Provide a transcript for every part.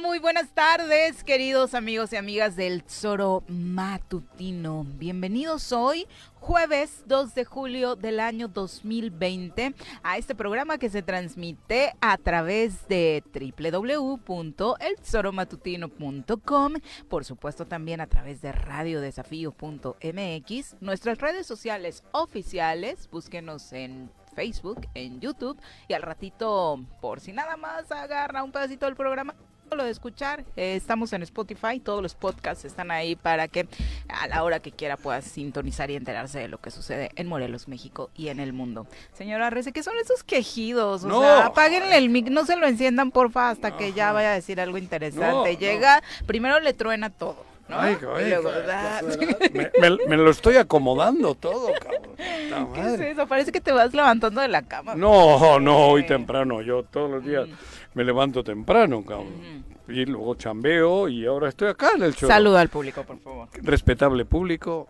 Muy buenas tardes, queridos amigos y amigas del Zoro Matutino. Bienvenidos hoy, jueves 2 de julio del año 2020, a este programa que se transmite a través de www.elzoromatutino.com, por supuesto también a través de radiodesafío.mx, nuestras redes sociales oficiales, búsquenos en Facebook, en YouTube y al ratito, por si nada más agarra un pedacito del programa, lo de escuchar. Eh, estamos en Spotify, todos los podcasts están ahí para que a la hora que quiera puedas sintonizar y enterarse de lo que sucede en Morelos, México y en el mundo. Señora Rece, ¿qué son esos quejidos? O sea, apáguenle el mic, no se lo enciendan porfa hasta que ya vaya a decir algo interesante. Llega, primero le truena todo. ¿no? Ay, me, lo estoy acomodando todo, cabrón. ¿Qué es eso? Parece que te vas levantando de la cama. No, no, hoy temprano. Yo todos los días me levanto temprano, cabrón. Y luego chambeo y ahora estoy acá en el show. Saluda al público, por favor. Respetable público.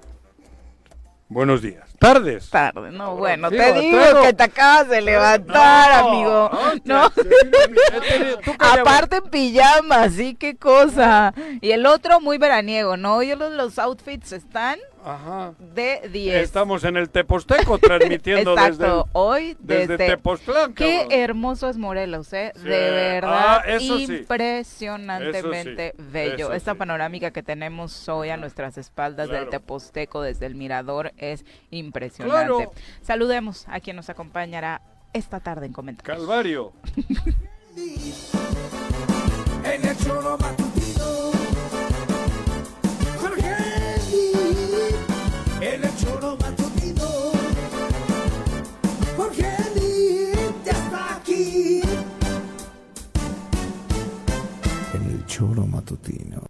Buenos días. Tardes. Tardes. No, bueno, te digo que te acabas de levantar, amigo. No. Aparte en pijama, sí, qué cosa. Y el otro muy veraniego, ¿no? Y los, los outfits están Ajá. de 10. Estamos en el Teposteco transmitiendo Exacto, desde hoy desde, desde Tepoztlán. Qué hermoso es Morelos, ¿eh? De verdad, ah, impresionantemente bello. Esta panorámica que tenemos hoy a nuestras espaldas del Teposteco desde el mirador es impresionante. Saludemos a quien nos acompañará esta tarde en comentarios. Calvario. en el choro matutino.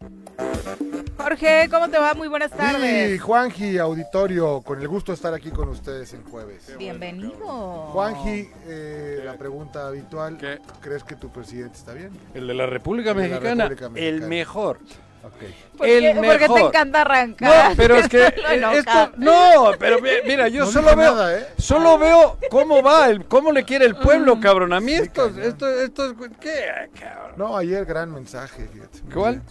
Jorge, ¿cómo te va? Muy buenas tardes. Sí, Juanji, auditorio, con el gusto de estar aquí con ustedes en jueves. Bienvenido. Juanji, eh, la pregunta habitual, ¿crees que tu presidente está bien? El de la República, Mexicana, el mejor. Okay. ¿Por porque te encanta arrancar. No, pero es que esto, no, pero mira, yo solo veo, ¿eh? solo veo cómo va, el, cómo le quiere el pueblo, mm. cabrón. A mí esto, esto, esto, ¿qué, cabrón? No, ayer gran mensaje, fíjate. ¿Cuál?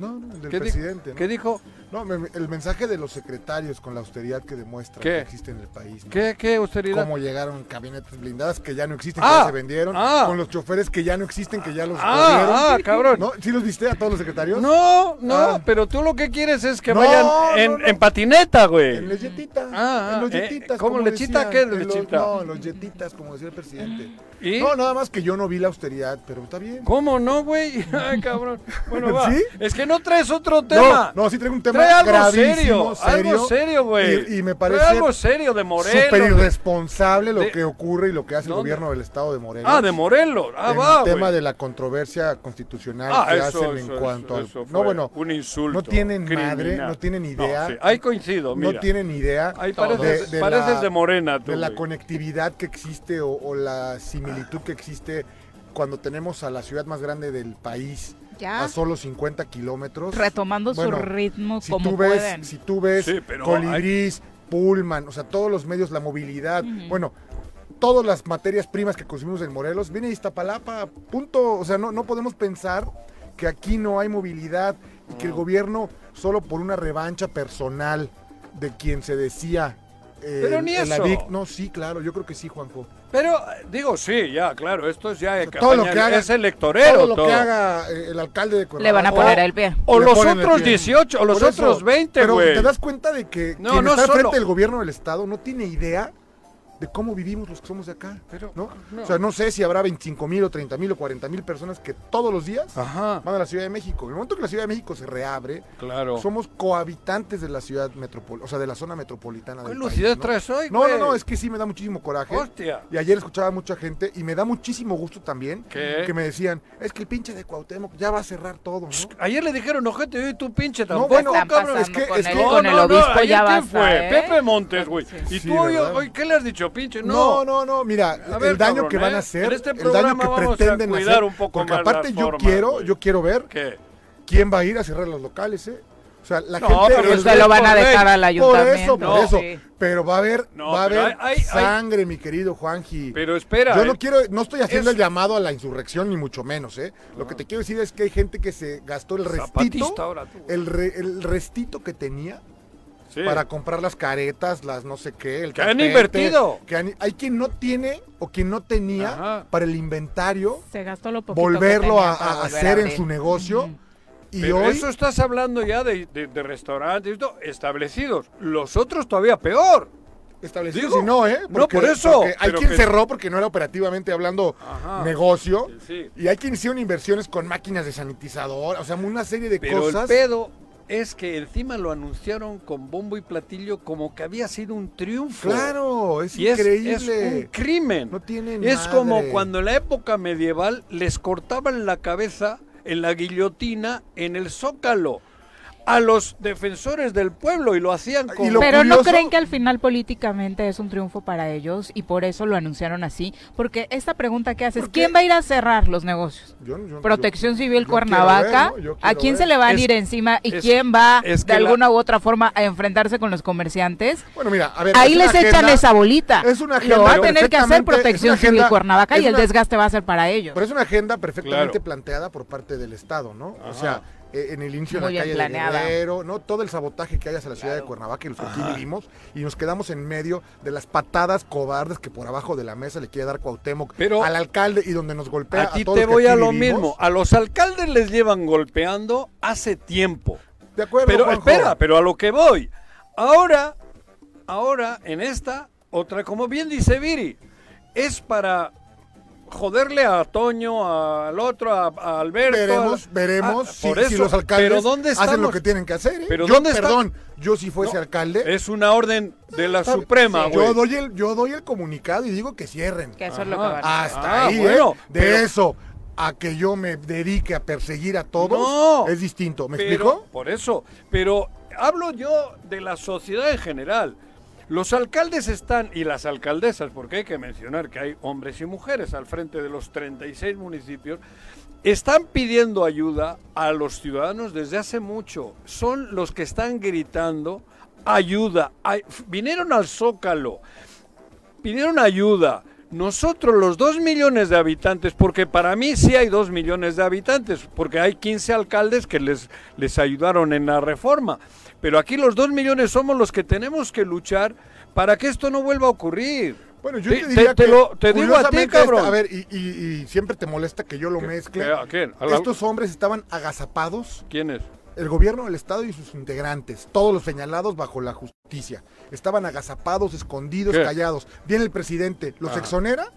No, el del presidente. ¿Qué dijo? No, el mensaje de los secretarios con la austeridad que demuestra que existe en el país. ¿Qué, ¿Qué austeridad? Cómo llegaron cabinetes blindadas que ya no existen, que ya ah, se vendieron. Ah. con los choferes que ya no existen, que ya los ah, Ah, cabrón. ¿No? ¿Sí los viste a todos los secretarios? No, no, ah. pero tú lo que quieres es que vayan en, patineta, güey. En los jetitas. Ah, en los eh, jetitas. ¿Cómo lechita? ¿Qué lechita? no, los jetitas, como decía el presidente. No, nada más que yo no vi la austeridad, pero está bien. ¿Cómo no, güey? Ay, cabrón. Bueno, va. ¿Sí? Es que no traes otro tema. No, no sí traigo un tema Trae algo serio, Algo serio, güey. Y, me parece algo serio de Morelos. Súper irresponsable lo que ocurre y lo que hace el gobierno del estado de Morelos. Ah, de Morelos. Ah, va, El tema de la controversia constitucional ah, que hacen en cuanto al... No, bueno. Un insulto. No tienen madre, no tienen idea. Ahí coincido, mira. No tienen idea. Ahí pareces de, de Morena, De la conectividad que existe o la similitud que existe cuando tenemos a la ciudad más grande del país a solo 50 kilómetros. Retomando su ritmo si como tú ves, Si tú ves Colibrís, Pullman, o sea, todos los medios, la movilidad, bueno, todas las materias primas que consumimos en Morelos, viene Iztapalapa, punto. O sea, no, no podemos pensar que aquí no hay movilidad y que el gobierno, solo por una revancha personal de quien se decía pero ni eso. no, sí, claro, yo creo que sí, Juanjo. Pero, digo, sí, ya, claro, esto es ya todo lo que haga, es electorero. Todo lo que haga eh, el alcalde de Cuernavaca. Le van a poner el pie. O los otros 18, o los otros 20, güey. Pero te das cuenta de que no, quien no está frente del gobierno del Estado no tiene idea de cómo vivimos los que somos de acá. Pero, ¿no? O sea, no sé si habrá 25 mil o 30 mil o 40 mil personas que todos los días van a la Ciudad de México. En el momento que la Ciudad de México se reabre, claro. somos cohabitantes de la ciudad metropolitana, o sea, de la zona metropolitana del país, ¿no? traes hoy, No, no, no, es que sí me da muchísimo coraje. Hostia. Y ayer escuchaba a mucha gente y me da muchísimo gusto también que me decían, es que el pinche de Cuauhtémoc ya va a cerrar todo, ¿no? Ayer le dijeron, ojete, y tu pinche tampoco. No, bueno, cabrón, es que, es que con el obispo ya va fue? ¿eh? Pepe Montes, güey. ¿Y tú hoy, qué le has dicho, pinche? no no, no, mira, el daño que van a ¿eh? hacer, este el daño que pretenden hacer, un poco porque aparte yo quiero, yo quiero ver quién va a ir a cerrar los locales, ¿eh? O sea, la gente pero se lo van a dejar al ayuntamiento. Por eso, por eso. Pero va a haber, va a haber sangre, mi querido Juanji. Pero espera. Yo no quiero, no estoy haciendo el llamado a la insurrección ni mucho menos, ¿eh? Lo que te quiero decir es que hay gente que se gastó el restito, el, el restito que tenía para comprar las caretas, las no sé qué. El que han invertido. Que hay quien no tiene o quien no tenía para el inventario. Se gastó lo volverlo a, hacer en su negocio. Y hoy... eso estás hablando ya de, restaurantes establecidos. Los otros todavía peor. Establecidos y no, ¿eh? no, por eso. Hay quien cerró porque no era operativamente hablando negocio. Y hay quien hicieron inversiones con máquinas de sanitizador. O sea, una serie de pero cosas. El pedo es que encima lo anunciaron con bombo y platillo como que había sido un triunfo. Claro, es increíble. Es, un crimen. No tiene Es como cuando en la época medieval les cortaban la cabeza en la guillotina en el zócalo a los defensores del pueblo y lo hacían como... Pero no creen que al final políticamente es un triunfo para ellos y por eso lo anunciaron así, porque esta pregunta que haces, ¿quién va a ir a cerrar los negocios? Protección Civil Cuernavaca, ¿a quién se le va a ir encima y quién va de alguna u otra forma a enfrentarse con los comerciantes? Bueno, mira, a ver, ahí les echan esa bolita. Es una lo va a tener que hacer Protección Civil Cuernavaca y el desgaste va a ser para ellos. Pero es una agenda perfectamente planteada por parte del Estado, ¿no? O sea, en el inicio de la calle de Guerrero, ¿no? Todo el sabotaje que hay hacia la ciudad de Cuernavaca y los que aquí vivimos, y nos quedamos en medio de las patadas cobardes que por abajo de la mesa le quiere dar Cuauhtémoc al alcalde y donde nos golpea a, todos te voy a lo mismo, a los alcaldes les llevan golpeando hace tiempo. De acuerdo, Pero espera, pero a lo que voy. Ahora, ahora en esta otra, como bien dice Viri, es para joderle a Toño, al otro, a, Alberto. Veremos, veremos si, los alcaldes hacen lo que tienen que hacer. ¿eh? Pero yo, perdón, yo si fuese alcalde. Es una orden de la Suprema, güey. yo doy el, yo doy el comunicado y digo que cierren. Que eso es lo que va a Hasta ah, ahí, ¿eh? De eso a que yo me dedique a perseguir a todos es distinto. ¿Me explico? Por eso. Pero hablo yo de la sociedad en general. Los alcaldes están, y las alcaldesas, porque hay que mencionar que hay hombres y mujeres al frente de los 36 municipios, están pidiendo ayuda a los ciudadanos desde hace mucho. Son los que están gritando ayuda. vinieron al Zócalo, pidieron ayuda. Nosotros, los dos millones de habitantes, porque para mí sí hay dos millones de habitantes, porque hay 15 alcaldes que les, les ayudaron en la reforma. Pero aquí los dos millones somos los que tenemos que luchar para que esto no vuelva a ocurrir. Bueno, yo te, diría que, lo, te digo a ti, cabrón. a ver, y, siempre te molesta que yo lo mezcle. ¿A quién? Estos hombres estaban agazapados. ¿Quiénes? El gobierno del Estado y sus integrantes, todos los señalados bajo la justicia. Estaban agazapados, escondidos, callados. Viene el presidente, los exonera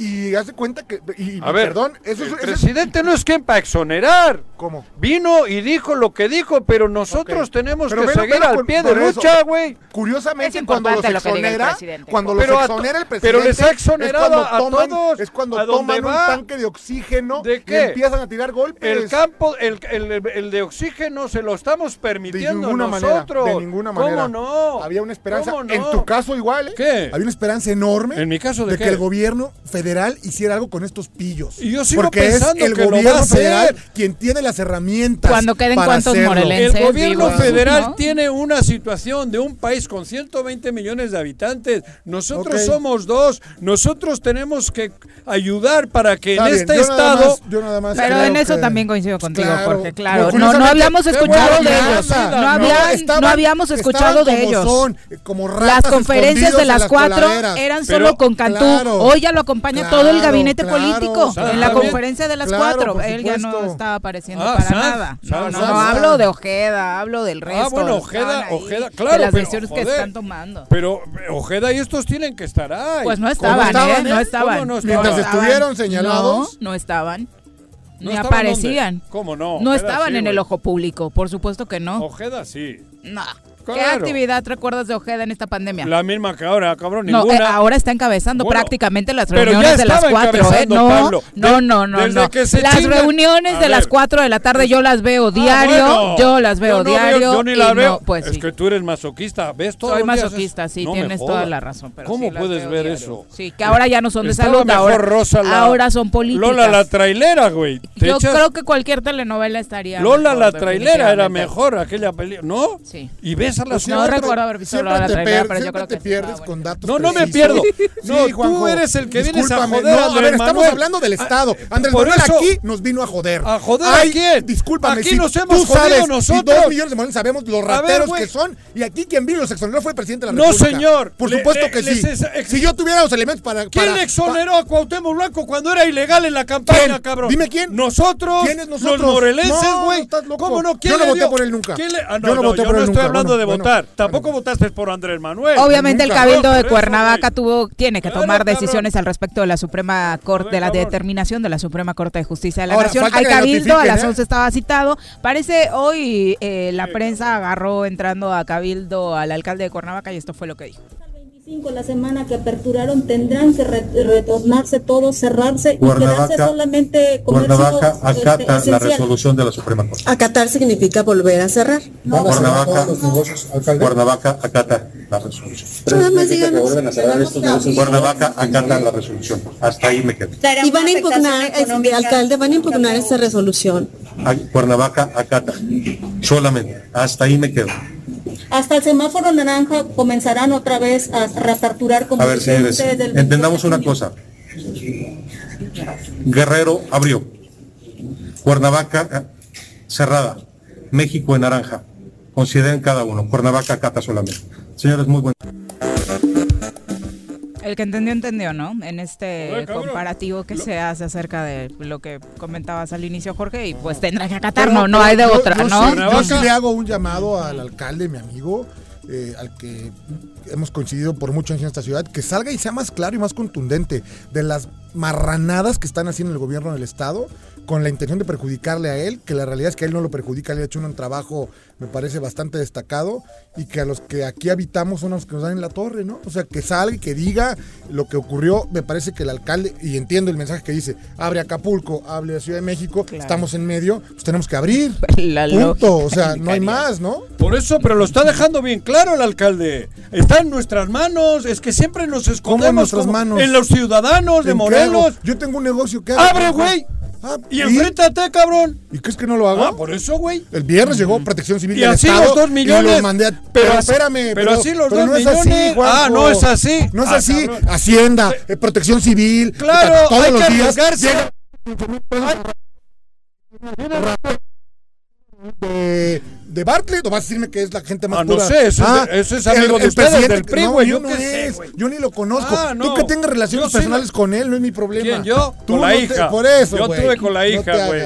y hace cuenta que. Y, a ver, perdón, eso, el presidente no es quien para exonerar. ¿Cómo? Vino y dijo lo que dijo, pero nosotros tenemos que seguir al pie de lucha, güey. Curiosamente, cuando los exonera, cuando los exonera el presidente. Pero les ha exonerado a todos. Es cuando toman un tanque de oxígeno ¿De qué? y empiezan a tirar golpes. El campo, el, el, el, de oxígeno se lo estamos permitiendo de ninguna nosotros. Manera, de ninguna manera. ¿Cómo no? Había una esperanza. En tu caso, igual, ¿eh? ¿Qué? Había una esperanza enorme. En mi caso, ¿de, de que el gobierno federal federal hiciera algo con estos pillos. Y yo sigo porque es pensando el que lo va a gobierno hacer. federal quien tiene las herramientas. Cuando queden para cuantos hacerlo. morelenses. El gobierno digo, federal ¿no? tiene una situación de un país con 120 millones de habitantes. Nosotros Ok. somos dos. Nosotros tenemos que ayudar para que Está en bien, este yo nada estado. más- yo nada más Pero en eso que- también coincido contigo, Claro, Jorge, claro. No, no habíamos escuchado de ellos. No, habían- estaban- no habíamos escuchado de como ellos. son, como Las conferencias de en las cuatro coladeras. eran Pero- solo con Cantú. claro, Hoy ya lo acompaña todo el gabinete claro, político. En la conferencia de las Claro, cuatro. Él ya no estaba apareciendo Ah, para Sanz, nada. No, Sanz, no, Sanz. no, hablo de Ojeda, hablo del resto. Ah, bueno, de Ojeda, ahí, Ojeda, de claro, las pero, decisiones que joder. están tomando. Pero eh, Ojeda y estos tienen que estar ahí. Pues no estaban, estaban, ¿eh? eh? No estaban. ¿Cómo no estaban? Mientras estaban. estuvieron señalados. No, no estaban. ¿No Ni estaban aparecían. dónde? ¿Cómo no? No Ojeda estaban sí, en el ojo público, por supuesto que no. Ojeda sí. No. ¿Qué actividad recuerdas de Ojeda en esta pandemia? La misma que ahora, cabrón, No, ninguna. eh, ahora está encabezando Bueno, prácticamente las reuniones de las cuatro, ¿eh? No, Pablo. no, no, no, desde no. que se Las chingan- reuniones A de las cuatro de la tarde yo las veo Ah, diario, bueno. yo las veo Yo no diario. yo ni y la no, veo. pues es sí. que tú eres masoquista, ¿ves todo Soy masoquista, sí, tienes toda la razón. Pero ¿Cómo sí las puedes ver diario. eso? Sí, que ahora ya no son de salud, ahora, son políticas. Lola la trailera, güey. ¿Te Yo creo que cualquier telenovela estaría. Lola la trailera era mejor aquella película, ¿no? Sí. Y ves No recuerdo haber visto la te, trailera, per- pero yo creo te pierdes con datos No, no me pierdo. No, Sí, tú eres el que vienes a joder No, a Andrés ver, estamos hablando del Ah, Estado. Andrés por Manuel aquí nos vino a joder. ¿A joder a quién? Discúlpame. Aquí si nos hemos tú jodido sabes, nosotros. Y dos millones de morenos sabemos los ver, rateros que son. Y aquí quien vino los exoneró fue el presidente de la No, República. señor. Por supuesto le- que sí. ex- Si yo tuviera los elementos para. ¿Quién para- exoneró a Cuauhtémoc Blanco cuando era ilegal en la campaña, ¿Quién? cabrón? Dime quién. Nosotros. ¿Quiénes nosotros? Los morelenses, No, güey. no. ¿Cómo no? Yo ¿Quién no le voté por él nunca. ¿Quién le- Ah, no, Yo no no, voté yo por no él estoy nunca. hablando Bueno, de bueno, votar. bueno. Tampoco votaste por Andrés Manuel. Obviamente el. Cabildo de eso, Cuernavaca tuvo, tiene que tomar decisiones al respecto de la Suprema Corte, de la determinación de la Suprema Corte de Justicia de la Ahora, Nación. que Cabildo, a las ¿eh? 11 estaba citado. Parece hoy eh, la prensa agarró entrando a Cabildo al alcalde de Cuernavaca y esto fue lo que dijo. 25, la semana que aperturaron tendrán que re- retornarse todos, cerrarse y quedarse solamente comercios este, acata la resolución de la Suprema Corte. Acatar significa volver a cerrar. Cuernavaca, Cuernavaca acata la resolución. Nada más díganos. Cuernavaca acata la resolución. Hasta ahí me quedo. Y van a impugnar, este, alcalde, van a impugnar esta resolución. A- Cuernavaca acata. Solamente. Hasta ahí me quedo. Hasta el semáforo naranja comenzarán otra vez a reaperturar como A ver, señores, del entendamos 28 una cosa. Guerrero abrió. Cuernavaca eh, cerrada. México en naranja. Consideren cada uno. Cuernavaca acata solamente. Señores, muy buen. El que entendió, entendió, ¿no? En este Oye, comparativo que Lo- se hace acerca de lo que comentabas al inicio, Jorge, y pues tendrá que acatar, Pero- no, hay de yo- otra, yo ¿no? sí- yo sí le hago un llamado al alcalde, mi amigo, eh, al que hemos coincidido por muchos años en esta ciudad, que salga y sea más claro y más contundente de las marranadas que están haciendo el gobierno del Estado con la intención de perjudicarle a él, que la realidad es que a él no lo perjudica, él ha hecho un trabajo, me parece, bastante destacado, y que a los que aquí habitamos son los que nos dan en la torre, ¿no? O sea, que salga y que diga lo que ocurrió, me parece que el alcalde, y entiendo el mensaje que dice, abre Acapulco, abre la Ciudad de México, Claro. estamos en medio, pues tenemos que abrir. La Punto, o sea, no hay más, ¿no? Por eso, pero lo está dejando bien claro el alcalde. Está en nuestras manos. Es que siempre nos escondemos. en nuestras como manos? En los ciudadanos de. Morelos. Yo tengo un negocio que hago. ¡Abre, güey! Ah, Y enfréntate, cabrón. ¿Y crees que no lo hago? Ah, por eso, güey. El viernes llegó Protección Civil Y del así Estado los dos millones. y los mandé a... Pero, espérame. pero así los dos no es millones. así, Juanjo. Ah, no es así. No es Ah, así. cabrón. Hacienda, eh, Protección Civil. Claro, todos hay los que días arriesgarse. llega de, de Bartlett o vas a decirme que es la gente más Ah, no pura? sé, eso es de- eso es amigo de ustedes, presidente- del PRI, no, güey, yo no sé, ni lo conozco. Ah, Tú no. que tengas relaciones Yo personales con él, no es mi problema. ¿Quién, yo? Tú Con la no te- hija. por eso, Yo tuve con la No hija, güey.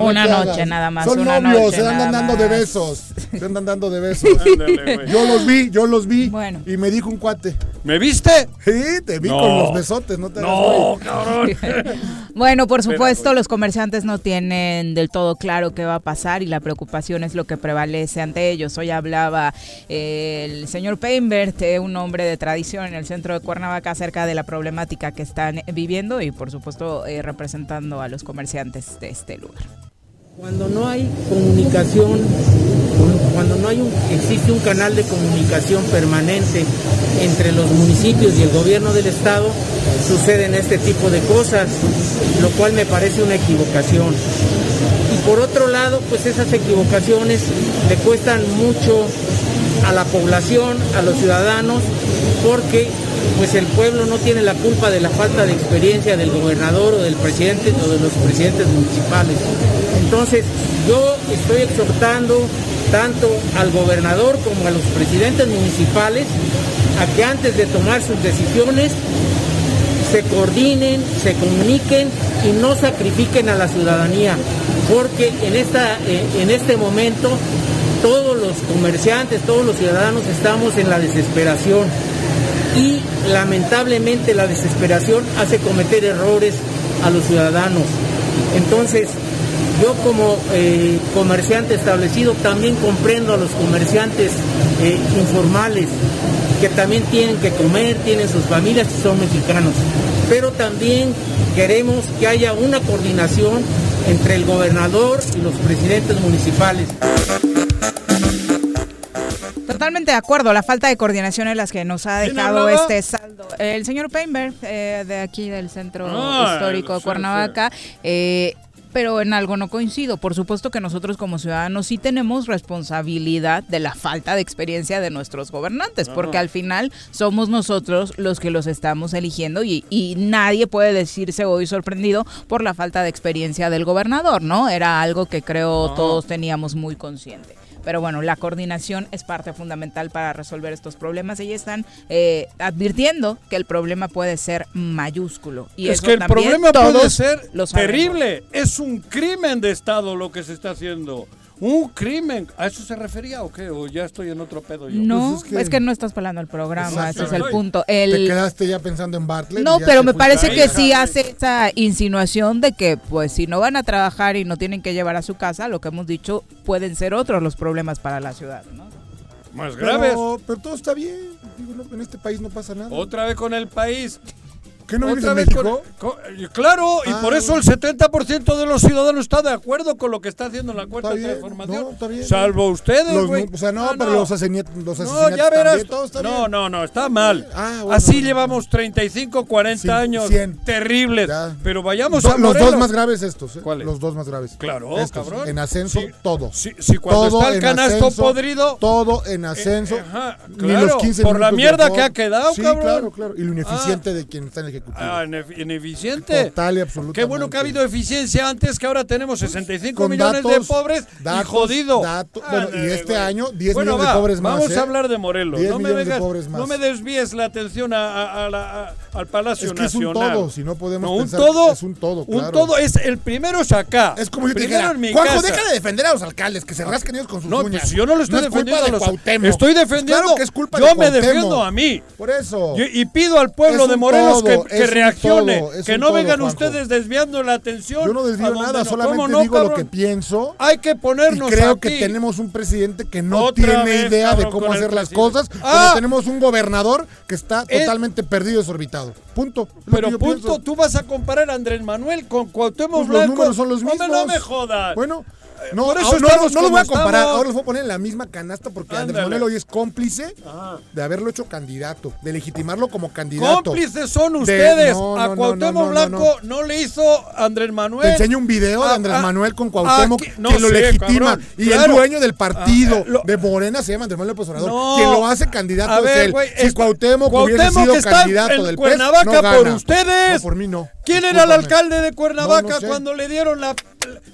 Una noche nada más, Son una novios, noche se andan dando de besos. Se andan dando de besos. Ándale. Yo los vi, yo los vi. Bueno. Y me dijo un cuate. ¿Me viste? Sí, te vi No. con los besotes, no te No, cabrón. Bueno, por supuesto, los comerciantes no tienen del todo claro qué va a pasar y la preocupación es lo que prevalece ante ellos. Hoy hablaba eh, el señor Peinbert, eh, un hombre de tradición en el centro de Cuernavaca, acerca de la problemática que están viviendo y, por supuesto, eh, representando a los comerciantes de este lugar. Cuando no hay comunicación, cuando no hay un, existe un canal de comunicación permanente entre los municipios y el gobierno del estado, suceden este tipo de cosas, lo cual me parece una equivocación. Por otro lado, pues esas equivocaciones le cuestan mucho a la población, a los ciudadanos, porque pues el pueblo no tiene la culpa de la falta de experiencia del gobernador o del presidente o de los presidentes municipales. Entonces, yo estoy exhortando tanto al gobernador como a los presidentes municipales a que antes de tomar sus decisiones se coordinen, se comuniquen y no sacrifiquen a la ciudadanía, porque en, esta, eh, en este momento todos los comerciantes, todos los ciudadanos estamos en la desesperación y lamentablemente la desesperación hace cometer errores a los ciudadanos. Entonces, yo como eh, comerciante establecido también comprendo a los comerciantes eh, informales que también tienen que comer, tienen sus familias y son mexicanos. Pero también queremos que haya una coordinación entre el gobernador y los presidentes municipales. Totalmente de acuerdo, la falta de coordinación es la que nos ha dejado este saldo. El señor Painberg, eh, de aquí del Centro Histórico de Cuernavaca, eh, pero en algo no coincido. Por supuesto que nosotros como ciudadanos sí tenemos responsabilidad de la falta de experiencia de nuestros gobernantes, porque al final somos nosotros los que los estamos eligiendo y, y, nadie puede decirse hoy sorprendido por la falta de experiencia del gobernador, ¿no? Era algo que creo todos teníamos muy consciente. Pero bueno, la coordinación es parte fundamental para resolver estos problemas. Y están eh, advirtiendo que el problema puede ser mayúsculo. Y es que el problema puede ser terrible. Es un crimen de Estado lo que se está haciendo. Un crimen. ¿A eso se refería o qué? ¿O ya estoy en otro pedo yo? No, pues es, que... no estás hablando el programa, ese es el punto. El... ¿Te quedaste ya pensando en Bartlett? No, pero me parece que sí hace esa insinuación de que, pues, si no van a trabajar y no tienen que llevar a su casa, lo que hemos dicho, pueden ser otros los problemas para la ciudad, ¿no? Más graves. Pero, todo está bien. en este país no pasa nada. Otra vez con el país. ¿Qué no vives en México? Eh, claro, y por ah. eso el 70% de los ciudadanos está de acuerdo con lo que está haciendo la cuarta transformación. Salvo ustedes, güey. O sea, no, ah, pero los, asesinat los No, ya verás. no, no, no, está mal. Ah, Así llevamos 35, 40 años terribles. Pero vayamos a Los dos más graves estos, ¿eh? ¿Cuáles? Los dos más graves. Claro, cabrón. En ascenso, todo. Si, cuando está el canasto podrido. Todo en ascenso. ajá, claro, por la mierda que ha quedado, cabrón. claro, claro. Y lo ineficiente de quien está en el Ah, ineficiente. Total y absolutamente. Qué bueno que ha habido eficiencia antes, que ahora tenemos 65 millones de pobres y jodido. bueno, y este año 10 millones de pobres más. Vamos a ¿eh? hablar de Morelos. No me, no me, desvíes la atención al Palacio es que Nacional. Es un todo, si no podemos un todo, es un todo, Un todo es el primero es acá. Es como si te dijera, Juanjo, deja de defender a los alcaldes, que se rascan ellos con sus no, uñas. Pues yo no lo estoy defendiendo a los Estoy defendiendo. Claro que es culpa yo me defiendo a mí. Por eso. y pido al pueblo de Morelos que reaccione que no vengan ustedes desviando la atención. Yo no desvío nada, solamente digo lo que pienso. Hay que ponernos y creo que tenemos un presidente que no tiene idea de cómo hacer las cosas. Ah, tenemos un gobernador que está totalmente perdido, desorbitado. Punto. Pero punto, tú vas a comparar a Andrés Manuel con Cuauhtémoc pues Los números son los mismos. No me jodas. Bueno, no, Por eso no, no, los voy a comparar, ahora los voy a poner en la misma canasta porque Andrés Manuel hoy es cómplice de haberlo hecho candidato, de legitimarlo como candidato. Cómplices son ustedes. a Cuauhtémoc Blanco no, le hizo Andrés Manuel. Te enseño un video de ah, Andrés ah, Manuel con Cuauhtémoc que lo legitima y el dueño del partido ah, de Morena se llama Andrés Manuel López Obrador. Quien lo hace candidato es él. si Cuauhtémoc, hubiese sido candidato del PES, no gana. por ustedes. por mí no. ¿Quién era el alcalde de Cuernavaca cuando le dieron la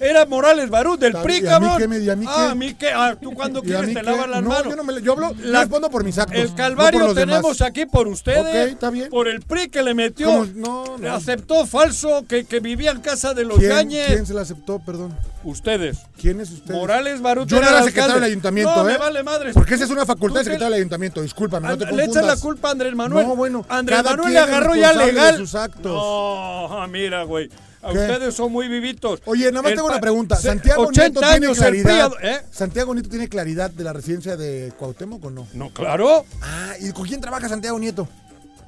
era Morales Barú del PRI, cabrón. ¿Y a mí qué? ¿Y a mí qué? Ah, a mí qué. Ah, tú cuando quieres te lavas las manos. Yo, no me, yo hablo, la, respondo por mis actos. El calvario tenemos aquí por ustedes. Ok, está bien. Por el PRI que le metió. No, no. Aceptó falso que, que vivía en casa de los ¿Quién, ¿Quién se la aceptó, perdón? Ustedes. ¿Quién es usted? Morales Barú. Yo no era secretario del ayuntamiento, no, ¿eh? me vale madre. Porque esa es una facultad de secretario del ayuntamiento. Discúlpame, no te confundas. Le echan la culpa a Andrés Manuel. No, bueno. Andrés Manuel le agarró ya legal. sus actos. No, mira, güey. Ustedes son muy vivitos. Oye, nada más tengo una pregunta. ¿Santiago Nieto tiene claridad? ¿eh? ¿Santiago Nieto tiene claridad de la residencia de Cuauhtémoc o no? No, claro. Ah, ¿y con quién trabaja Santiago Nieto?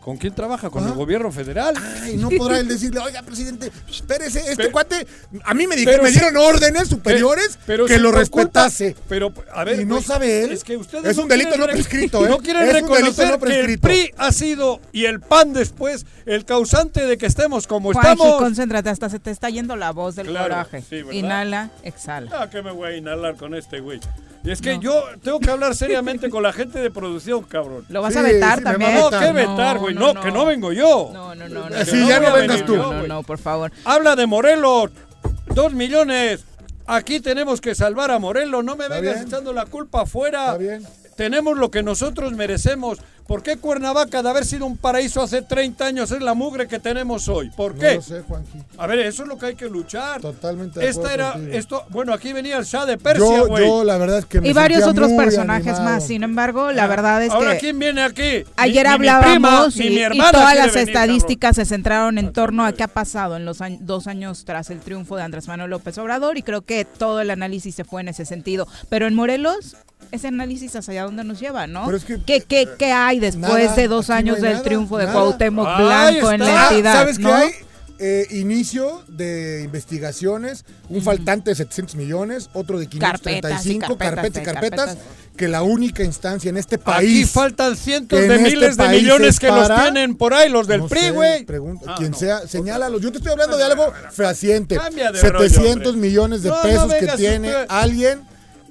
¿Con quién trabaja? ¿Con Ah. el gobierno federal? Ay, no podrá él decirle, oiga, presidente, espérese, este Pero- cuate, a mí me dijeron, Pero me si- dieron órdenes superiores Pero que lo respetase. culpa- pero, a ver, y no sabe él. Es que ustedes es un delito no re- prescrito, ¿eh? No quieren es reconocer no que el. PRI ha sido y el PAN después el causante de que estemos como Juanji, estamos. concéntrate, hasta se te está yendo la voz del Claro, coraje. sí. Inhala, exhala. Ah, que me voy a inhalar con este güey. Y es que No. yo tengo que hablar seriamente con la gente de producción, cabrón. ¿Lo vas Sí, a vetar sí, también? No. ¿qué vetar, güey? No, que no vengo yo. No, no, no. no, sí, no, ya no no vengas tú. yo, No, no, no, por favor. Habla de Morelos. Dos millones. Aquí tenemos que salvar a Morelos. No me vengas bien. echando la culpa afuera. Está bien. Tenemos lo que nosotros merecemos. ¿Por qué Cuernavaca, de haber sido un paraíso hace 30 años, es la mugre que tenemos hoy? ¿Por No qué? lo sé, Juanji. A ver, eso es lo que hay que luchar. Totalmente de Esta era, contigo. esto, bueno, aquí venía el Shah de Persia, güey. yo, la verdad es que me Y varios sentía otros muy personajes animado. más. Sin embargo, la verdad es Ahora, que ¿quién viene aquí? ayer Ni- ni mi hablábamos ni y, mi y hermana todas las venir, estadísticas se centraron en torno a qué ha pasado en los años- dos años tras el triunfo de Andrés Manuel López Obrador y creo que todo el análisis se fue en ese sentido. Pero en Morelos, ese análisis hacia dónde nos lleva, ¿no? Pero es que, ¿Qué, qué, qué hay después nada, de dos aquí no años del nada, triunfo de nada. Cuauhtémoc Blanco en la. Ah, entidad? ¿Sabes ¿no? qué hay? Eh, inicio de investigaciones, un faltante de 700 millones, otro de 535, Carpetas y carpetas y carpetas, carpetas, que la única instancia en este Aquí país... faltan cientos de este miles de millones es que los para- tienen por ahí, los del No PRI, güey. Ah, quien no. sea, señálalo. Yo te estoy hablando de algo fehaciente. Cambia de 700 rollo, hombre. millones de No, no pesos que tiene usted. alguien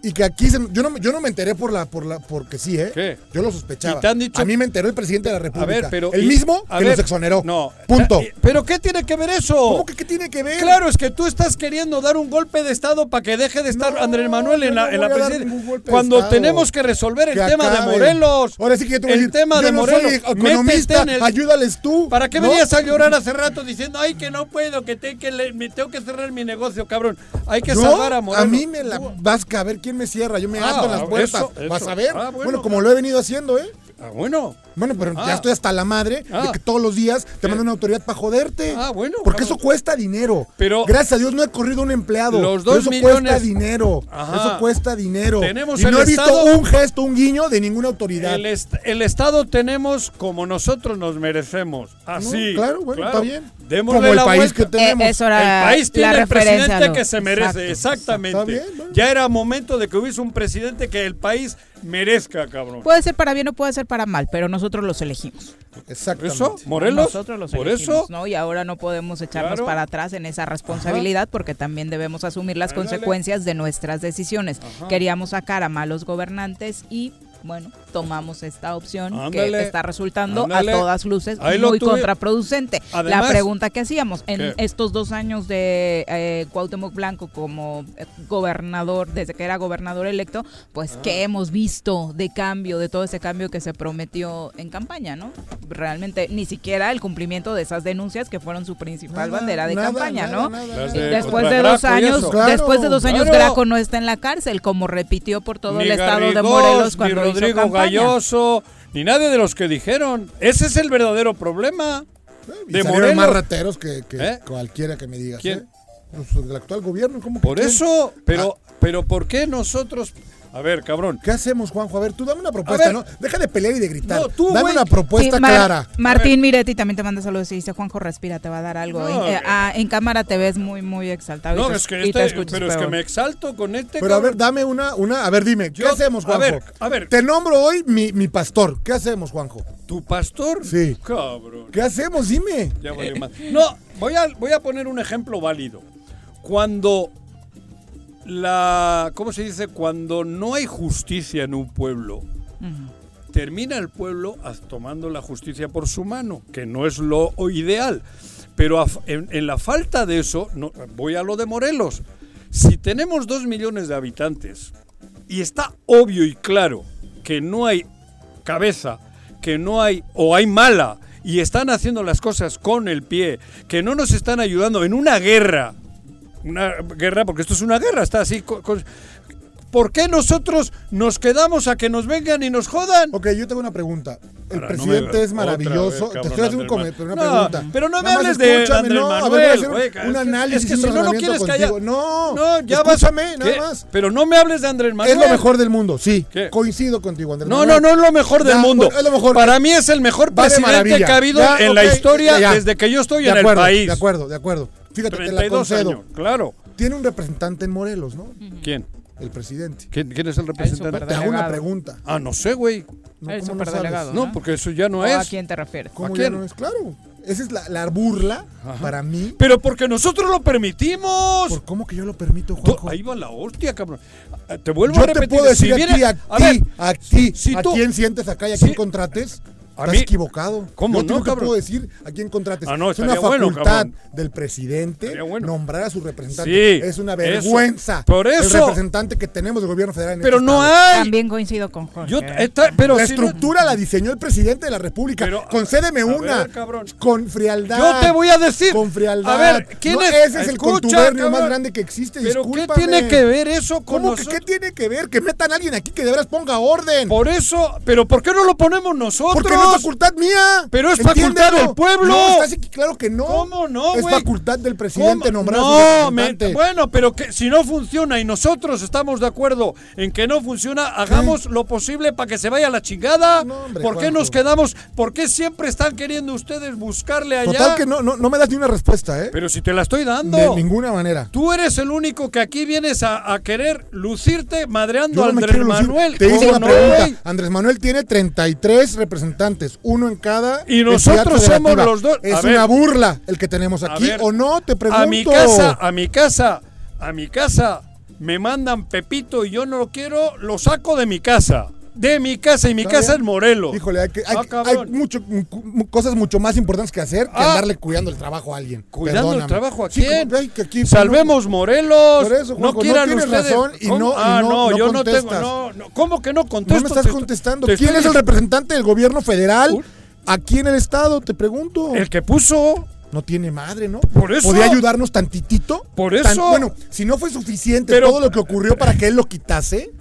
y que aquí se- yo no yo no me enteré por la por la porque sí, ¿eh? ¿Qué? Yo lo sospechaba. ¿Y te han dicho- A mí me enteró el presidente de la A República. ver, pero. el mismo a que ver, los exoneró. No. Punto. Eh, ¿Pero qué tiene que ver eso? ¿Cómo que qué tiene que ver? Claro, es que tú estás queriendo dar un golpe de Estado para que deje de estar No, Andrés Manuel en la, en la a presidencia. Cuando tenemos que resolver el Que tema de. Morelos. Ahora sí que yo te voy a el decir, tema yo de no Morelos. soy economista, Métete en el- ayúdales tú. ¿Para qué venías a llorar hace rato diciendo, ay, que no puedo, que, te- que le- me tengo que cerrar mi negocio, cabrón? Hay que salvar a Morelos. mí me la vas a ver quién me cierra. Yo me Ah, ato en las puertas. eso, eso. Vas a ver. Ah, bueno. bueno. como lo he venido haciendo, ¿eh? Ah, bueno. Bueno, pero Ah. ya estoy hasta la madre Ah. de que todos los días te ¿Qué? manda una autoridad para joderte. Ah, bueno, Porque eso cuesta dinero. Pero- Gracias a Dios no he corrido un empleado. Los pero dos eso millones- cuesta dinero. Ajá. Eso cuesta dinero. Tenemos y no he visto un gesto, un guiño de ninguna autoridad. El, est- el Estado tenemos como nosotros nos merecemos. Así. No, claro, bueno, está bien. Démosle Como el la país vuelta. que tenemos. Eh, eso era el país tiene el presidente que se merece, Exacto. exactamente. Está bien, bueno. Ya era momento de que hubiese un presidente que el país merezca, cabrón. Puede ser para bien o puede ser para mal, pero nosotros los elegimos. Exactamente. ¿Eso? ¿Morelos? Nosotros los Por elegimos, eso. ¿no? Y ahora no podemos echarnos Claro. para atrás en esa responsabilidad porque también debemos asumir las Ándale. consecuencias de nuestras decisiones. Ajá. Queríamos sacar a malos gobernantes y bueno, tomamos esta opción Ándale. que está resultando Ándale. a todas luces muy contraproducente. Además- la pregunta que hacíamos en ¿Qué? estos dos años de eh, Cuauhtémoc Blanco como eh, gobernador, desde que era gobernador electo, pues Ah. qué hemos visto de cambio, de todo ese cambio que se prometió en campaña, ¿no? Realmente ni siquiera el cumplimiento de esas denuncias que fueron su principal Nada, bandera de nada, campaña, nada, ¿no? Después de dos años. Claro, después de dos años claro. Graco no está en la cárcel, como repitió por todo ni el estado de Morelos cuando Rodrigo campaña. Galloso, ni nadie de los que dijeron. Ese es el verdadero problema. Y de Morelos. más rateros que, que ¿Eh? cualquiera que me digas. ¿Quién? ¿eh? Pues del actual gobierno, ¿cómo que Por quién? eso, pero, Ah. pero ¿por qué nosotros? A ver, cabrón. ¿Qué hacemos, Juanjo? A ver, tú dame una propuesta, ver. ¿no? Deja de pelear y de gritar. No, tú, dame güey. una propuesta Sí, Mar- clara. Martín Miretti también te manda saludos y dice, Juanjo, respira, te va a dar algo. No, en, eh, ah, en cámara te ves muy, muy exaltado. y No, te- es que y te este, escuchas pero es que me exalto con este. Pero a ver, dame una, una, a ver, dime, ¿qué Yo- hacemos, a Juanjo? ver, a ver. Te nombro hoy mi, mi pastor. ¿Qué hacemos, Juanjo? ¿Tu pastor? Sí. Cabrón. ¿Qué hacemos? Dime. Ya más. No, voy a, voy a poner un ejemplo válido. Cuando la. ¿Cómo se dice? Cuando no hay justicia en un pueblo, termina el pueblo tomando la justicia por su mano, que no es lo ideal. Pero en, en la falta de eso, no, voy a lo de Morelos. Si tenemos dos millones de habitantes y está obvio y claro que no hay cabeza, que no hay, o hay mala, y están haciendo las cosas con el pie, que no nos están ayudando en una guerra, una guerra, porque esto es una guerra, está así. ¿por qué nosotros nos quedamos a que nos vengan y nos jodan? Ok, yo tengo una pregunta. El Ahora, no presidente es maravilloso. Te estoy haciendo un Andrés come- una No, pregunta. pero no me Nada hables de Andrés no, a ver, Manuel, voy a hacer güey, un es que- análisis, es que un si no, no razonamiento quieres callar. contigo. No, No, ya vas. escúchame, nada ¿Qué? más. Pero no me hables de Andrés Manuel. Es lo mejor del mundo, sí. ¿Qué? Coincido contigo, Andrés No, no, Manuel. no es lo mejor del mundo. bueno, es lo mejor. Para mí es el mejor presidente que ha habido en la historia desde que yo estoy en el país. De acuerdo, de acuerdo. Fíjate, te la 32 concedo. años, claro. Tiene un representante en Morelos, ¿no? ¿Quién? El presidente. ¿Quién, quién es el representante? Te hago una pregunta. Ah, no sé, güey. No, El porque eso ya no ¿O ¿A es. quién te refieres? ¿Cómo ¿A ya quién? no es? Claro. Esa es la, la burla para mí. Pero porque nosotros lo permitimos. ¿Por cómo que yo lo permito, Juanjo? ahí va la hostia, cabrón. Ah, Te vuelvo Yo a te repetir. puedo decir si a viene- ti, a, ti, a ti, si a tú- quién sientes acá y a si- quién contrates. Estás mí- equivocado. ¿Cómo Yo no, puedo decir a quién contrates. Ah, no, es una bueno, facultad del presidente bueno. nombrar a su representante. Sí, es una eso. vergüenza. Por El eso. representante que tenemos del gobierno federal en Pero este no estado. hay. También coincido con Jorge. Yo, está- pero la si no- estructura la diseñó el presidente de la República. Pero, Concédeme una. ver, cabrón. con frialdad. Yo te voy a decir. Con frialdad. A ver, ¿quién No, es? Ese es el contubernio más grande que existe. Pero ¿qué tiene que ver eso con ¿Cómo que qué tiene que ver? Que metan a alguien aquí que de veras ponga orden. Por eso, pero ¿por qué no lo ponemos nosotros? Porque no es facultad mía. Pero es facultad del pueblo. No, estás aquí, claro que no. ¿Cómo no, Es facultad del presidente ¿Cómo? nombrar a No, me- bueno, pero que si no funciona y nosotros estamos de acuerdo en que no funciona, hagamos lo posible para que se vaya a la chingada. No, hombre, ¿Por qué nos quedamos? ¿Por qué siempre están queriendo ustedes buscarle allá? Total que no, no, no me das ni una respuesta, ¿eh? Pero si te la estoy dando. De ninguna manera. Tú eres el único que aquí vienes a, a querer lucirte madreando Yo a no Andrés. Manuel. Te hice ¿Cómo una no, pregunta. güey? Andrés Manuel tiene 33 representantes, uno en cada. Y nosotros somos los dos. Es A una ver. burla el que tenemos aquí, ver, ¿o no? Te pregunto. A mi casa, a mi casa, a mi casa me mandan Pepito y yo no lo quiero, lo saco de mi casa. De mi casa y mi ¿Está casa es Morelos. Híjole, hay, que- hay- Ah, hay mucho, mu- cosas mucho más importantes que hacer que Ah. andarle cuidando el trabajo a alguien. Cuidando el Perdóname. trabajo a quién? que aquí- Salvemos Morelos. Por eso, no Juanjo, no quieran tienes ustedes. razón y no- y ah, no- no, no yo no tengo. No, no. ¿Cómo que no No contesto? me estás contestando. te ¿Quién estoy es el representante del gobierno federal aquí en el estado? Te pregunto. El que puso. No tiene madre, ¿no? Por eso. ¿Podía ayudarnos tantitito? Por Tan- eso. bueno, si no fue suficiente Pero- todo lo que ocurrió para que él lo quitase.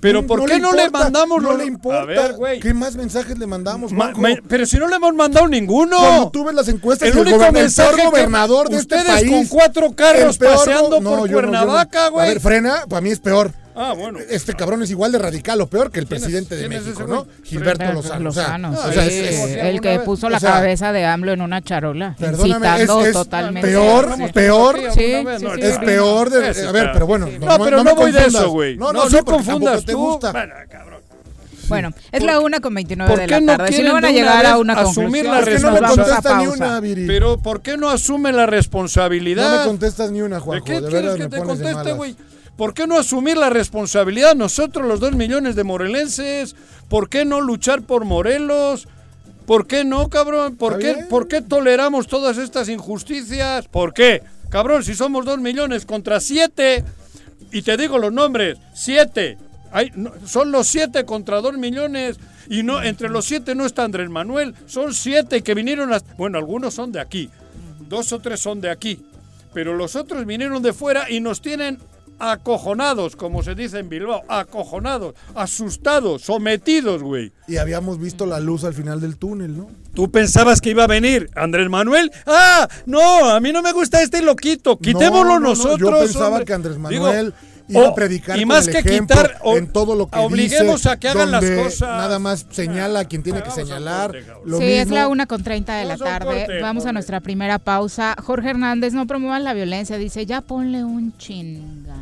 Pero ¿por qué no le importa, mandamos No le importa. A ver, güey. ¿Qué más mensajes le mandamos, Ma- ma- pero si no le hemos mandado ninguno. Cuando tú ves las encuestas el el, único el mensaje peor que- gobernador de este ustedes país. con cuatro carros el peor paseando No, por no, no. Cuernavaca, güey. A ver, frena, para mí es peor. Ah, bueno. Este cabrón es igual de radical o peor que el ¿Quién es- presidente de México, ¿no? Gilberto Pero, Lozano. O sea, Lozano, o sí, sea, es- es- el que vez. puso O la sea, cabeza de AMLO en una charola, Perdóname, es- es totalmente. peor, Sí. peor. Sí, es sí. peor de. A ver, pero bueno. No, pero no, me voy de eso, güey. No, no, no, no confundas te tú. gusta. Bueno, cabrón. Bueno, es la una con 29 ¿Por de la no tarde. Si quieren no van a de llegar a una asumir conclusión, la Es que no me ni una, Viri. Pero ¿por qué no asume la No responsabilidad? me contestas ni una, ¿De Juanjo. qué De, quieres verdad que te de conteste, güey? ¿Por qué no asumir la responsabilidad nosotros, los dos millones de morelenses? ¿Por qué no luchar por Morelos? ¿Por qué no, cabrón? ¿Por qué. ¿Por qué toleramos todas estas injusticias? ¿Por qué? Cabrón, si somos dos millones contra siete, y te digo los nombres, siete. Hay, no, son los siete contra dos millones. Y no, entre los siete no está Andrés Manuel. Son siete que vinieron. hasta- bueno, algunos son de aquí. Dos o tres son de aquí. Pero los otros vinieron de fuera y nos tienen acojonados, como se dice en Bilbao. Acojonados, asustados, sometidos, güey. Y habíamos visto la luz al final del túnel, ¿no? ¿Tú pensabas que iba a venir Andrés Manuel? ¡Ah! No, a mí no me gusta este loquito. Quitémoslo No, no, no, nosotros. Yo pensaba hombre. que Andrés Digo, Manuel iba o- a predicar y con más el que ejemplo quitar, o- en todo lo que obliguemos dice, a que hagan las cosas. Nada más señala a quien tiene que señalar. corte. Lo sí, mismo. es la una con 30 de la Vamos a un tarde. corte, Vamos a nuestra primera pausa. Jorge Hernández, no promuevan la violencia. Dice, ya ponle un chinga.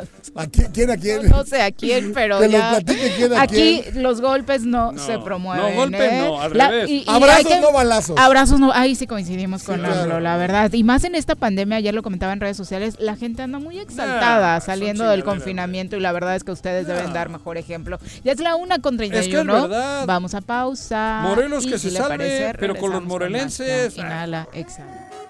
¿A quién, quién, a quién? No, no sé a quién, pero ya. platique quién a Aquí los golpes no, No, se promueven. no, golpes ¿eh? no, al revés. y- y Abrazos, que- no balazos. Abrazos no, ahí sí coincidimos con. AMLO, la verdad. Y más en esta pandemia, ayer lo comentaba en redes sociales, la gente anda muy exaltada Nah, saliendo del confinamiento y la verdad es que ustedes deben dar mejor ejemplo. Ya es la una con Es que 31, es verdad. Vamos a pausa. Morelos Y que si se salve, parece, pero con los morelenses. Inhala, exhala.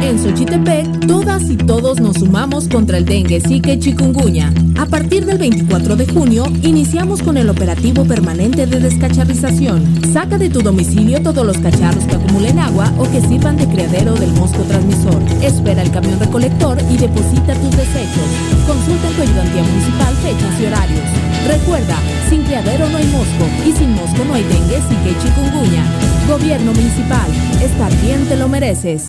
En Xochitepec, todas y todos nos sumamos contra el dengue, zika y chikungunya. A partir del 24 de junio, iniciamos con el operativo permanente de descacharrización. Saca de tu domicilio todos los cacharros que acumulen agua o que sirvan de criadero del mosco transmisor. Espera el camión recolector y deposita tus desechos. Consulta en tu ayudantía municipal fechas y horarios. Recuerda, sin criadero no hay mosco y sin mosco no hay dengue, zika y chikungunya. Gobierno municipal, estar bien te lo mereces.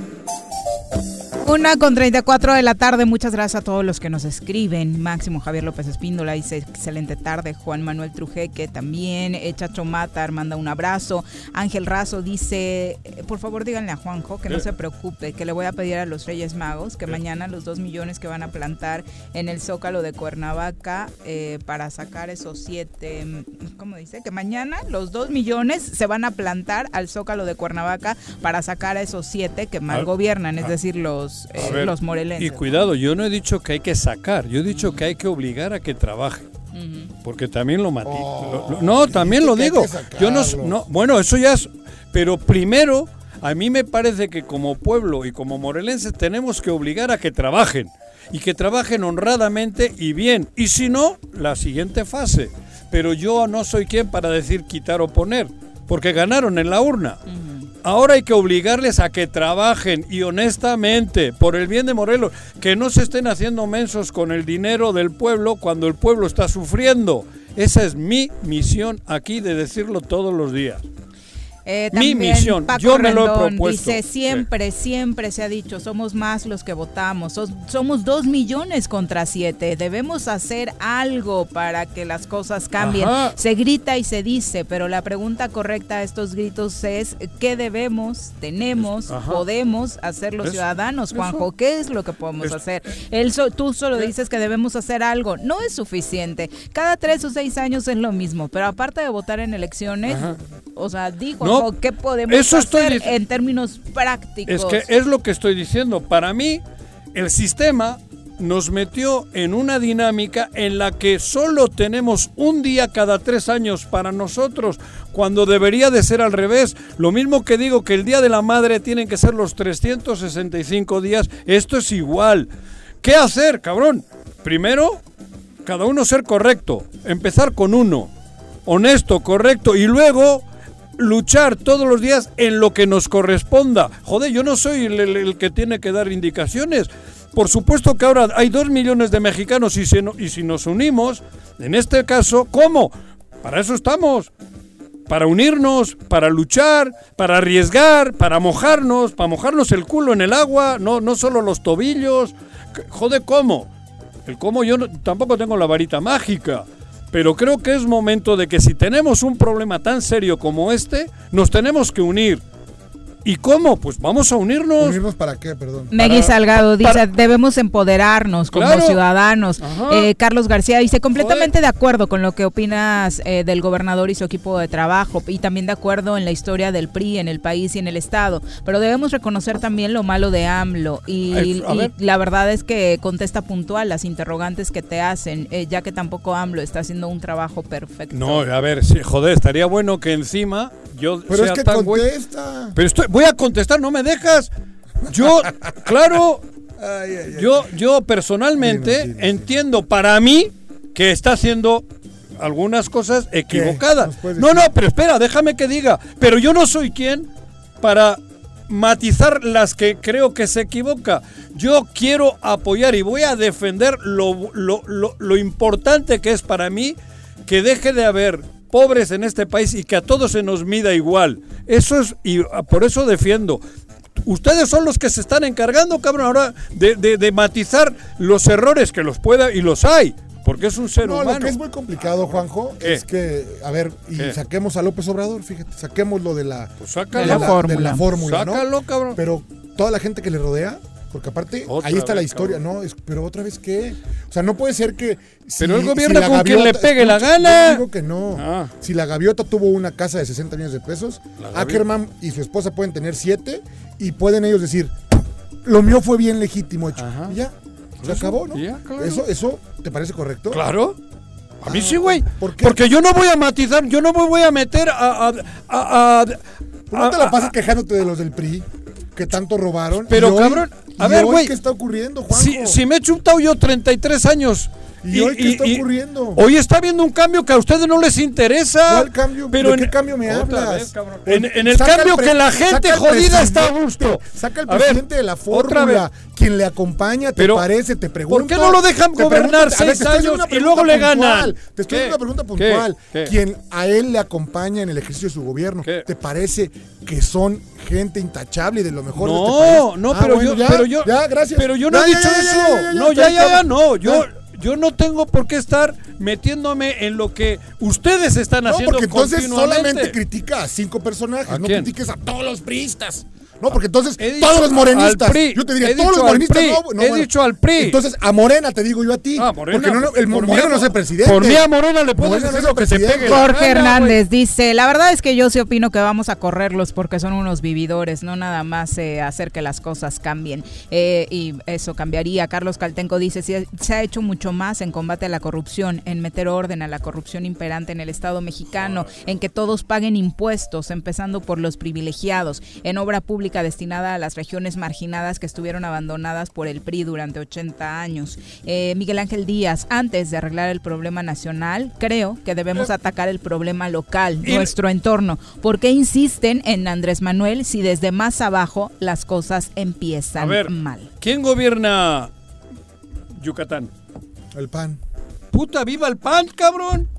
Una con 34 de la tarde, muchas gracias a todos los que nos escriben. Máximo Javier López Espíndola dice excelente tarde. Juan Manuel Trujeque también. Chacho Matar manda un abrazo. Ángel Razo dice, eh, por favor díganle a Juanjo que no se preocupe, que le voy a pedir a los Reyes Magos que mañana los dos millones que van a plantar en el Zócalo de Cuernavaca eh, para sacar esos siete, mm, ¿cómo dice? Que mañana los dos millones se van a plantar al Zócalo de Cuernavaca para sacar a esos siete que mal Ah, gobiernan, es ah. decir, los, eh, ver, los morelenses. Y cuidado, yo no he dicho que hay que sacar, yo he dicho que hay que obligar a que trabaje. Porque también lo matí. lo- lo- no, también lo digo. que Yo no, no, bueno, eso ya es. Pero primero, a mí me parece que como pueblo y como morelenses tenemos que obligar a que trabajen. Y que trabajen honradamente y bien. Y si no, la siguiente fase. Pero yo no soy quien para decir quitar o poner. Porque ganaron en la urna. Ahora hay que obligarles a que trabajen y honestamente por el bien de Morelos, que no se estén haciendo mensos con el dinero del pueblo cuando el pueblo está sufriendo. Esa es mi misión aquí de decirlo todos los días. Eh, Mi misión, Paco yo me lo he propuesto. Dice, siempre, siempre se ha dicho, somos más los que votamos, somos dos millones contra siete, debemos hacer algo para que las cosas cambien. Ajá. Se grita y se dice, pero la pregunta correcta a estos gritos es, ¿qué debemos, tenemos, Ajá. podemos hacer los ciudadanos, eso. Juanjo? ¿Qué es lo que podemos Es- hacer? Él so- tú solo dices que debemos hacer algo, no es suficiente. Cada tres o seis años es lo mismo, pero aparte de votar en elecciones, Ajá. o sea, digo, No, ¿qué podemos eso estoy hacer en términos prácticos? Es que es lo que estoy diciendo. Para mí, el sistema nos metió en una dinámica en la que solo tenemos un día cada tres años para nosotros, cuando debería de ser al revés. Lo mismo que digo que el Día de la Madre tienen que ser los 365 días, esto es igual. ¿Qué hacer, cabrón? Primero, cada uno ser correcto, empezar con uno, honesto, correcto, y luego luchar todos los días en lo que nos corresponda. Joder, yo no soy el, que tiene que dar indicaciones. Por supuesto que ahora hay dos millones de mexicanos y, si y si nos unimos, en este caso, ¿cómo? Para eso estamos. Para unirnos, para luchar, para arriesgar, para mojarnos, para mojarnos el culo en el agua, no, no solo los tobillos. Joder, ¿cómo? El cómo yo tampoco tengo la varita mágica. Pero creo que es momento de que si tenemos un problema tan serio como este, nos tenemos que unir. ¿Y cómo? Pues vamos a unirnos. ¿Unirnos para qué? Perdón. Meggy Para- Salgado dice, para- debemos empoderarnos como Claro. ciudadanos. Eh, Carlos García dice, completamente de acuerdo con lo que opinas eh, del gobernador y su equipo de trabajo, y también de acuerdo en la historia del PRI en el país y en el Estado, pero debemos reconocer también lo malo de AMLO, y, la verdad es que contesta puntual las interrogantes que te hacen, eh, ya que tampoco AMLO está haciendo un trabajo perfecto. No, a ver, sí, joder, estaría bueno que encima yo Pero es sea que tan güey- contesta. Pero estoy, voy a contestar, no me dejas. Yo, claro, Ay, ay, ay. yo, yo personalmente entiendo para mí que está haciendo algunas cosas equivocadas. ¿Nos puedes No, no, pero espera, déjame que diga. Pero yo no soy quien para matizar las que creo que se equivoca. Yo quiero apoyar y voy a defender lo, lo- lo- lo importante que es para mí que deje de haber pobres en este país y que a todos se nos mida igual. Eso es, y ah, por eso defiendo. Ustedes son los que se están encargando, cabrón, ahora de, de- de matizar los errores que los pueda y los hay, porque es un ser No, humano. lo que es muy complicado, Juanjo, ¿Qué? es que, a ver, y ¿Qué? saquemos a López Obrador, fíjate, saquemos lo de la, Pues de sácalo. la fórmula. de la fórmula, ¿no? Sácalo, cabrón. Pero toda la gente que le rodea, porque aparte, Otra ahí está la historia, cabrón. ¿no? Es- pero otra vez, ¿qué? O sea, no puede ser que... si- Pero si gobierna la con quien le pegue la gana. yo digo que no. Ah. Si la gaviota tuvo una casa de 60 millones de pesos. Ackerman y su esposa pueden tener 7 y pueden ellos decir, lo mío fue bien legítimo hecho. Ajá. Y ya, se acabó, ¿no? ya, claro. ¿Eso, ¿Eso te parece correcto? Claro. A mí Ah, sí, güey. ¿por? Porque yo no voy a matizar, yo no me voy a meter a... a, a- a- ¿No te la pasas quejándote de los del PRI que tanto robaron? Pero, cabrón, a ver, güey. ¿Qué está ocurriendo, Juanjo? Si, si me he chutado yo 33 años. ¿Y hoy qué está ocurriendo? Hoy está habiendo un cambio que a ustedes no les interesa. ¿Cuál cambio? Pero ¿De en- qué cambio me hablas? vez. Pues, En, en el saca cambio que la gente jodida está a gusto. Saca el ver, presidente de la fórmula. Quien le acompaña, ¿te Pero, parece? Te pregunto. ¿por qué no lo dejan gobernar pregunto- a ver, seis años y luego le ganan? Te estoy ¿Qué? haciendo una pregunta ¿Qué? puntual. ¿Qué? Quien a él le acompaña en el ejercicio de su gobierno, ¿Qué? ¿te parece que son gente intachable y de lo mejor de este No, país? no, Ah, pero bueno, yo, ya, pero yo, ya, gracias. pero yo no Ya, he dicho ya, eso. no, ya, ya, ya, no. Yo. Yo no tengo por qué estar metiéndome en lo que ustedes están No, haciendo porque entonces continuamente. solamente critica a cinco personajes, ¿A no quién? critiques a todos los priistas. No, porque entonces He dicho todos los morenistas. al PRI, yo te diría, he todos los morenistas. PRI, no, no, he bueno. dicho al PRI. Entonces, a Morena te digo yo a ti. Ah, Morena, porque no, el por mí Morena a- no es el presidente. Por mí a Morena le puedes decir lo que se pegue. Jorge Hernández dice, la verdad es que yo sí opino que vamos a correrlos porque son unos vividores, no nada más eh, hacer que las cosas cambien. Eh, y eso cambiaría. Carlos Caltenco dice, "Sí, se ha hecho mucho más en combate a la corrupción, en meter orden a la corrupción imperante en el Estado mexicano, en que todos paguen impuestos, empezando por los privilegiados, en obra pública destinada a las regiones marginadas que estuvieron abandonadas por el PRI durante 80 años. Eh, Miguel Ángel Díaz, antes de arreglar el problema nacional, creo que debemos atacar el problema local, Y- nuestro entorno. ¿Por qué insisten en Andrés Manuel si desde más abajo las cosas empiezan A ver. mal? ¿Quién gobierna Yucatán? El PAN. Puta, viva el PAN, cabrón.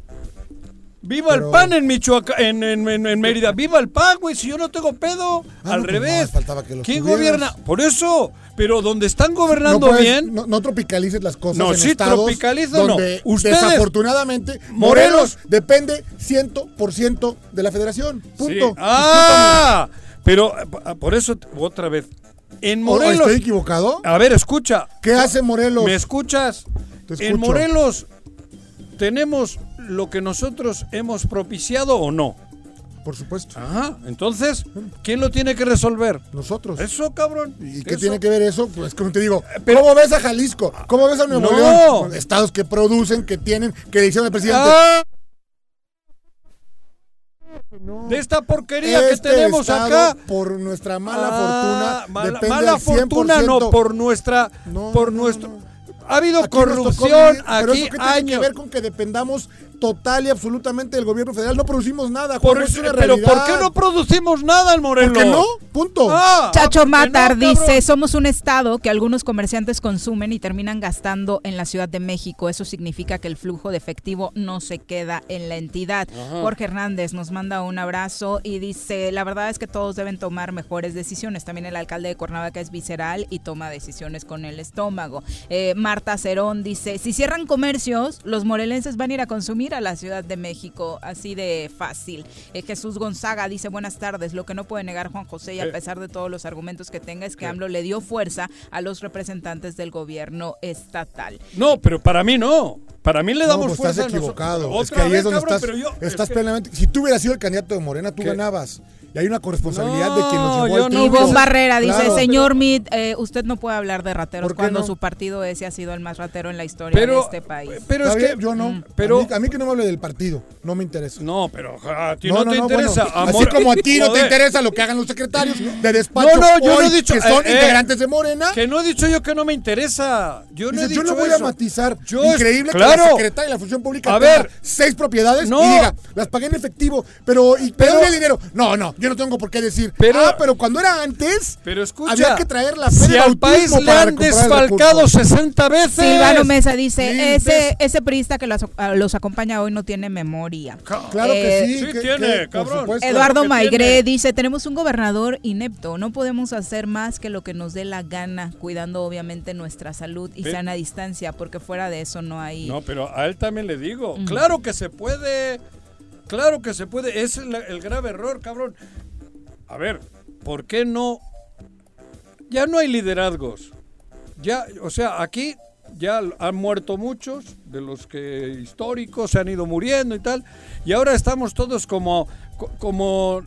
Viva el pan en Michoacán, en, en, en, en Mérida. Viva el pan, güey. Si yo no tengo pedo. Ah, Al no, pues revés. que los ¿Quién tuvieras. gobierna? Por eso. Pero donde están gobernando no puedes- bien. No, no tropicalices las cosas No, en sí, estados tropicalizo no. donde Ustedes- desafortunadamente Morelos- Morelos depende 100% de la federación. Punto. Sí. Ah, pero eh, por eso, otra vez. En ¿O- o Morelos. ¿Estoy equivocado? A ver, escucha. ¿Qué hace Morelos? ¿Me escuchas? Te En. Morelos tenemos lo que nosotros hemos propiciado o no. Por supuesto. Ajá. Entonces, ¿quién lo tiene que resolver? Nosotros. Eso, cabrón. ¿Y qué Eso. tiene que ver eso? Pues como te digo, ¿cómo ves a Jalisco? ¿Cómo ves a Nuevo No. León? Estados que producen, que tienen, que le hicieron al presidente. Ah. De esta porquería que Este tenemos acá. Por nuestra mala Ah, fortuna. mala, fortuna 100%. no, por nuestra. por nuestro. Ha habido Aquí corrupción vivir, pero aquí eso qué tiene que ver con que dependamos total y absolutamente del gobierno federal. No producimos nada. Por es una pero ¿por qué no producimos nada en Morelos? ¿Por qué no? Punto. Ah, Chacho ah, ¿por qué Matar no, dice, somos un estado que algunos comerciantes consumen y terminan gastando en la Ciudad de México. Eso significa que el flujo de efectivo no se queda en la entidad. Ajá. Jorge Hernández nos manda un abrazo y dice, la verdad es que todos deben tomar mejores decisiones. También el alcalde de Cuernavaca es visceral y toma decisiones con el estómago. Eh, Marta Cerón dice, si cierran comercios, los morelenses van a ir a consumir a la Ciudad de México. Así de fácil. Eh, Jesús Gonzaga dice, buenas tardes. Lo que no puede negar Juan José y a Eh. pesar de todos los argumentos que tenga es que Eh. AMLO le dio fuerza a los representantes del gobierno estatal. No, pero para mí no. Para mí le No, damos pues fuerza estás a equivocado. Es que Otra ahí vez, es donde cabrón, estás, pero yo- estás es que- plenamente. Si tú hubieras sido el candidato de Morena, tú ¿Qué? ganabas. Y hay una corresponsabilidad de quien No, nos llevó yo al no. Ivonne Barrera dice, Claro. señor Mid, eh, usted no puede hablar de rateros ¿Por qué cuando no? su partido ese ha sido el más ratero en la historia Pero- de este país. pero es que- yo no. Mm. Pero- a, mí, a mí que no me hable del partido, no me interesa. No, pero a ti no, te interesa. bueno, amor. así como a ti no te interesa lo que hagan los secretarios de despacho No, no, yo no he dicho que son eh, eh, integrantes de Morena. Que no he dicho yo que no me interesa. Yo no he yo dicho no voy eso. a matizar. Yo es- Increíble que claro. la secretaria de la función pública A tenga ver. seis propiedades No. y diga, las pagué en efectivo, pero ¿y Pero- pero, el dinero? No, no, yo no tengo por qué decir. Pero- ah, pero cuando era antes, Pero escucha, había que traer la fe si al país le para han desfalcado recurso. 60 veces. Silvano Mesa dice, ese, ese priista que los, los acompaña hoy no tiene memoria. Claro que Eh, sí. Sí que- tiene, que, cabrón. supuesto. Eduardo Maigré tiene. dice, tenemos un gobernador inepto, no podemos hacer más que lo que nos dé la gana, cuidando obviamente nuestra salud y Ve- sana distancia, porque fuera de eso no hay... No, pero a él también le digo. Claro que se puede. Claro que se puede. Es el, grave error, cabrón. A ver, ¿por qué no? Ya no hay liderazgos. Ya, o sea, aquí ya han muerto muchos de los que históricos se han ido muriendo y tal. Y ahora estamos todos como, co- como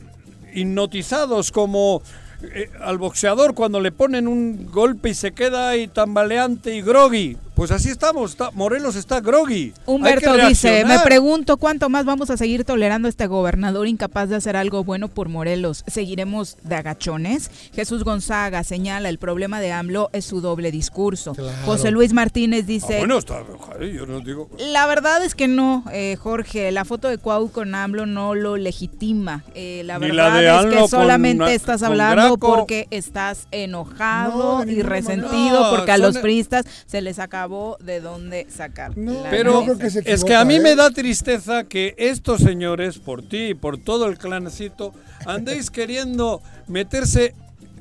hipnotizados, como eh, al boxeador cuando le ponen un golpe y se queda ahí tambaleante y groggy. Pues así estamos. está- Morelos está groggy. Humberto dice, me pregunto cuánto más vamos a seguir tolerando a este gobernador incapaz de hacer algo bueno por Morelos. ¿Seguiremos de agachones? Jesús Gonzaga señala, el problema de AMLO es su doble discurso. José Luis Martínez dice, Ah, bueno, está, yo no digo. La verdad es que no, eh, Jorge. La foto de Cuau con AMLO no lo legitima. Eh, la Ni verdad la es que solamente una- estás hablando porque estás enojado No, y resentido porque a los priistas se les acabó de dónde sacar. la Pero creo que se es que a mí ¿eh? me da tristeza que estos señores, por ti y por todo el clancito, andéis queriendo meterse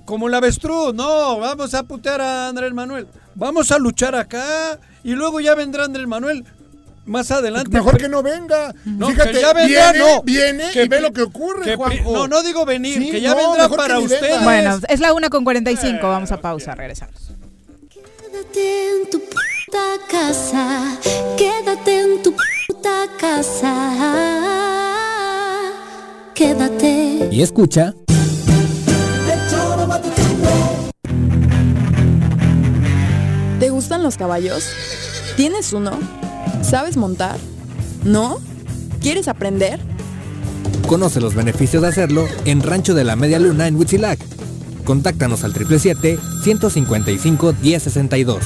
como el avestruz. No, vamos a putear a Andrés Manuel. Vamos a luchar acá y luego ya vendrá Andrés Manuel más adelante. Mejor que no venga. No, Fíjate, que ya vendrá, viene, no. viene Que y ve lo que ocurre, que pri- Juanjo. no, no digo venir, Sí, que ya no, vendrá para ustedes. Bueno, es la una con 45. Vamos a pausa, regresamos. Quédate en tu puta casa, quédate en tu puta casa, quédate. Y escucha. ¿Te gustan los caballos? ¿Tienes uno? ¿Sabes montar? ¿No? ¿Quieres aprender? Conoce los beneficios de hacerlo en Rancho de la Media Luna en Huitzilac. Contáctanos al 777-155-1062.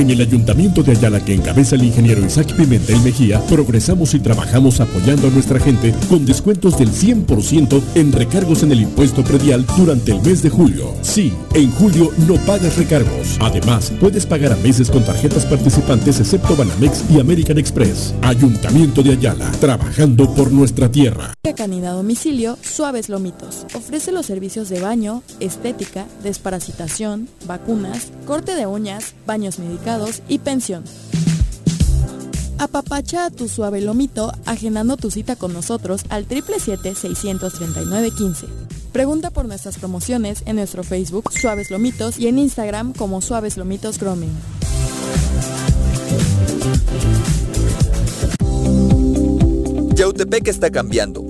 En el Ayuntamiento de Ayala que encabeza el ingeniero Isaac Pimentel Mejía, progresamos y trabajamos apoyando a nuestra gente con descuentos del 100% en recargos en el impuesto predial durante el mes de julio. Sí, en julio no pagas recargos. Además, puedes pagar a meses con tarjetas participantes excepto Banamex y American Express. Ayuntamiento de Ayala, trabajando por nuestra tierra. Canina Domicilio Suaves Lomitos. Ofrece los servicios de baño, estética, desparasitación, vacunas, corte de uñas, baños y pensión. Apapacha a tu suave lomito agendando tu cita con nosotros al 777-639-15. Pregunta por nuestras promociones en nuestro Facebook Suaves Lomitos y en Instagram como Suaves Lomitos Grooming. Yautepec está cambiando.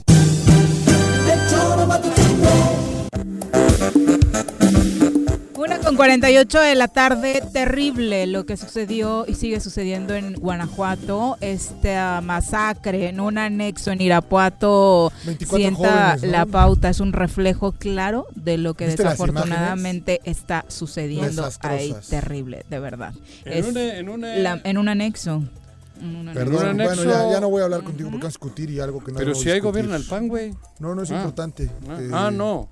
48 de la tarde, terrible lo que sucedió y sigue sucediendo en Guanajuato. Esta masacre en un anexo en Irapuato sienta jóvenes, ¿no? la pauta. Es un reflejo claro de lo que ¿Viste las desafortunadamente está sucediendo ahí. Terrible, de verdad. En Es un- en un- la- en un anexo. Perdón, bueno, anexo- ya, ya no voy a hablar contigo porque vamos a discutir y algo que no Pero si hay gobierno el PAN, güey. No, no es Ah. importante. Ah, Eh, ah, no.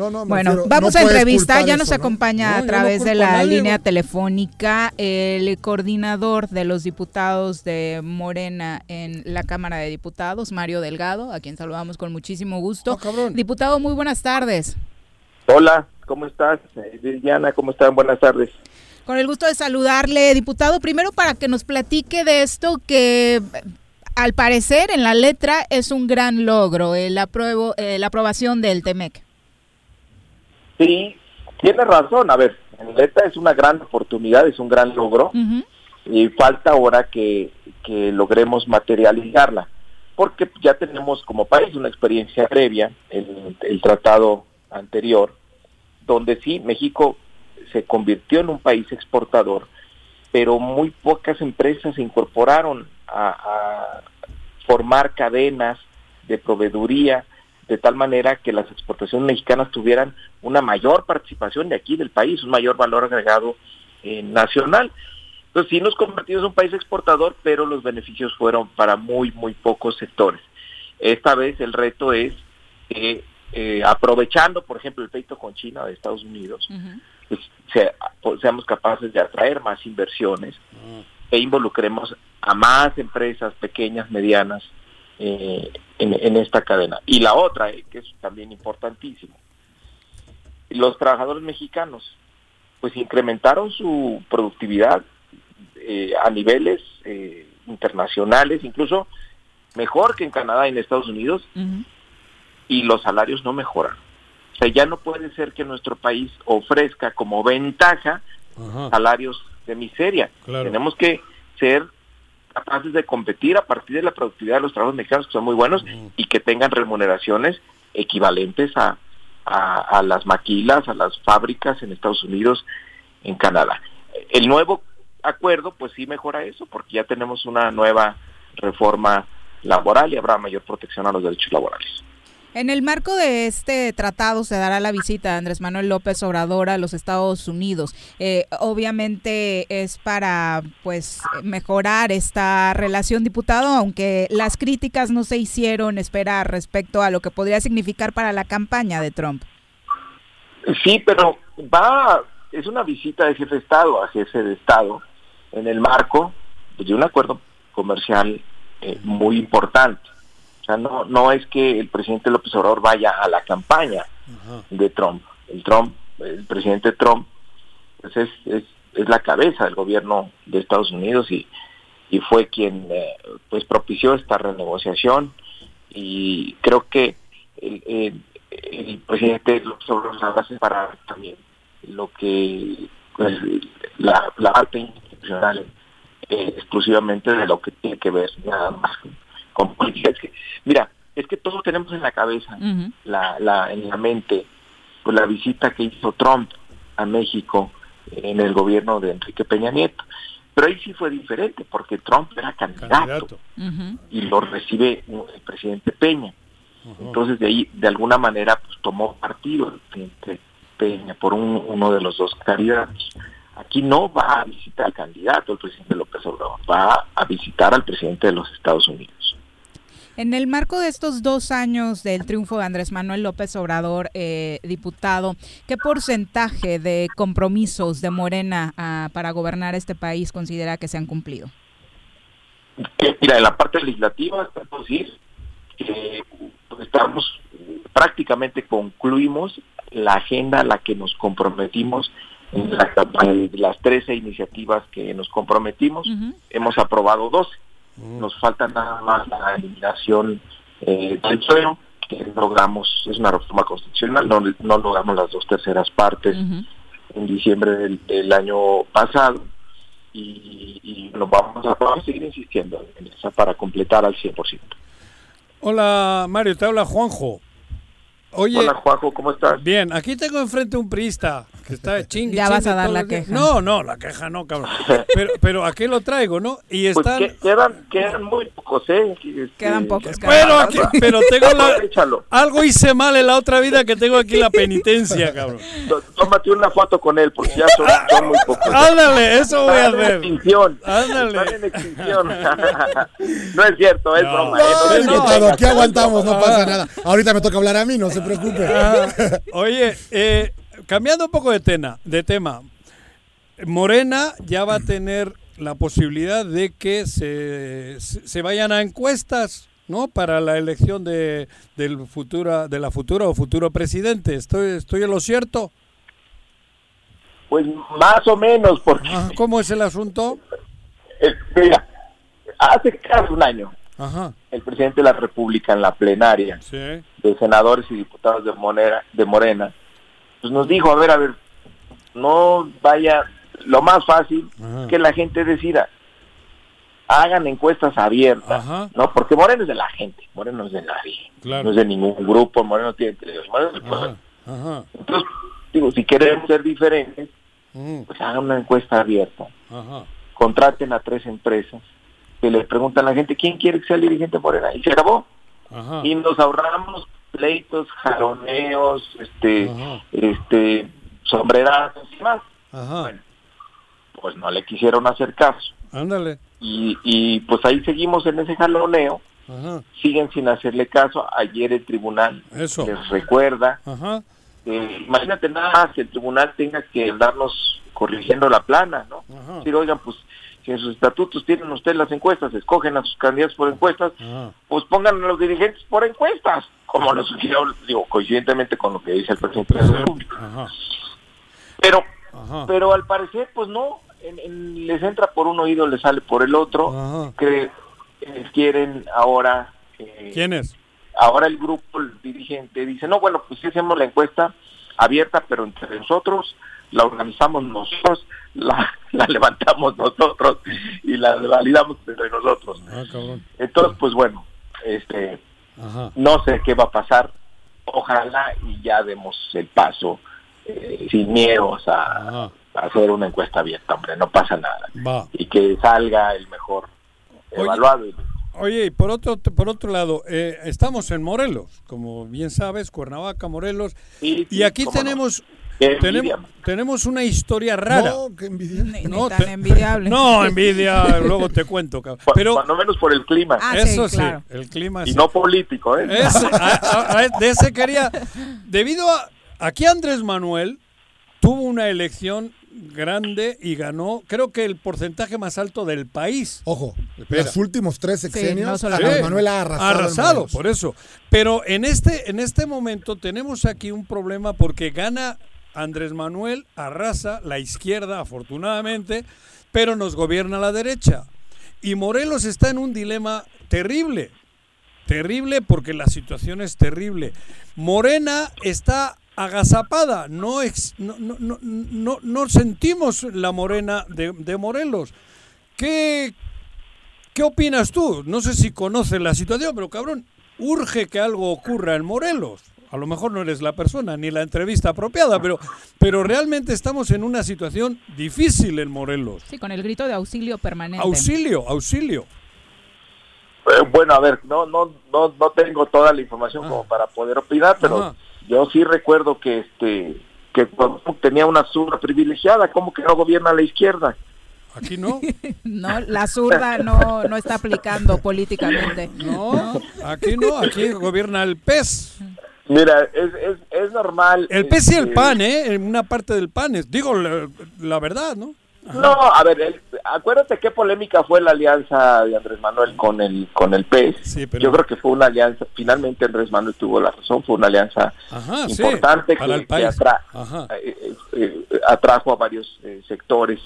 No, no, me Bueno, refiero, vamos no a entrevistar, ya nos ¿no? acompaña No, a través de la nadie, línea no. telefónica el coordinador de los diputados de Morena en la Cámara de Diputados, Mario Delgado, a quien saludamos con muchísimo gusto. Diputado, muy buenas tardes. Hola, ¿cómo estás? Eh, Liliana, ¿cómo están? Buenas tardes. Con el gusto de saludarle, diputado, primero para que nos platique de esto que al parecer en la letra es un gran logro, el apruebo, eh, la aprobación del TEMEC. Sí, tienes razón. A ver, neta es una gran oportunidad, es un gran logro y falta ahora que, que logremos materializarla, porque ya tenemos como país una experiencia previa, el, el tratado anterior, donde sí, México se convirtió en un país exportador, pero muy pocas empresas se incorporaron a, a formar cadenas de proveeduría de tal manera que las exportaciones mexicanas tuvieran una mayor participación de aquí del país, un mayor valor agregado eh, nacional. Entonces sí nos convertimos en un país exportador, pero los beneficios fueron para muy, muy pocos sectores. Esta vez el reto es que, eh, aprovechando, por ejemplo, el pleito con China de Estados Unidos, pues, sea- pues, seamos capaces de atraer más inversiones e involucremos a más empresas pequeñas, medianas, eh, en, en esta cadena. Y la otra, eh, que es también importantísimo, los trabajadores mexicanos, pues incrementaron su productividad eh, a niveles eh, internacionales, incluso mejor que en Canadá y en Estados Unidos, y los salarios no mejoran. O sea, ya no puede ser que nuestro país ofrezca como ventaja salarios de miseria. Tenemos que ser capaces de competir a partir de la productividad de los trabajos mexicanos, que son muy buenos, y que tengan remuneraciones equivalentes a, a, las maquilas, a las fábricas en Estados Unidos, en Canadá. El nuevo acuerdo, pues sí mejora eso, porque ya tenemos una nueva reforma laboral y habrá mayor protección a los derechos laborales. En el marco de este tratado se dará la visita de Andrés Manuel López Obrador a los Estados Unidos. Eh, obviamente es para pues mejorar esta relación, diputado, aunque las críticas no se hicieron esperar respecto a lo que podría significar para la campaña de Trump. Sí, pero va es una visita de jefe de Estado a jefe de Estado en el marco de un acuerdo comercial eh, muy importante no, no es que el presidente López Obrador vaya a la campaña de Trump. El Trump, el presidente Trump, pues es, es, la cabeza del gobierno de Estados Unidos y, y fue quien eh, pues propició esta renegociación. Y creo que el, el, presidente López Obrador sabrá separar también. Lo que pues, la, la parte institucional eh, exclusivamente de lo que tiene que ver nada más con política. que, mira, es que todos tenemos en la cabeza, la, la, en la mente, pues la visita que hizo Trump a México en el gobierno de Enrique Peña Nieto. Pero ahí sí fue diferente, porque Trump era candidato, y lo recibe el presidente Peña. Entonces de ahí, de alguna manera, pues tomó partido el presidente Peña por uno de los dos candidatos. Aquí no va a visitar al candidato, el presidente López Obrador, va a visitar al presidente de los Estados Unidos. En el marco de estos dos años del triunfo de Andrés Manuel López Obrador, eh, diputado, ¿qué porcentaje de compromisos de Morena ah, para gobernar este país considera que se han cumplido? Mira, en la parte legislativa, podemos decir que pues, estamos prácticamente concluimos la agenda a la que nos comprometimos en, las 13 iniciativas que nos comprometimos. Hemos aprobado 12 nos falta nada más la eliminación eh, del suelo, que logramos, es una reforma constitucional, no, no logramos las dos terceras partes en diciembre del, año pasado y, y lo vamos a, vamos a seguir insistiendo en esa para completar al 100%. Hola Mario, te habla Juanjo. Oye, Hola Juanjo, ¿cómo estás? Bien, aquí tengo enfrente un priista que está chingue. Ya vas a dar la queja. No, no, la queja no, cabrón. Pero, pero aquí lo traigo, ¿no? Y pues están. quedan, quedan muy pocos, ¿eh? Este, quedan pocos. Pero, aquí, pero tengo la. Algo hice mal en la otra vida que tengo aquí la penitencia, cabrón. Tómate una foto con él porque ya son, muy pocos. Ándale, eso voy a hacer. En extinción. Ándale. Están en extinción. no es cierto, es broma. ¿eh? No, no, aquí aguantamos, no pasa nada. Ahorita me toca hablar a mí, no sé preocupe. Ah, oye, eh, cambiando un poco de, tema, de tema, Morena ya va a tener la posibilidad de que se, se vayan a encuestas, ¿no? Para la elección de, del futura, de la futura o futuro presidente. ¿Estoy, estoy en lo cierto? Pues más o menos, porque... Ah, ¿Cómo es el asunto? Eh, mira, hace casi un año el presidente de la República en la plenaria de senadores y diputados de, Monera, de Morena, pues nos dijo, a ver, a ver, no vaya, lo más fácil que la gente decida. Hagan encuestas abiertas, ¿no? Porque Moreno es de la gente, Moreno es de nadie, no es de ningún grupo, Moreno tiene televisión, Entonces, digo, si queremos ser diferentes, pues hagan una encuesta abierta. Contraten a tres empresas que le preguntan a la gente quién quiere que sea el dirigente Morena y se acabó. Y nos ahorramos pleitos, jaloneos, este, este, sombrerazos y más. Bueno, pues no le quisieron hacer caso. Ándale. Y, y pues ahí seguimos en ese jaloneo. Siguen sin hacerle caso. Ayer el tribunal Eso. les recuerda. imagínate nada más que el tribunal tenga que darnos corrigiendo la plana, ¿no? Decir, oigan, pues si en sus estatutos tienen ustedes las encuestas, escogen a sus candidatos por encuestas, pues pongan a los dirigentes por encuestas, como lo sugirió, digo, coincidentemente con lo que dice el presidente de la República. Pero, pero al parecer, pues no, les entra por un oído, les sale por el otro, que eh, quieren ahora... Eh, ¿Quiénes? Ahora el grupo, el dirigente, dice, no, bueno, pues si hacemos la encuesta abierta, pero entre nosotros, la organizamos nosotros, la, levantamos nosotros y la validamos entre nosotros. Ah, Entonces, pues bueno, este, no sé qué va a pasar. Ojalá y ya demos el paso eh, sin miedos a, hacer una encuesta abierta, hombre, no pasa nada. Y que salga el mejor evaluado. Oye, y por otro, por otro lado, eh, estamos en Morelos, como bien sabes, Cuernavaca, Morelos, y aquí tenemos tenemos, tenemos una historia rara. No, que envidia. no, tan envidiable. No, envidia, luego te cuento. Pero, Cuando menos por el clima. Ah, eso sí, el clima Y no político, ¿eh? de ese quería. Debido a. Aquí Andrés Manuel tuvo una elección grande y ganó, creo que el porcentaje más alto del país. Ojo, los últimos tres sexenios, Andrés Manuel ha arrasado. arrasado, por eso. Pero en este, en este momento tenemos aquí un problema porque gana Andrés Manuel arrasa la izquierda, afortunadamente, pero nos gobierna la derecha. Y Morelos está en un dilema terrible, terrible porque la situación es terrible. Morena está agazapada, no, no, no, no, sentimos la morena de, de Morelos. ¿Qué, ¿Qué opinas tú? No sé si conoces la situación, pero cabrón, urge que algo ocurra en Morelos a lo mejor no eres la persona ni la entrevista apropiada, pero, pero realmente estamos en una situación difícil en Morelos. Sí, con el grito de auxilio permanente. Auxilio, auxilio. Eh, bueno, a ver, no, no, no, no tengo toda la información como para poder opinar, pero yo sí recuerdo que este que tenía una zurda privilegiada, ¿cómo que no gobierna la izquierda? Aquí no. no, la zurda no, no está aplicando políticamente. No, aquí no, aquí gobierna el PES. Mira, es, es, es normal. El pez y el este, pan, ¿eh? En una parte del pan, es, digo la, verdad, ¿no? No, a ver, acuérdate qué polémica fue la alianza de Andrés Manuel con el con el PES. Yo creo que fue una alianza, finalmente Andrés Manuel tuvo la razón, fue una alianza importante que, el país. Eh, eh, eh, atrajo a varios sectores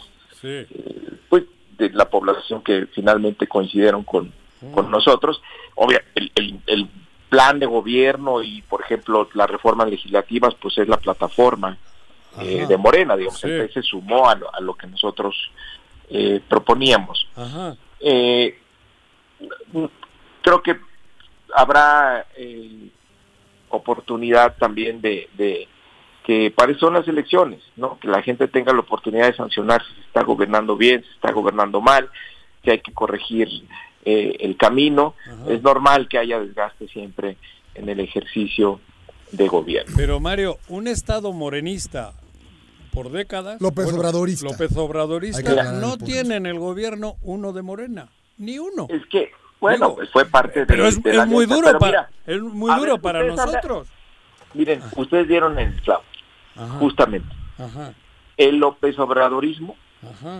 pues, de la población que finalmente coincidieron con, con nosotros. Obvio, el, el, el plan de gobierno y, por ejemplo, las reformas legislativas, pues es la plataforma eh, de Morena, digamos, el se sumó a lo, que nosotros eh, proponíamos. Eh, creo que habrá oportunidad también de, de que para eso son las elecciones, ¿no? Que la gente tenga la oportunidad de sancionar si se está gobernando bien, si se está gobernando mal, que hay que corregir eh, el camino. Es normal que haya desgaste siempre en el ejercicio de gobierno. Pero Mario, un Estado morenista por décadas... López Obradorista. López Obradorista no tiene en el gobierno uno de Morena, ni uno. Es que, bueno, pues fue parte de... Pero es, muy duro para, es muy duro para nosotros. miren, ustedes dieron el clavo, justamente. El López Obradorismo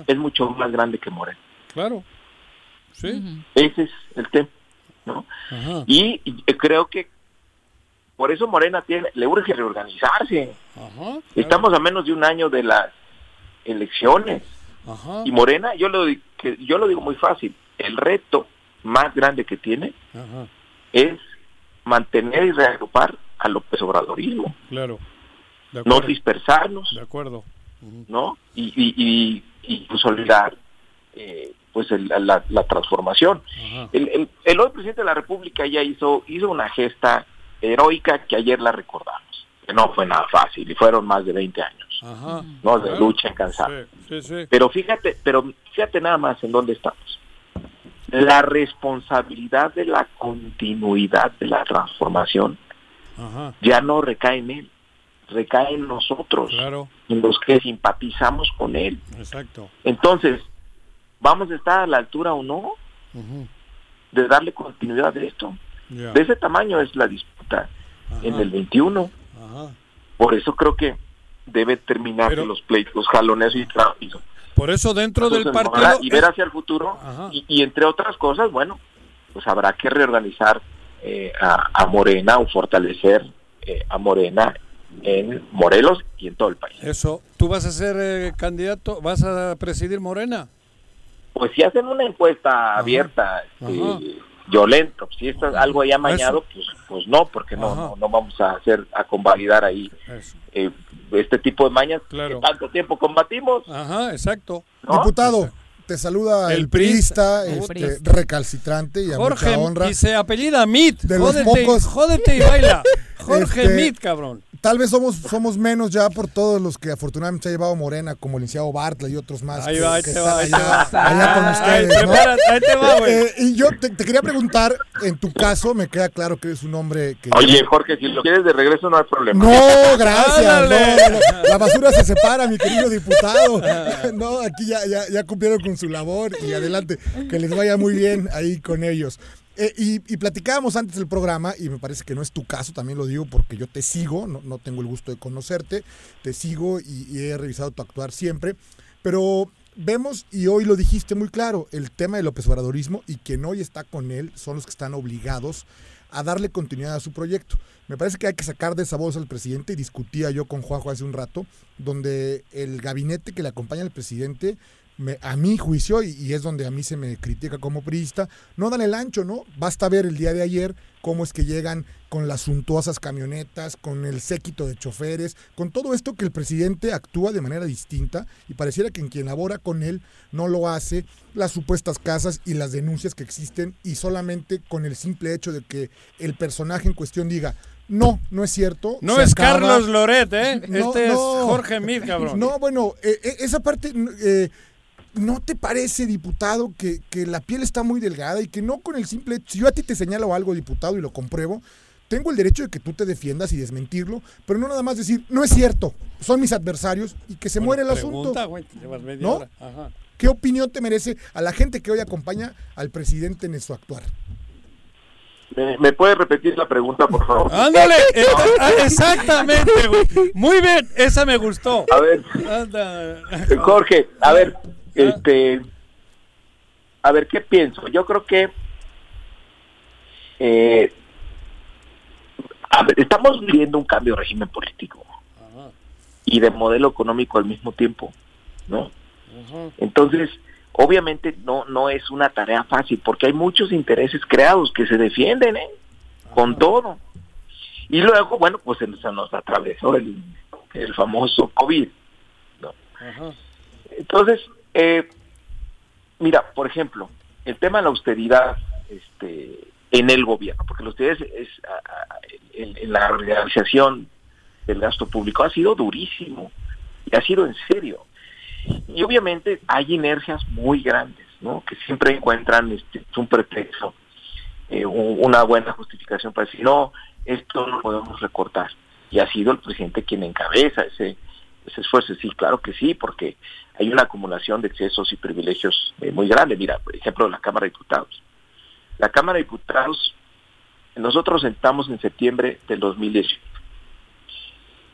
es mucho más grande que Morena. Claro. Ese es el tema, ¿no? Y, creo que por eso Morena tiene, le urge reorganizarse. Estamos a menos de un año de las elecciones. Y Morena, yo lo, que, yo lo digo muy fácil, el reto más grande que tiene es mantener y reagrupar a López Obradorismo. Claro. No dispersarnos. De acuerdo. ¿No? Y, y, y, consolidar eh, pues la, transformación. El, el, hoy presidente de la República ya hizo, hizo una gesta heroica que ayer la recordamos, que no fue nada fácil y fueron más de 20 años, ¿no? De lucha incansable. Pero fíjate, pero fíjate nada más en dónde estamos. La responsabilidad de la continuidad de la transformación ya no recae en él, recae en nosotros, en los que simpatizamos con él. Exacto. Entonces, ¿Vamos a estar a la altura o no de darle continuidad a esto? De ese tamaño es la disputa en el 21. Por eso creo que debe terminar los pleitos, jalones y tráfico. Por eso dentro del partido... Y ver hacia el futuro. Y, entre otras cosas, bueno, pues habrá que reorganizar eh, a, Morena o fortalecer eh, a Morena en Morelos y en todo el país. Eso, ¿tú vas a ser eh, candidato, vas a presidir Morena? Pues si hacen una encuesta abierta, este, violento, si esto es algo ya mañado, pues, pues no, porque no, no, no vamos a hacer, a convalidar ahí eh, este tipo de mañas. Que tanto tiempo combatimos. Ajá, exacto. Diputado, te saluda el, El priista, priista. este, recalcitrante y a Jorge, mucha honra. y se apellida Mit, De los jódete, y- pocos- jódete y baila. Jorge Este, Mit, cabrón. Tal vez somos, somos menos ya por todos los que afortunadamente se ha llevado Morena, como el licenciado Bartla y otros más. Ahí que- va, ahí que te están va, ahí te allá, va. allá con Ay, ustedes, ¿no? ahí te va, güey. Eh, y yo te, te quería preguntar, en tu caso, me queda claro que eres un hombre que... Oye, Jorge, si lo quieres de regreso no hay problema. No, gracias. No, Ándale. no, no. La basura se separa, mi querido diputado. No, aquí ya, ya, ya cumplieron con su labor y adelante, que les vaya muy bien ahí con ellos. Eh, y, y platicábamos antes del programa, y me parece que no es tu caso, también lo digo porque yo te sigo, no, no tengo el gusto de conocerte, te sigo y, y he revisado tu actuar siempre, pero vemos, y hoy lo dijiste muy claro, el tema del López Obradorismo y quien hoy está con él son los que están obligados a darle continuidad a su proyecto. Me parece que hay que sacar de esa bolsa al presidente y discutía yo con Juanjo hace un rato, donde el gabinete que le acompaña al presidente, me- a mi juicio, y, y es donde a mí se me critica como priista, no dan el ancho, ¿no? Basta ver el día de ayer cómo es que llegan con las suntuosas camionetas, con el séquito de choferes, con todo esto que el presidente actúa de manera distinta y pareciera que en quien labora con él no lo hace, las supuestas casas y las denuncias que existen y solamente con el simple hecho de que el personaje en cuestión diga, no, no es cierto. No es acaba". Carlos Loret, ¿eh? No, este no. es Jorge Mit, cabrón. No, bueno, eh, eh, esa parte, eh, ¿no te parece, diputado, que, que la piel está muy delgada y que no con el simple... Si yo a ti te señalo algo, diputado, y lo compruebo, tengo el derecho de que tú te defiendas y desmentirlo, pero no nada más decir, no es cierto, son mis adversarios y que se muere el Pregunta, asunto. güey, te llevas media ¿No? hora. Ajá. ¿Qué opinión te merece a la gente que hoy acompaña al presidente en su actuar? ¿Me, me puede repetir la pregunta, por favor? Ándale, eh, ah, exactamente, güey. Muy bien, esa me gustó. A ver, Anda. Jorge, a ver, este, a ver, ¿qué pienso? Yo creo que, eh, a ver, estamos viviendo un cambio de régimen político y de modelo económico al mismo tiempo, ¿no? Entonces, obviamente no no es una tarea fácil porque hay muchos intereses creados que se defienden, ¿eh? Con todo. Y luego, bueno, pues se nos, se nos atravesó el, el famoso COVID. Entonces, eh, mira, por ejemplo, el tema de la austeridad este, en el gobierno, porque la austeridad es, es, en, la realización del gasto público ha sido durísimo y ha sido en serio. Y obviamente hay inercias muy grandes, ¿no? Que siempre encuentran este, un pretexto, eh, un- una buena justificación para decir, no, esto no podemos recortar. Y ha sido el presidente quien encabeza ese, ese esfuerzo. Sí, claro que sí, porque hay una acumulación de excesos y privilegios eh, muy grande. Mira, por ejemplo, la Cámara de Diputados. La Cámara de Diputados, nosotros sentamos en septiembre del 2018.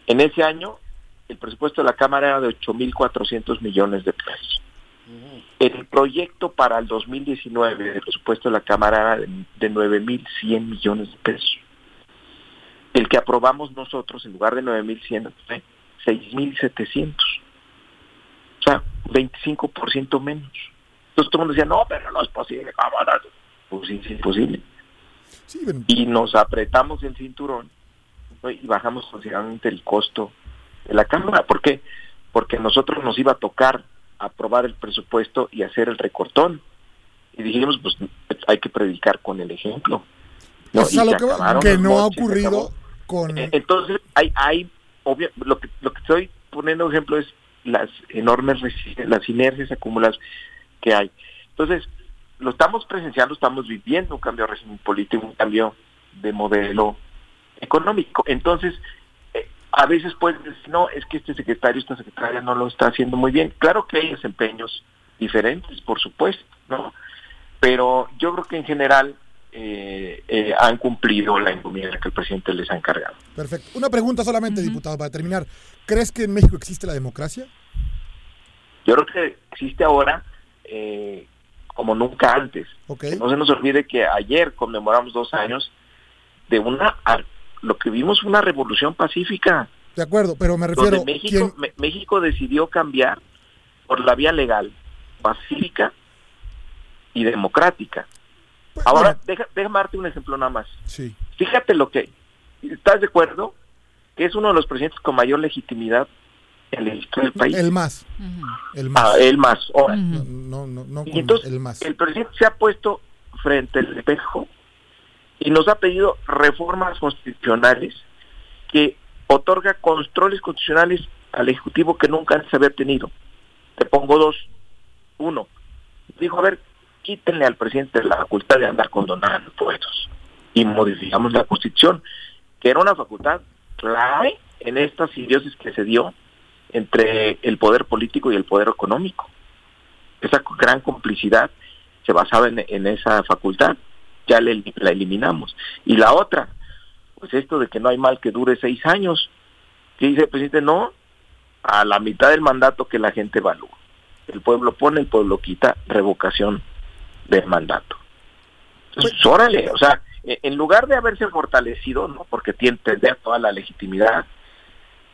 En ese año, el presupuesto de la Cámara era de 8.400 millones de pesos. El proyecto para el 2019 del presupuesto de la Cámara era de, de 9.100 millones de pesos. El que aprobamos nosotros, en lugar de 9.100, fue 6.700. O sea, 25% menos. Entonces todo el mundo decía, no, pero no es posible. ¿cómo no?". Pues sí, es imposible. Y nos apretamos el cinturón ¿no? y bajamos considerablemente el costo de la Cámara. ¿Por qué? Porque nosotros nos iba a tocar aprobar el presupuesto y hacer el recortón. Y dijimos, pues hay que predicar con el ejemplo. ¿no? O sea, Y lo se que, que no ha ocurrido con... Eh, Entonces, hay, hay lo que lo que estoy poniendo ejemplo es las enormes las inercias acumuladas que hay. Entonces, lo estamos presenciando, estamos viviendo un cambio de régimen político, un cambio de modelo económico. Entonces, eh, a veces pueden decir, no, es que este secretario, esta secretaria no lo está haciendo muy bien. Claro que hay desempeños diferentes, por supuesto, ¿no? Pero yo creo que en general eh, eh, han cumplido la encomienda que el presidente les ha encargado. Perfecto. Una pregunta solamente, diputado, para terminar. ¿Crees que en México existe la democracia? Yo creo que existe ahora eh, como nunca antes. Okay. No se nos olvide que ayer conmemoramos dos años de una, lo que vimos fue una revolución pacífica De acuerdo, pero me refiero... México, México decidió cambiar por la vía legal, pacífica y democrática. Pues, Ahora, déjame darte un ejemplo nada más. Sí. Fíjate lo que... ¿Estás de acuerdo? Que es uno de los presidentes con mayor legitimidad en la historia del país. El más. El más. Ah, el más. No, no, no, entonces, el más. El presidente se ha puesto frente al espejo y nos ha pedido reformas constitucionales que otorga controles constitucionales al Ejecutivo que nunca antes había tenido. Te pongo dos. Uno, dijo, a ver, quítenle al presidente la facultad de andar condonando impuestos y modificamos la Constitución, que era una facultad clave en esta simbiosis que se dio entre el poder político y el poder económico. Esa gran complicidad se basaba en, esa facultad, ya la eliminamos. Y la otra, pues esto de que no hay mal que dure seis años, que dice el presidente, no, a la mitad del mandato que la gente evalúa. El pueblo pone, el pueblo quita, revocación del mandato. Entonces, pues, órale, o sea, e, en lugar de haberse fortalecido, ¿no? Porque tiene toda la legitimidad,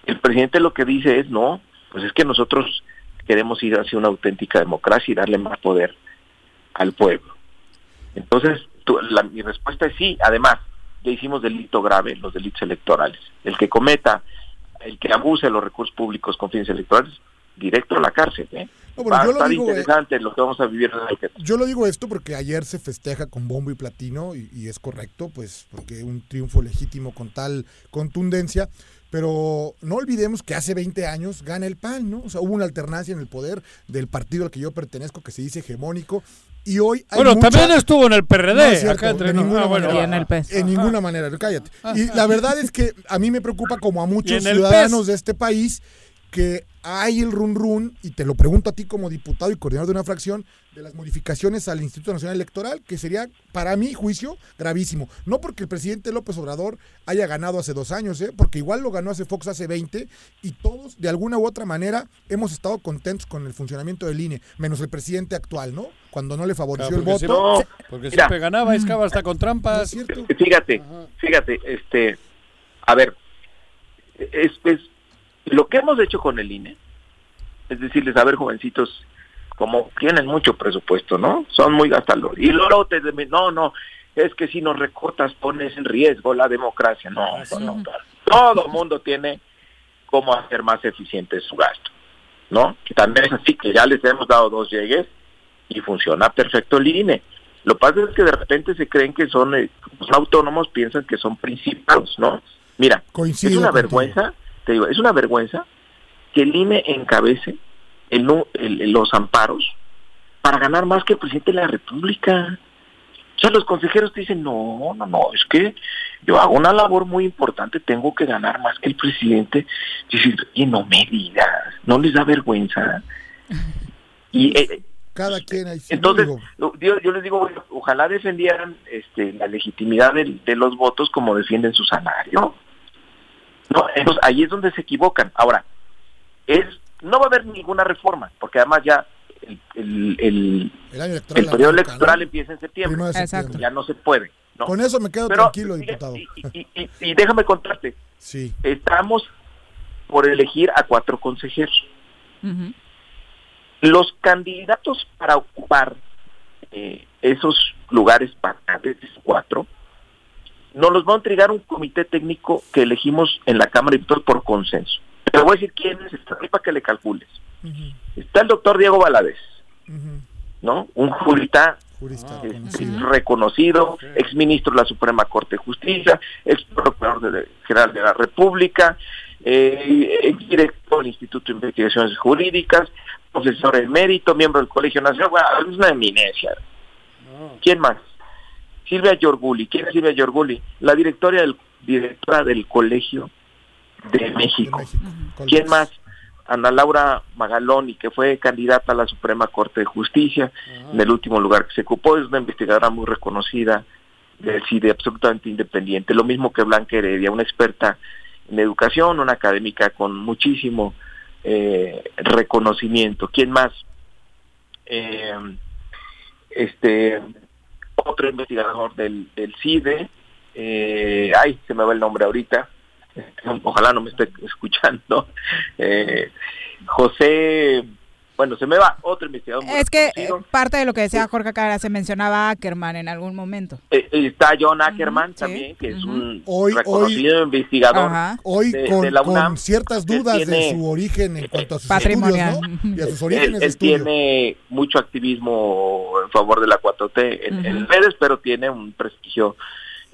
el presidente lo que dice es, no, pues es que nosotros queremos ir hacia una auténtica democracia y darle más poder al pueblo. Entonces, mi respuesta es sí. Además, ya hicimos delito grave, los delitos electorales. El que cometa, el que abuse los recursos públicos con fines electorales, directo a la cárcel. ¿eh? Va a estar interesante lo que vamos a vivir. Yo lo digo esto porque ayer se festeja con bombo y platino y, y es correcto, pues porque un triunfo legítimo con tal contundencia. Pero no olvidemos que hace 20 años gana el PAN, ¿no? O sea, hubo una alternancia en el poder del partido al que yo pertenezco, que se dice hegemónico, y hoy hay bueno, también estuvo en el PRD, acá entre ninguna ah, manera, en, el en ninguna manera, cállate. Y la verdad es que a mí me preocupa como a muchos ciudadanos de este país que hay el run run, y te lo pregunto a ti como diputado y coordinador de una fracción, de las modificaciones al Instituto Nacional Electoral, que sería, para mi juicio, gravísimo. No porque el presidente López Obrador haya ganado hace dos años, ¿eh? porque igual lo ganó hace Fox hace 20, y todos, de alguna u otra manera, hemos estado contentos con el funcionamiento del INE, menos el presidente actual, ¿no? Cuando no le favoreció el voto. porque siempre ganaba, escaba hasta con trampas. cierto? Fíjate, fíjate, este, a ver, es, es lo que hemos hecho con el INE, es decirles, a ver, jovencitos, como tienen mucho presupuesto, ¿no? Son muy gastadores. Y luego te no, no, es que si nos recortas pones en riesgo la democracia. No, ah, no, no. Todo mundo tiene cómo hacer más eficiente su gasto, ¿no? Que también es así que ya les hemos dado dos llegues y funciona perfecto el INE. Lo que pasa es que de repente se creen que son, eh, autónomos, piensan que son principados, ¿no? Mira, es una vergüenza te digo, es una vergüenza que el INE encabece el, los amparos para ganar más que el presidente de la República. O sea, los consejeros te dicen, no, no, no, es que yo hago una labor muy importante, tengo que ganar más que el presidente. Y y no me digas, no les da vergüenza. Y eh, cada quien entonces yo, yo, les digo ojalá defendieran este la legitimidad de, los votos como defienden su salario no, entonces ahí es donde se equivocan. Ahora, es no va a haber ninguna reforma, porque además ya el, el, el, periodo electoral empieza en septiembre. Ya no se puede. Con eso me quedo tranquilo, diputado. Y, déjame contarte. Sí. Estamos por elegir a cuatro consejeros. Los candidatos para ocupar eh, esos lugares vacantes, cuatro, nos los va a entregar un comité técnico que elegimos en la Cámara de Diputados por consenso. Te voy a decir quién es, está para que le calcules. Está el doctor Diego Valadez, ¿no? Un jurista, reconocido, exministro de la Suprema Corte de Justicia, ex procurador general de la República, eh, ex director del Instituto de Investigaciones Jurídicas, profesor emérito, miembro del Colegio Nacional, bueno, es una eminencia. ¿Quién más? Silvia Yorguli. ¿Quién es Silvia Yorguli? La directora del, directora del Colegio de México. ¿Quién más? Ana Laura Magaloni, que fue candidata a la Suprema Corte de Justicia, en el último lugar que se ocupó, es una investigadora muy reconocida, del CIDE, absolutamente independiente. Lo mismo que Blanca Heredia, una experta en educación, una académica con muchísimo eh, reconocimiento. ¿Quién más? Eh, este otro investigador del, CIDE, eh, ay, se me va el nombre ahorita, ojalá no me esté escuchando, eh, José bueno, se me va otro investigador. es que eh, parte de lo que decía Jorge Cara se mencionaba Ackerman en algún momento. Eh, está John Ackerman también, que es un reconocido investigador. Hoy con, la UNAM, ciertas dudas de su origen en cuanto a sus patrimonial. y a sus orígenes él, tiene mucho activismo en favor de la 4T en, redes, pero tiene un prestigio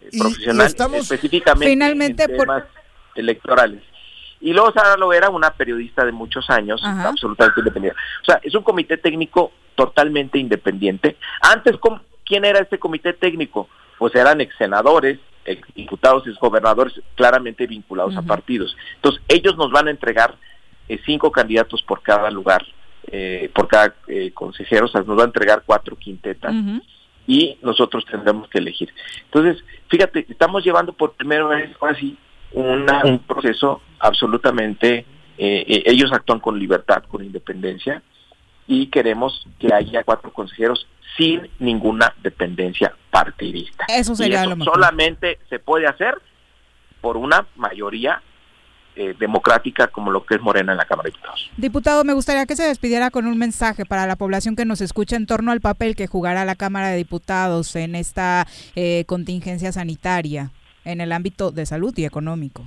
eh, profesional específicamente finalmente en temas electorales. Y luego Sara Lovera, una periodista de muchos años, absolutamente independiente. O sea, es un comité técnico totalmente independiente. Antes, ¿quién era este comité técnico? Pues eran ex senadores, ex diputados, ex gobernadores, claramente vinculados a partidos. Entonces, ellos nos van a entregar eh, cinco candidatos por cada lugar, eh, por cada eh, consejero, o sea, nos va a entregar cuatro quintetas. Y nosotros tendremos que elegir. Entonces, fíjate, estamos llevando por primera vez así un proceso absolutamente, eh, eh, ellos actúan con libertad, con independencia, y queremos que haya cuatro consejeros sin ninguna dependencia partidista. Eso sería lo mejor. Solamente se puede hacer por una mayoría eh, democrática como lo que es Morena en la Cámara de Diputados. Diputado, me gustaría que se despidiera con un mensaje para la población que nos escucha en torno al papel que jugará la Cámara de Diputados en esta contingencia sanitaria en el ámbito de salud y económico.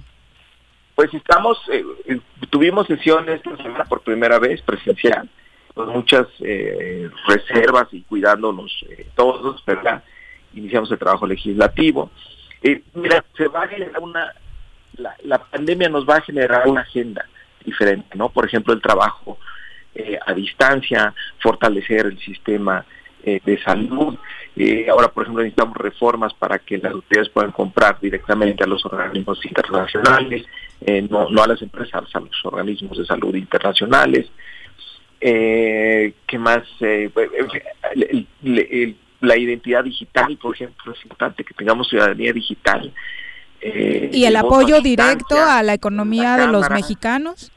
Pues estamos, eh, eh, tuvimos sesiones esta semana por primera vez presencial, con muchas eh, reservas y cuidándonos todos, ¿verdad? Iniciamos el trabajo legislativo. mira, se va a generar una, la, pandemia nos va a generar una agenda diferente, ¿no? Por ejemplo, el trabajo a distancia, fortalecer el sistema de salud. Ahora, por ejemplo, necesitamos reformas para que las autoridades puedan comprar directamente a los organismos internacionales, eh, no, no a las empresas, a los organismos de salud internacionales. Eh, ¿Qué más? Eh, la identidad digital, por ejemplo, es importante que tengamos ciudadanía digital. ¿Y el apoyo directo a la economía de los mexicanos?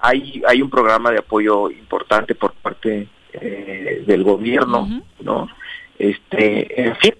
Hay, hay un programa de apoyo importante por parte del gobierno, ¿no? Este, en fin,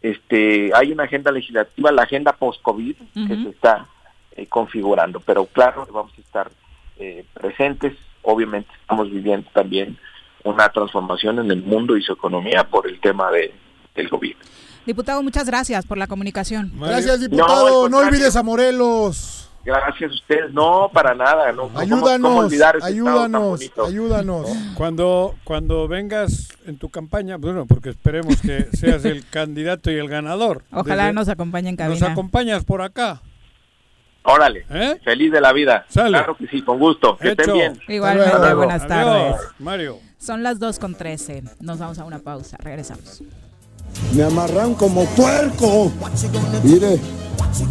este, hay una agenda legislativa, la agenda post-COVID, que se está eh, configurando. Pero claro, vamos a estar eh, presentes. Obviamente estamos viviendo también una transformación en el mundo y su economía por el tema de, del gobierno. Diputado, muchas gracias por la comunicación. Gracias, diputado. No, olvides a Morelos. Gracias a ustedes. No, para nada. No, ayúdanos, ayúdanos, ayúdanos. Cuando, cuando vengas en tu campaña, bueno, porque esperemos que seas el candidato y el ganador. Ojalá nos acompañen en Nos acompañas por acá. Órale, ¿Eh? feliz de la vida. Claro que sí, con gusto. Que estén bien. Igualmente, buenas tardes. Mario. Son las 2 con 13. Nos vamos a una pausa. Regresamos. Me amarran como puerco. Mire.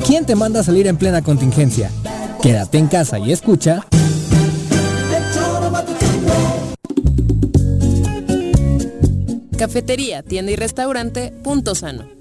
¿Quién te manda a salir en plena contingencia? Quédate en casa y escucha. Cafetería, tienda y restaurante, punto sano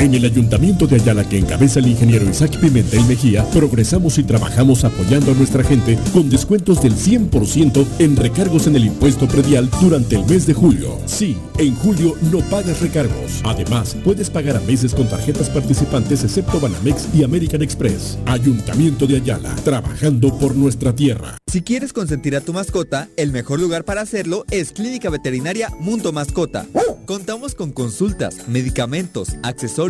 En el Ayuntamiento de Ayala que encabeza el ingeniero Isaac Pimentel Mejía, progresamos y trabajamos apoyando a nuestra gente con descuentos del 100% en recargos en el impuesto predial durante el mes de julio. Sí, en julio no pagas recargos. Además, puedes pagar a meses con tarjetas participantes excepto Banamex y American Express. Ayuntamiento de Ayala, trabajando por nuestra tierra. Si quieres consentir a tu mascota, el mejor lugar para hacerlo es Clínica Veterinaria Mundo Mascota. Contamos con consultas, medicamentos, accesorios,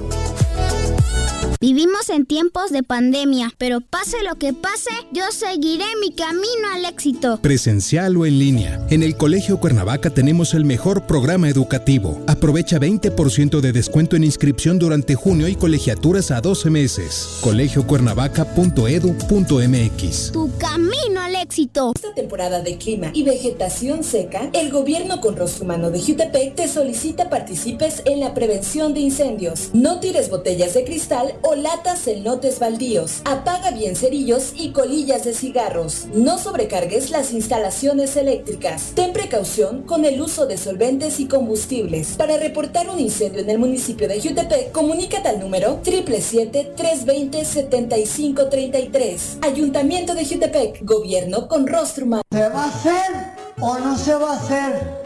Vivimos en tiempos de pandemia, pero pase lo que pase, yo seguiré mi camino al éxito. Presencial o en línea. En el Colegio Cuernavaca tenemos el mejor programa educativo. Aprovecha 20% de descuento en inscripción durante junio y colegiaturas a 12 meses. colegiocuernavaca.edu.mx. Tu camino al éxito. Esta temporada de clima y vegetación seca, el gobierno con rostro humano de Jutepec te solicita participes en la prevención de incendios. No tires botellas de cristal o latas en lotes baldíos. Apaga bien cerillos y colillas de cigarros. No sobrecargues las instalaciones eléctricas. Ten precaución con el uso de solventes y combustibles. Para reportar un incendio en el municipio de Jutepec, comunícate al número 777-320-7533. Ayuntamiento de Jutepec, gobierno con rostro humano. ¿Se va a hacer o no se va a hacer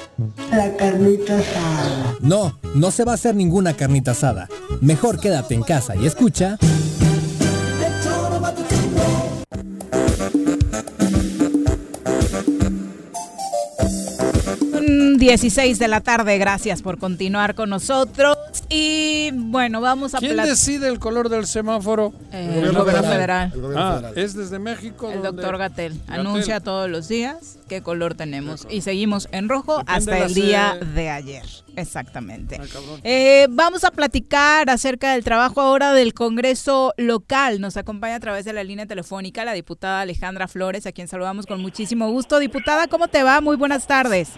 la carnita asada? No, no se va a hacer ninguna carnita asada. Mejor quédate en casa y escucha. Mm, 16 de la tarde, gracias por continuar con nosotros. Y bueno, vamos a ¿Quién decide el color del semáforo? Eh, el gobierno federal. Ah, es desde México. El donde- doctor Gatel Gatell. anuncia todos los días qué color tenemos y seguimos en rojo Depende hasta el día de ayer. Exactamente. Eh, vamos a platicar acerca del trabajo ahora del Congreso local. Nos acompaña a través de la línea telefónica la diputada Alejandra Flores, a quien saludamos con muchísimo gusto. Diputada, ¿cómo te va? Muy buenas tardes.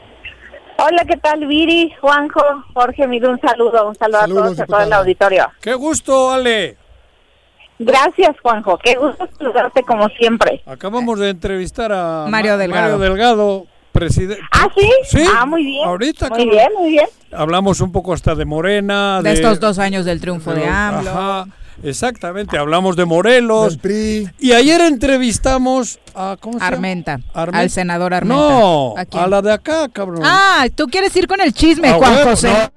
Hola, ¿qué tal, Viri, Juanjo, Jorge? Mire, un saludo, un saludo Saludos, a todos, a todo el diputada. auditorio. Qué gusto, Ale. Gracias, Juanjo, qué gusto saludarte como siempre. Acabamos de entrevistar a Mario Ma- Delgado. Mario Delgado, presidente. ¿Ah, sí? Sí. Ah, muy bien. Ahorita Muy bien, muy bien. Hablamos un poco hasta de Morena. De estos dos años del triunfo de los- AMLO. Ajá, exactamente, hablamos de Morelos. Y ayer entrevistamos a. ¿Cómo se llama? Armenta, al senador Armenta. No, ¿A la de acá, cabrón. Ah, tú quieres ir con el chisme, Ah, Juan José. no.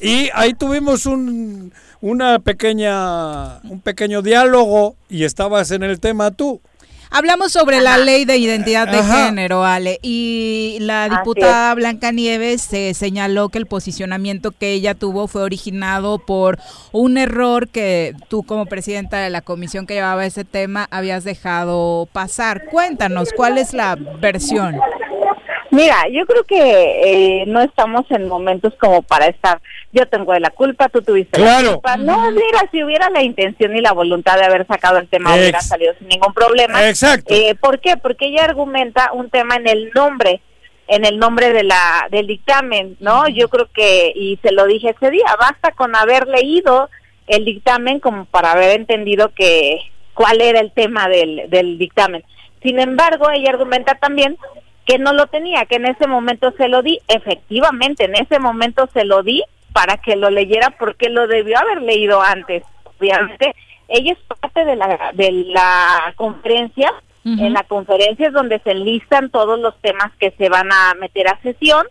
Y ahí tuvimos un una pequeña un pequeño diálogo y estabas en el tema tú. Hablamos sobre la ley de identidad de Ajá. género, Ale, y la diputada Blanca Nieves se señaló que el posicionamiento que ella tuvo fue originado por un error que tú como presidenta de la comisión que llevaba ese tema habías dejado pasar. Cuéntanos, ¿cuál es la versión? Mira, yo creo que eh, no estamos en momentos como para estar, yo tengo la culpa, tú tuviste Claro. la culpa. No, mira, si hubiera la intención y la voluntad de haber sacado el tema, hubiera salido sin ningún problema. Exacto. Eh, ¿Por qué? Porque ella argumenta un tema en el nombre, en el nombre de la del dictamen, ¿no? Yo creo que, y se lo dije ese día, basta con haber leído el dictamen como para haber entendido que cuál era el tema del, del dictamen. Sin embargo, ella argumenta también que no lo tenía, que en ese momento se lo di. Efectivamente, en ese momento se lo di para que lo leyera porque lo debió haber leído antes. Obviamente, ella es parte de la, de la conferencia. En la conferencia es donde se enlistan todos los temas que se van a meter a sesión.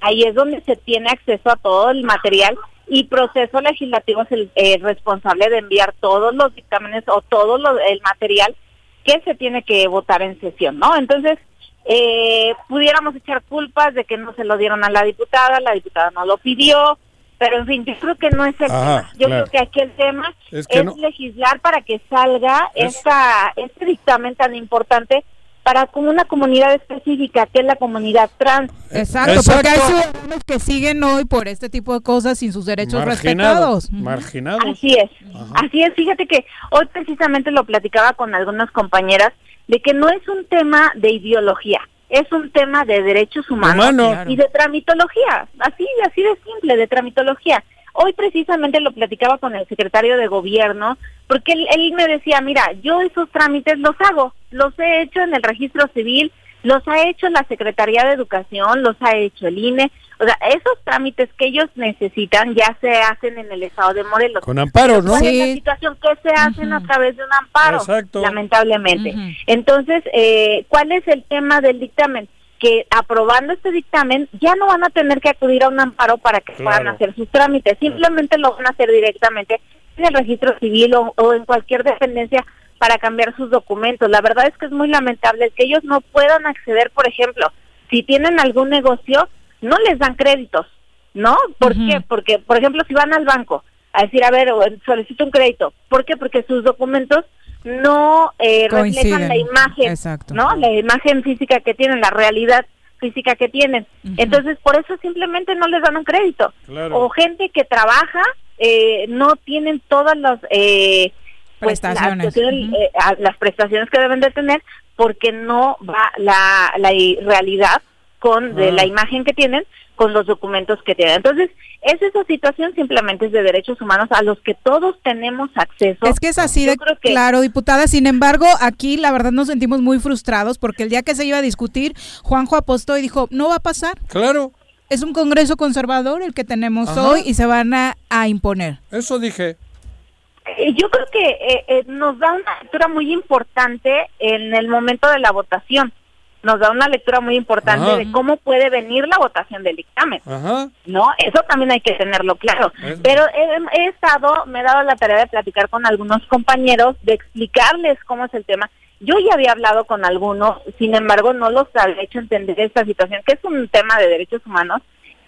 Ahí es donde se tiene acceso a todo el material y proceso legislativo es el eh, responsable de enviar todos los dictámenes o todo lo- el material que se tiene que votar en sesión, ¿no? Entonces, eh, pudiéramos echar culpas de que no se lo dieron a la diputada, la diputada no lo pidió, pero en fin, yo creo que no es el Ajá, tema. Yo claro. creo que aquí el tema Es es, que no- legislar para que salga Es- esta, este dictamen tan importante para como una comunidad específica, que es la comunidad trans. Exacto, porque hay ciudadanos que siguen hoy por este tipo de cosas sin sus derechos respetados. Marginados. Así es, así es. Fíjate que hoy precisamente lo platicaba con algunas compañeras de que no es un tema de ideología, es un tema de derechos humanos Humano. Y de tramitología, así, así de simple, de tramitología. Hoy precisamente lo platicaba con el secretario de gobierno, porque él, él me decía, mira, yo esos trámites los hago, los he hecho en el registro civil, los ha hecho la Secretaría de Educación, los ha hecho el INE, o sea, esos trámites que ellos necesitan ya se hacen en el estado de Morelos. Con amparos, ¿no? ¿Cuál es la situación que se hacen a través de un amparo? Exacto. Lamentablemente. Entonces, eh, ¿cuál es el tema del dictamen? Que aprobando este dictamen ya no van a tener que acudir a un amparo para que puedan hacer sus trámites, simplemente lo van a hacer directamente en el registro civil o, o en cualquier dependencia para cambiar sus documentos. La verdad es que es muy lamentable el que ellos no puedan acceder, por ejemplo, si tienen algún negocio, no les dan créditos, ¿no? ¿Por qué? Porque, por ejemplo, si van al banco a decir, a ver, o, solicito un crédito, ¿por qué? Porque sus documentos no eh, reflejan la imagen, Exacto. ¿no? La imagen física que tienen, la realidad física que tienen. Entonces, por eso simplemente no les dan un crédito. Claro. O gente que trabaja, eh, no tienen todas las... Eh, pues, las Prestaciones. eh, las prestaciones que deben de tener porque no va la, la realidad con de Ah. la imagen que tienen con los documentos que tienen. Entonces, es esa situación simplemente es de derechos humanos a los que todos tenemos acceso. Es que es así de claro, diputada. Sin embargo, aquí la verdad nos sentimos muy frustrados porque el día que se iba a discutir, Juanjo apostó y dijo, no va a pasar. Claro. Es un congreso conservador el que tenemos Ajá. hoy y se van a, a imponer. Eso dije. Eh, Yo creo que eh, eh, nos da una lectura muy importante en el momento de la votación. Nos da una lectura muy importante Ajá. de cómo puede venir la votación del dictamen. Ajá. ¿no? Eso también hay que tenerlo claro. Pero he, he estado, me he dado la tarea de platicar con algunos compañeros, de explicarles cómo es el tema. Yo ya había hablado con algunos, sin embargo, no los había hecho entender esta situación, que es un tema de derechos humanos.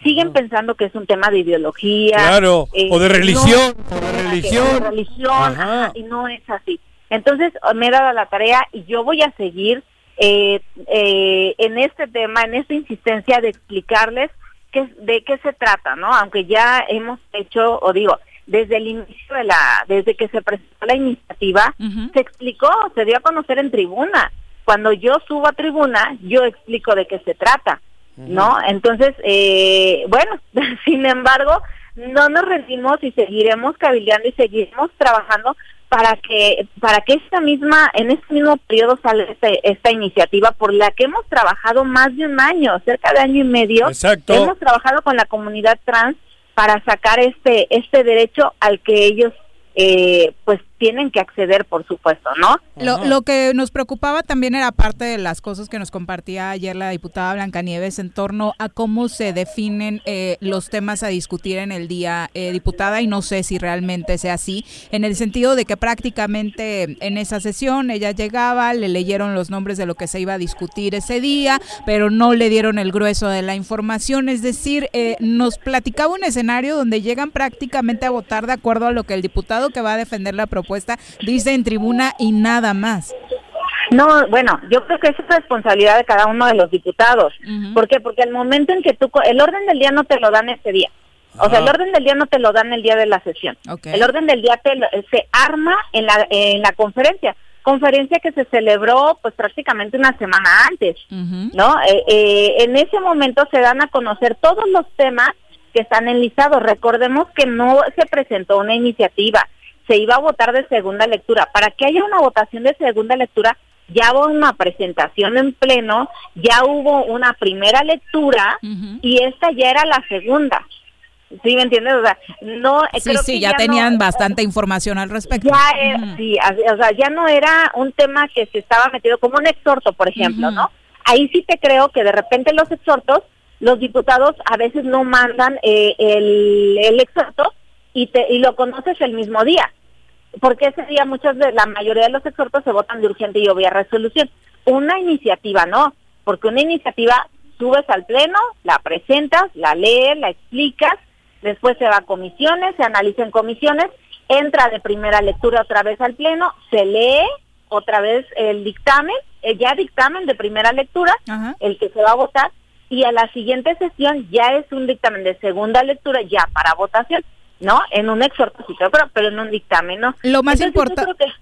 Siguen pensando que es un tema de ideología. Claro, eh, o de religión, o de que- religión. de religión, Ajá. ajá, y no es así. Entonces, me he dado la tarea y yo voy a seguir eh, eh, en este tema, en esta insistencia de explicarles qué, de qué se trata, ¿no? Aunque ya hemos hecho, o digo, desde el inicio de la, desde que se presentó la iniciativa, se explicó, se dio a conocer en tribuna. Cuando yo subo a tribuna, yo explico de qué se trata, ¿no? Entonces, eh, bueno, sin embargo, no nos rendimos y seguiremos cabildeando y seguiremos trabajando para que para que esta misma en este mismo periodo salga este- esta iniciativa por la que hemos trabajado más de un año cerca de año y medio Exacto. hemos trabajado con la comunidad trans para sacar este este derecho al que ellos eh, pues tienen que acceder por supuesto no Lo, lo que nos preocupaba también era parte de las cosas que nos compartía ayer la diputada Blancanieves en torno a cómo se definen eh, los temas a discutir en el día, eh, diputada, y no sé si realmente sea así, en el sentido de que prácticamente en esa sesión ella llegaba, le leyeron los nombres de lo que se iba a discutir ese día, pero no le dieron el grueso de la información, es decir, eh, nos platicaba un escenario donde llegan prácticamente a votar de acuerdo a lo que el diputado que va a defender la propuesta dice en tribuna y nada más. No, bueno, yo creo que es responsabilidad de cada uno de los diputados. ¿Por qué? Porque el momento en que tú, el orden del día no te lo dan ese día. O sea, el Ajá. orden del día no te lo dan el día de la sesión. Ok. El orden del día te se arma en la, en la conferencia. Conferencia que se celebró pues prácticamente una semana antes, ¿no? Eh, eh, en ese momento se dan a conocer todos los temas que están enlistados. Recordemos que no se presentó una iniciativa, se iba a votar de segunda lectura. Para que haya una votación de segunda lectura, ya hubo una presentación en pleno, ya hubo una primera lectura y esta ya era la segunda. ¿Sí me entiendes? O sea, no, Sí, creo sí, que ya, tenían bastante información al respecto. ya era- sí, o sea, ya no era un tema que se estaba metido como un exhorto, por ejemplo, ¿no? Ahí sí te creo que de repente los exhortos, los diputados a veces no mandan eh, el, el exhorto y te y lo conoces el mismo día, porque ese día muchas de la mayoría de los exhortos se votan de urgente y obvia resolución. Una iniciativa no, porque una iniciativa subes al pleno, la presentas, la lees, la explicas, después se va a comisiones, se analiza en comisiones, entra de primera lectura otra vez al pleno, se lee otra vez el dictamen, eh, ya dictamen de primera lectura, el que se va a votar, y a la siguiente sesión ya es un dictamen de segunda lectura ya para votación, ¿no? En un exhorto, sí, pero, pero en un dictamen, ¿no? Lo más importante...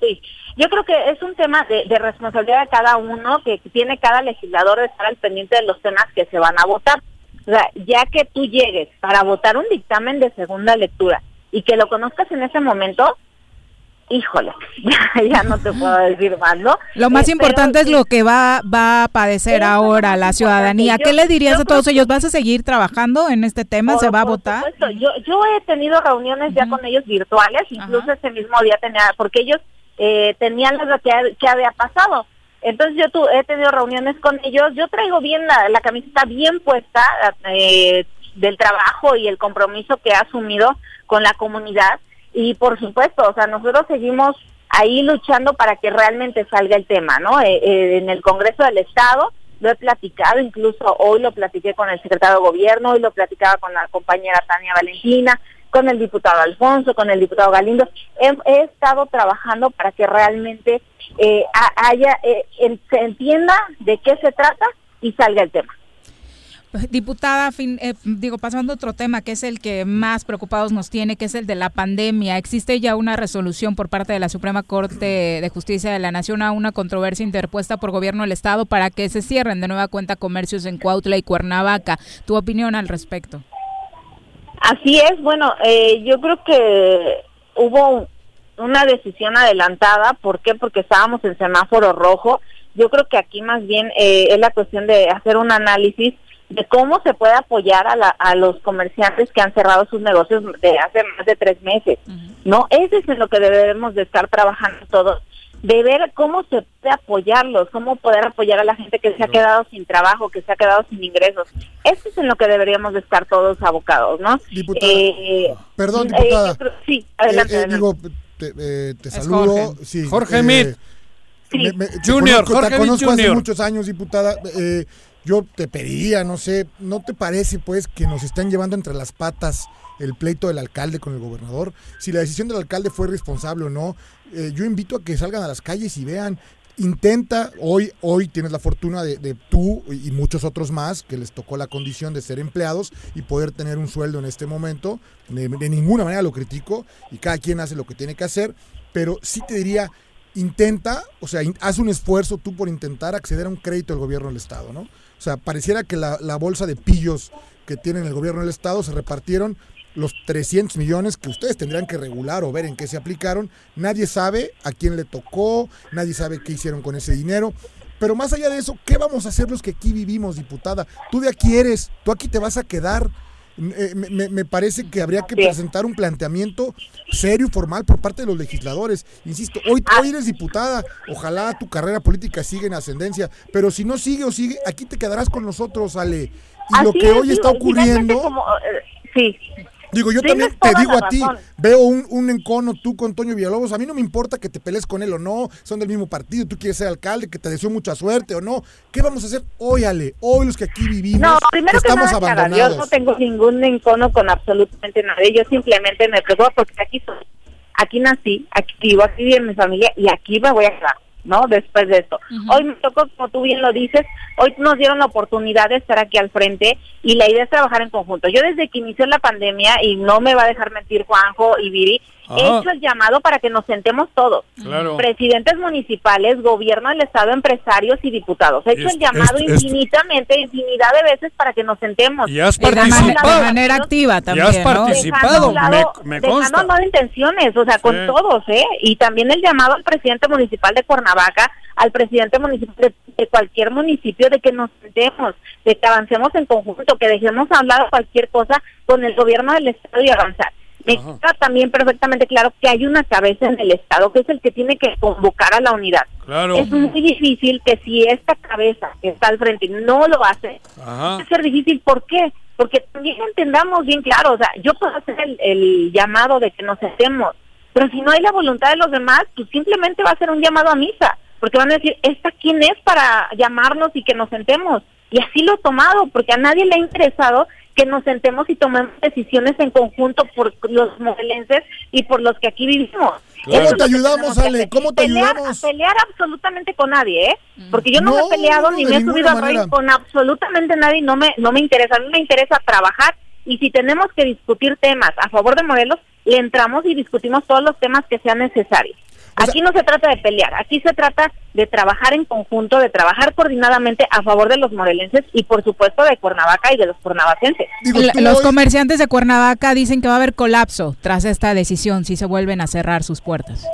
Sí, yo creo que es un tema de, de responsabilidad de cada uno, que tiene cada legislador de estar al pendiente de los temas que se van a votar. O sea, ya que tú llegues para votar un dictamen de segunda lectura y que lo conozcas en ese momento, híjole, ya, ya no te puedo decir más, ¿no? Lo más Eh, importante pero es lo que va, va a padecer ahora la ciudadanía. Yo- ¿Qué le dirías a todos ellos? ¿Vas a seguir trabajando en este tema? ¿Se va a votar? supuesto. Yo, yo he tenido reuniones ya con ellos virtuales, incluso ese mismo día tenía, porque ellos eh, tenían lo que, que había pasado. Entonces yo tu- he tenido reuniones con ellos, yo traigo bien la, la camiseta bien puesta eh, del trabajo y el compromiso que ha asumido con la comunidad y por supuesto, o sea, nosotros seguimos ahí luchando para que realmente salga el tema, ¿no? Eh, eh, en el Congreso del Estado lo he platicado, incluso hoy lo platiqué con el secretario de Gobierno, hoy lo platicaba con la compañera Tania Valentina, con el diputado Alfonso, con el diputado Galindo. He, he estado trabajando para que realmente eh, ha- haya, eh, se entienda de qué se trata y salga el tema. Diputada, fin- eh, digo, pasando a otro tema, que es el que más preocupados nos tiene, que es el de la pandemia. Existe ya una resolución por parte de la Suprema Corte de Justicia de la Nación a una controversia interpuesta por gobierno del Estado para que se cierren de nueva cuenta comercios en Cuautla y Cuernavaca. ¿Tu opinión al respecto? Así es, bueno, eh, yo creo que hubo una decisión adelantada, ¿por qué? Porque estábamos en semáforo rojo. Yo creo que aquí más bien eh, es la cuestión de hacer un análisis de cómo se puede apoyar a, la- a los comerciantes que han cerrado sus negocios de hace más de tres meses, ¿no? Ese es en lo que debemos de estar trabajando todos, de ver cómo se puede apoyarlos, cómo poder apoyar a la gente que se ha quedado sin trabajo, que se ha quedado sin ingresos. Eso es en lo que deberíamos de estar todos abocados, ¿no? Diputada, Eh, Perdón, eh, diputada. yo creo- sí, adelante. Eh, eh, adelante. digo, te, eh, saludo. Jorge. Sí, Jorge eh, Mit. me- me- te Junior, conozco- Jorge te conozco hace Junior. muchos años, diputada. Eh, yo te pediría, no sé, ¿no te parece pues que nos están llevando entre las patas el pleito del alcalde con el gobernador? Si la decisión del alcalde fue responsable o no, eh, yo invito a que salgan a las calles y vean. Intenta, hoy, hoy tienes la fortuna de, tú y muchos otros más que les tocó la condición de ser empleados y poder tener un sueldo en este momento. De, de ninguna manera lo critico y cada quien hace lo que tiene que hacer, pero sí te diría, intenta, o sea, haz un esfuerzo tú por intentar acceder a un crédito del gobierno del Estado, ¿no? O sea, pareciera que la, la bolsa de pillos que tienen el gobierno del Estado se repartieron los 300 millones que ustedes tendrían que regular o ver en qué se aplicaron. Nadie sabe a quién le tocó, nadie sabe qué hicieron con ese dinero. Pero más allá de eso, ¿qué vamos a hacer los que aquí vivimos, diputada? Tú de aquí eres, tú aquí te vas a quedar. Eh, me, me- parece que habría que presentar un planteamiento serio y formal por parte de los legisladores. Insisto, hoy, hoy eres diputada, ojalá tu carrera política siga en ascendencia, pero si no sigue o sigue, aquí te quedarás con nosotros, Ale. Y lo que es, hoy está ocurriendo... como, eh, sí. Digo, yo Tienes también te digo a ti, veo un, un encono tú con Toño Villalobos, a mí no me importa que te pelees con él o no, son del mismo partido, tú quieres ser alcalde, que te deseo mucha suerte o no. ¿Qué vamos a hacer hoy, Ale? Hoy los que aquí vivimos, No, primero que estamos nada, Clara, yo abandonados. no tengo ningún encono con absolutamente nadie. Yo simplemente me preocupo porque aquí soy, aquí nací, aquí vivo, aquí vive mi familia y aquí me voy a quedar, ¿no? Después de esto. Hoy me tocó, como tú bien lo dices, hoy nos dieron la oportunidad de estar aquí al frente y la idea es trabajar en conjunto. Yo desde que inició la pandemia, y no me va a dejar mentir Juanjo y Viri, he Ajá. hecho el llamado para que nos sentemos todos. Claro. Presidentes municipales, gobierno del Estado, empresarios y diputados. He hecho Es- el llamado es- es- infinitamente, infinidad de veces para que nos sentemos. Y has Dejando a un participado. De manera activa también, has ¿no? participado, dejando a un lado- me- me dejando consta. a un lado intenciones, o sea, con Sí. todos, ¿eh? Y también el llamado al presidente municipal de Cuernavaca, al presidente municipal de, de cualquier municipio, de que nos sentemos, de que avancemos en conjunto, que dejemos hablar cualquier cosa con el gobierno del Estado y avanzar. Me Ajá. queda también perfectamente claro que hay una cabeza en el Estado que es el que tiene que convocar a la unidad. Claro. Es muy difícil que si esta cabeza que está al frente no lo hace, Ajá. va a ser difícil. ¿Por qué? Porque también entendamos bien claro, o sea, yo puedo hacer el, el llamado de que nos sentemos, pero si no hay la voluntad de los demás, pues simplemente va a ser un llamado a misa, porque van a decir, ¿esta quién es para llamarnos y que nos sentemos? Y así lo he tomado, porque a nadie le ha interesado que nos sentemos y tomemos decisiones en conjunto por los morelenses y por los que aquí vivimos. ¿Cómo te ayudamos, Ale? ¿Cómo te Pelear- ayudamos? Pelear absolutamente con nadie, ¿eh? Porque yo no, me he peleado no, ni me he subido a reír con absolutamente nadie, no me, no me interesa. A mí me interesa trabajar y si tenemos que discutir temas a favor de Morelos, le entramos y discutimos todos los temas que sean necesarios. Aquí no se trata de pelear, aquí se trata de trabajar en conjunto, de trabajar coordinadamente a favor de los morelenses y por supuesto de Cuernavaca y de los cuernavacenses. Los comerciantes de Cuernavaca dicen que va a haber colapso tras esta decisión si se vuelven a cerrar sus puertas.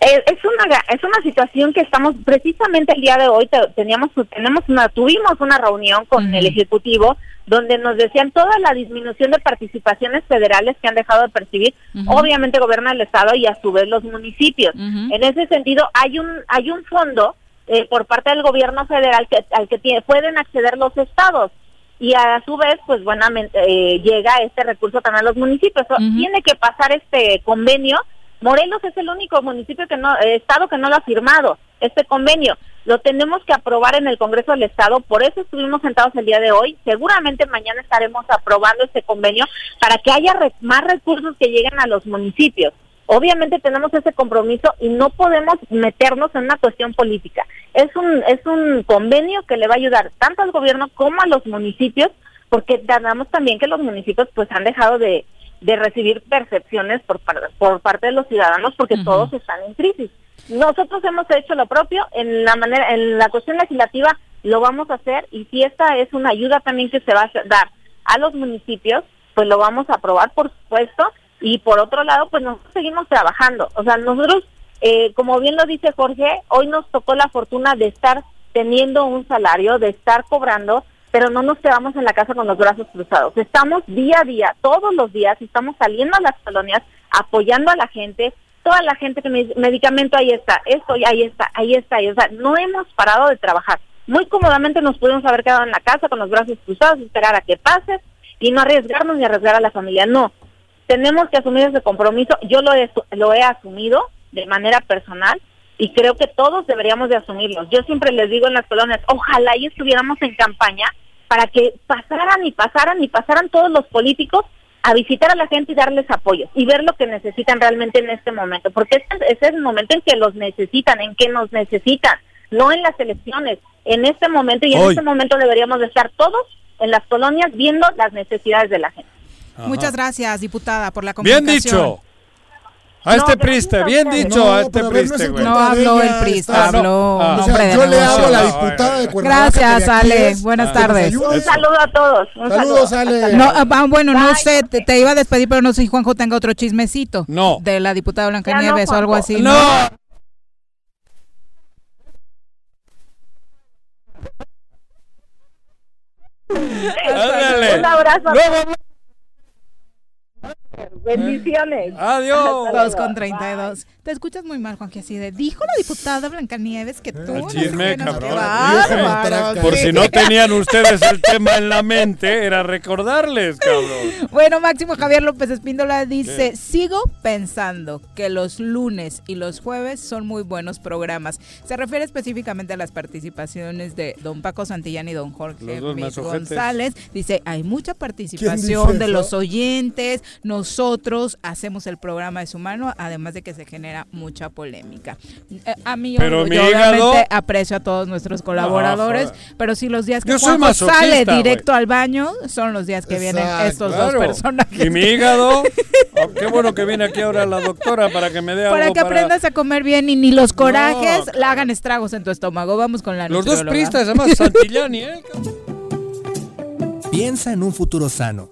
eh, es una es una situación que estamos precisamente el día de hoy teníamos tenemos una tuvimos una reunión con el ejecutivo donde nos decían toda la disminución de participaciones federales que han dejado de percibir obviamente gobierna el estado y a su vez los municipios. En ese sentido hay un hay un fondo eh, por parte del gobierno federal que al que tiene, pueden acceder los estados. Y a su vez pues buenamente eh, llega este recurso también a los municipios. Tiene que pasar este convenio. Morelos es el único municipio que no, eh, estado que no lo ha firmado, este convenio. Lo tenemos que aprobar en el Congreso del Estado, por eso estuvimos sentados el día de hoy. Seguramente mañana estaremos aprobando este convenio para que haya más recursos que lleguen a los municipios. Obviamente tenemos ese compromiso y no podemos meternos en una cuestión política. Es un es un convenio que le va a ayudar tanto al gobierno como a los municipios, porque ganamos también que los municipios pues han dejado de de recibir percepciones por, por parte de los ciudadanos porque todos están en crisis. Nosotros hemos hecho lo propio en la manera en la cuestión legislativa lo vamos a hacer y si esta es una ayuda también que se va a dar a los municipios, pues lo vamos a aprobar por supuesto y por otro lado pues nosotros seguimos trabajando. O sea, nosotros eh, como bien lo dice Jorge, hoy nos tocó la fortuna de estar teniendo un salario, de estar cobrando pero no nos quedamos en la casa con los brazos cruzados. Estamos día a día, todos los días, estamos saliendo a las colonias, apoyando a la gente, toda la gente que me dice, medicamento ahí está, esto ahí está, ahí está, ahí está. No hemos parado de trabajar. Muy cómodamente nos pudimos haber quedado en la casa con los brazos cruzados, esperar a que pase y no arriesgarnos ni arriesgar a la familia. No, tenemos que asumir ese compromiso. Yo lo he, lo he asumido de manera personal y creo que todos deberíamos de asumirlo. Yo siempre les digo en las colonias, ojalá y estuviéramos en campaña para que pasaran y pasaran y pasaran todos los políticos a visitar a la gente y darles apoyo y ver lo que necesitan realmente en este momento, porque este, es el momento en que los necesitan, en que nos necesitan, no en las elecciones, en este momento y en este momento deberíamos de estar todos en las colonias viendo las necesidades de la gente. Muchas gracias, diputada, por la comunicación. Bien dicho. A este priste, bien dicho, a este priste, güey. No habló el priste, habló o sea, Yo le hablo a la diputada de Cuernavaca. Gracias, Ale. Buenas tardes. Un saludo a todos. Saludos, Ale. No, ah, bueno, no sé, te, iba a despedir, pero no sé si Juanjo tenga otro chismecito. No. De la diputada Blanca Nieves o algo así. No. Un abrazo. Bendiciones. Adiós. 2 con 32. Te escuchas muy mal, Juan, que así de. Dijo la diputada Blancanieves que tú. El chisme, cabrón. Por si no tenían ustedes el tema en la mente, era recordarles, cabrón. Bueno, Máximo Javier López Espíndola dice: Sigo pensando que los lunes y los jueves son muy buenos programas. Se refiere específicamente a las participaciones de don Paco Santillán y don Jorge González. Dice: Hay mucha participación de los oyentes. Nosotros hacemos el programa de su mano, además de que se genera mucha polémica. Eh, a mí pero yo, obviamente aprecio a todos nuestros colaboradores, pero si los días que Juanjo sale directo al baño son los días que vienen estos dos personajes. Y mi hígado, oh, qué bueno que viene aquí ahora la doctora para que me dé para que aprendas a comer bien y ni los corajes la hagan estragos en tu estómago. Vamos con la Los dos pristas, además Santillán y él. Piensa en un futuro sano.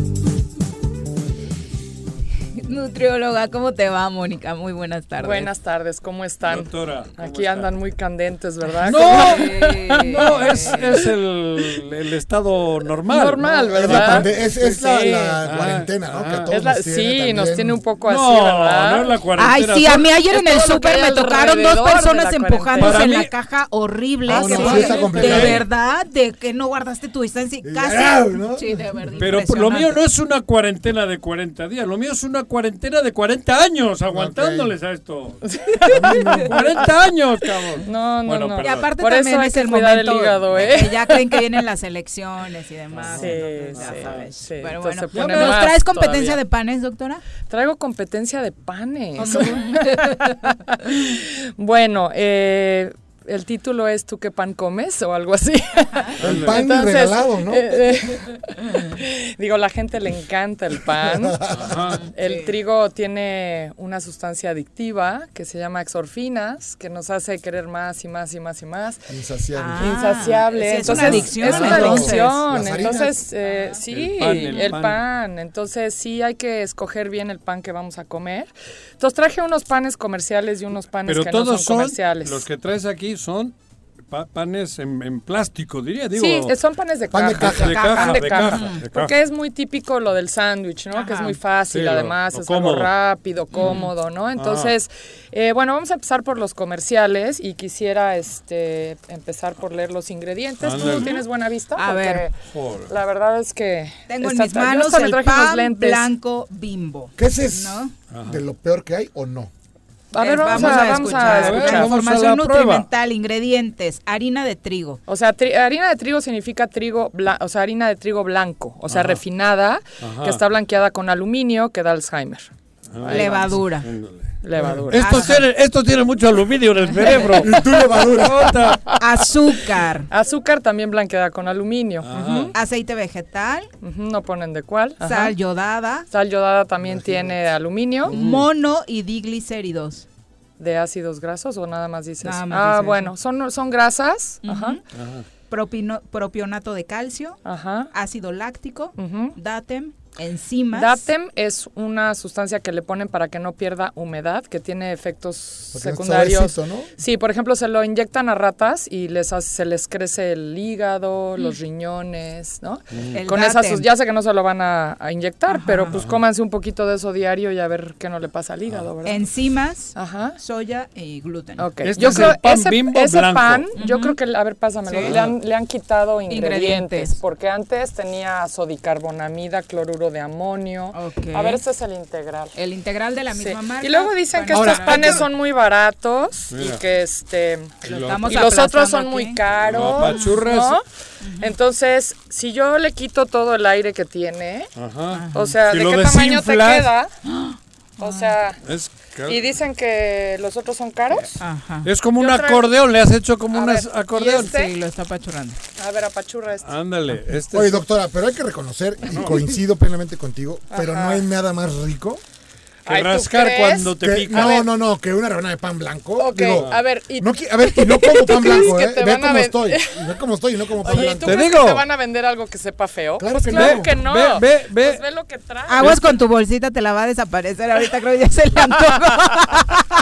Nutrióloga, ¿cómo te va, Mónica? Muy buenas tardes. Buenas tardes, ¿cómo están? Doctora. Aquí andan muy candentes, ¿verdad? No, no es, es el, el, estado normal. Normal, ¿verdad? Es, es la, la, cuarentena, ¿no? Que todos la, nos sí, nos tiene un poco así, no, ¿verdad? No, es la cuarentena. Ay, sí, a mí ayer en el súper me tocaron dos personas empujándose en la caja horrible. Ah, de verdad, de que no guardaste tu distancia casi. Sí, de verdad. Pero lo mío no es una cuarentena de 40 días, lo mío es una cuarentena cuarentena de 40 años aguantándoles a esto. 40 años, cabrón. No, no, no. Y aparte Por también es el momento el hígado, ¿eh? que ya creen que vienen las elecciones y demás. Sí, entonces, sí, ya sabes. sí. Pero bueno, ¿nos traes competencia de panes, doctora? Traigo competencia de panes. bueno, eh, el título es ¿Tú qué pan comes? o algo así. El pan regalado, ¿no? eh, eh, digo, la gente le encanta el pan. El trigo tiene una sustancia adictiva que se llama exorfinas, que nos hace querer más y más y más y más. Insaciable. Ah, Insaciable. sí, es una Entonces, adicción, Es una entonces. adicción. Entonces, eh, sí, El pan, el el pan. pan. Entonces, sí hay que escoger bien el pan que vamos a comer. Entonces, traje unos panes comerciales y unos panes Pero que no todos son son, comerciales. los que traes aquí son pa- panes en, en plástico, diría. Digo, Sí, son panes de Pan de caja. De caja, Pan de de caja. caja, de caja. Porque es muy típico lo del sándwich, ¿no? Que es muy fácil, Sí, además, lo es algo cómodo. rápido, cómodo, ¿no? Entonces, eh, bueno, vamos a empezar por los comerciales y quisiera este empezar por leer los ingredientes. ¿Tú Ándale. tienes buena vista? A Porque ver. Joder. La verdad es que... Tengo en mis manos el pan lentes. blanco bimbo. ¿Qué es eso? ¿No? ¿De lo peor que hay o no? A ver, Eh, vamos, a, vamos a escuchar. A a prueba. nutrimental, ingredientes, harina de trigo. O sea, tri- harina de trigo significa trigo, o sea, harina de trigo blanco, o sea, Ajá. refinada, Ajá. que está blanqueada con aluminio, que da Alzheimer. Ah, Levadura. Levadura. Estos tienen, estos tienen mucho aluminio en el cerebro. Y tú levadura. Azúcar. Azúcar también blanqueada con aluminio. Ajá. Aceite vegetal. Ujú, no ponen de cuál. Ajá. Sal yodada. Sal yodada también tiene aluminio. Mono y diglicéridos. ¿De ácidos grasos o nada más dices? Nada más ah, dice bueno, son, son grasas. Ajá. Propino- propionato de calcio. Ajá. Ácido láctico. Datem. Enzimas. Datem es una sustancia que le ponen para que no pierda humedad, que tiene efectos Porque es secundarios. suavecito, ¿no? Sí, por ejemplo, se lo inyectan a ratas y les hace- se les crece el hígado, los riñones, ¿no? El Con esas Datem. sus- ya sé que no se lo van a, a inyectar, pero pues cómanse un poquito de eso diario y a ver qué no le pasa al hígado, ¿verdad? Enzimas. Ajá. Soya y gluten. Ok. Este yo es creo el pan ese, Bimbo ese blanco. pan, yo creo que, a ver, pásamelo, Sí. le, han, le han quitado ingredientes, Ingredientes. porque antes tenía sodicarbonamida, cloruro de amonio. A ver, este es el integral. El integral de la Sí. misma marca. Y luego dicen que Ahora, estos panes son muy baratos y que este y los otros son muy caros. Entonces, si yo le quito todo el aire que tiene, Ajá. o sea, Si ¿de qué tamaño te queda? O sea, Es, caro. y dicen que los otros son caros. Ajá. es como un acordeón, le has hecho como un acordeón. ¿y este? Sí, lo está apachurrando. A ver, apachurra este. Ándale, este Oye, doctora, pero hay que reconocer, y coincido plenamente contigo, pero no hay nada más rico que Ay, ¿tú rascar crees? cuando te que- pica. no, ver. no, no, que una rebanada de pan blanco. Ok, Digo, a ver, y no, a ver, y no como pan blanco, ¿eh? Ve cómo estoy. Ve cómo estoy y no como pan Oye, ¿y blanco. tú Te crees digo. que te van a vender algo que sepa feo? Claro Pues que claro no. que no. Ve, ve, ve. Pues ve lo que trae. Aguas con tu bolsita, te la va a desaparecer. Ahorita creo que ya se le antojó.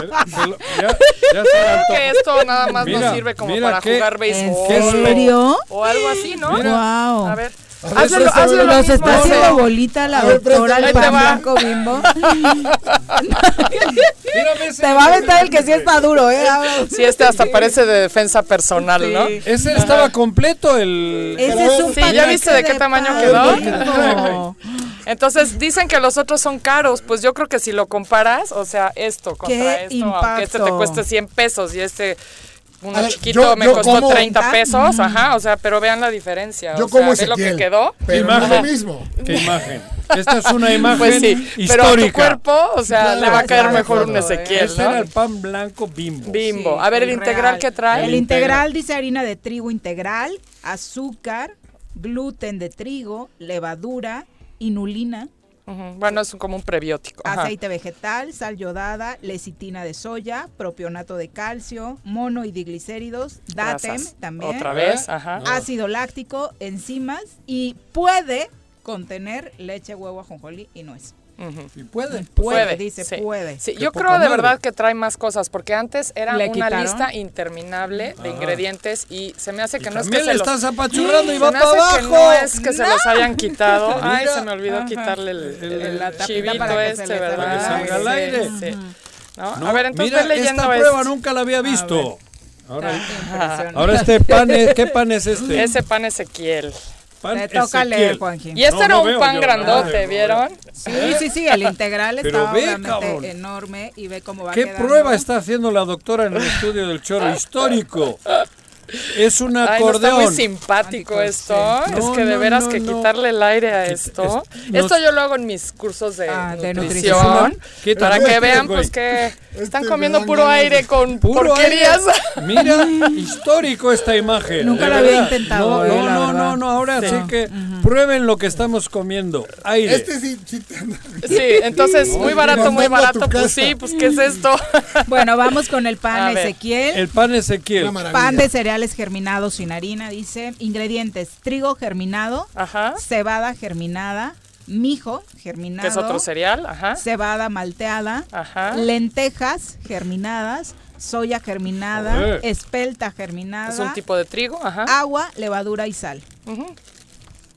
Ya, ya antojó. que esto nada más Mira, nos sirve como para qué- jugar béisbol. qué ¿En serio? O algo así, ¿no? Wow. A ver. Hazlo, hazlo lo Los mismo. está haciendo bolita la doctora el pan blanco bimbo. Te va a aventar el que sí está duro, ¿eh? Sí, este hasta parece de defensa personal, ¿no? Ese estaba completo el. Ese es un Sí, ¿ya viste de qué tamaño quedó? Entonces dicen que los otros son caros, pues yo creo que si lo comparas, o sea, esto contra ¡Qué esto, aunque este te cueste 100 pesos y este uno ver, chiquito yo- me yo costó como- 30 pesos, ajá, o sea, pero vean la diferencia, Yo o sea, como ve lo que Ezequiel, quedó. pero no Imagen. lo mismo. Qué imagen. Esta es una imagen Pues sí, pero a tu histórica. cuerpo, o sea, Claro, le va a caer claro, mejor un claro, Ezequiel, Este ¿no? era el pan blanco bimbo. Bimbo. A ver, el integral que trae. El integral dice harina de trigo integral, azúcar, gluten de trigo, levadura, inulina, Bueno, es como un prebiótico. ajá. aceite vegetal, sal yodada, lecitina de soya, propionato de calcio, mono y diglicéridos, datem Grasas. también, Otra vez, ajá. ácido láctico, enzimas y puede contener leche, huevo, ajonjolí y nuez. Ujú. Y puede. Puede, dice, sí. puede. Sí, yo creo de madre. verdad que trae más cosas, porque antes era ¿Le una quitaron? lista interminable de ingredientes y se me hace que no es que se los... estás apachurrando y Se va para abajo. que no es que se los hayan quitado. Ay, se me olvidó Ajá. quitarle el, El- el la tapita chivito este. ¿verdad? Para que salga al aire. sí. ¿No? No, A ver, entonces mira, leyendo esta prueba nunca la había visto. Ahora, ahora este pan es, ¿qué pan es este? Ese pan Ezequiel. Pan Te toca leer, Juanji. Y este No, era no un veo pan yo, grandote, ¿vieron? Sí, sí, sí, el integral Pero está ve, obviamente cabrón. enorme y ve cómo va ¿Qué quedando. prueba está haciendo la doctora en el estudio del choro histórico? Es un Ay, no, acordeón. está muy simpático esto. sí. es que de no, veras no, que no. quitarle el aire a esto. es- esto yo lo hago en mis cursos de, Ah, de nutrición. nutrición. Quita- Para que vean güey. pues que están Este comiendo me dan puro de- aire con Puro porquerías. aire. Mira, histórico esta imagen. Nunca de la había intentado, No, eh, no, no, no, no, ahora Sí. sí que prueben lo que estamos comiendo. Aire. Este sí, sí Sí, entonces muy barato, muy barato. Pues sí, pues ¿qué es esto? Bueno, vamos con el pan. Ezequiel. El pan Ezequiel. Pan de cereales germinados sin harina, dice. Ingredientes: trigo germinado, Ajá. cebada germinada, mijo germinado, Que es otro cereal, ajá. cebada malteada, Ajá. lentejas germinadas, soya germinada, espelta germinada, Es un tipo de trigo, ajá. agua, levadura y sal.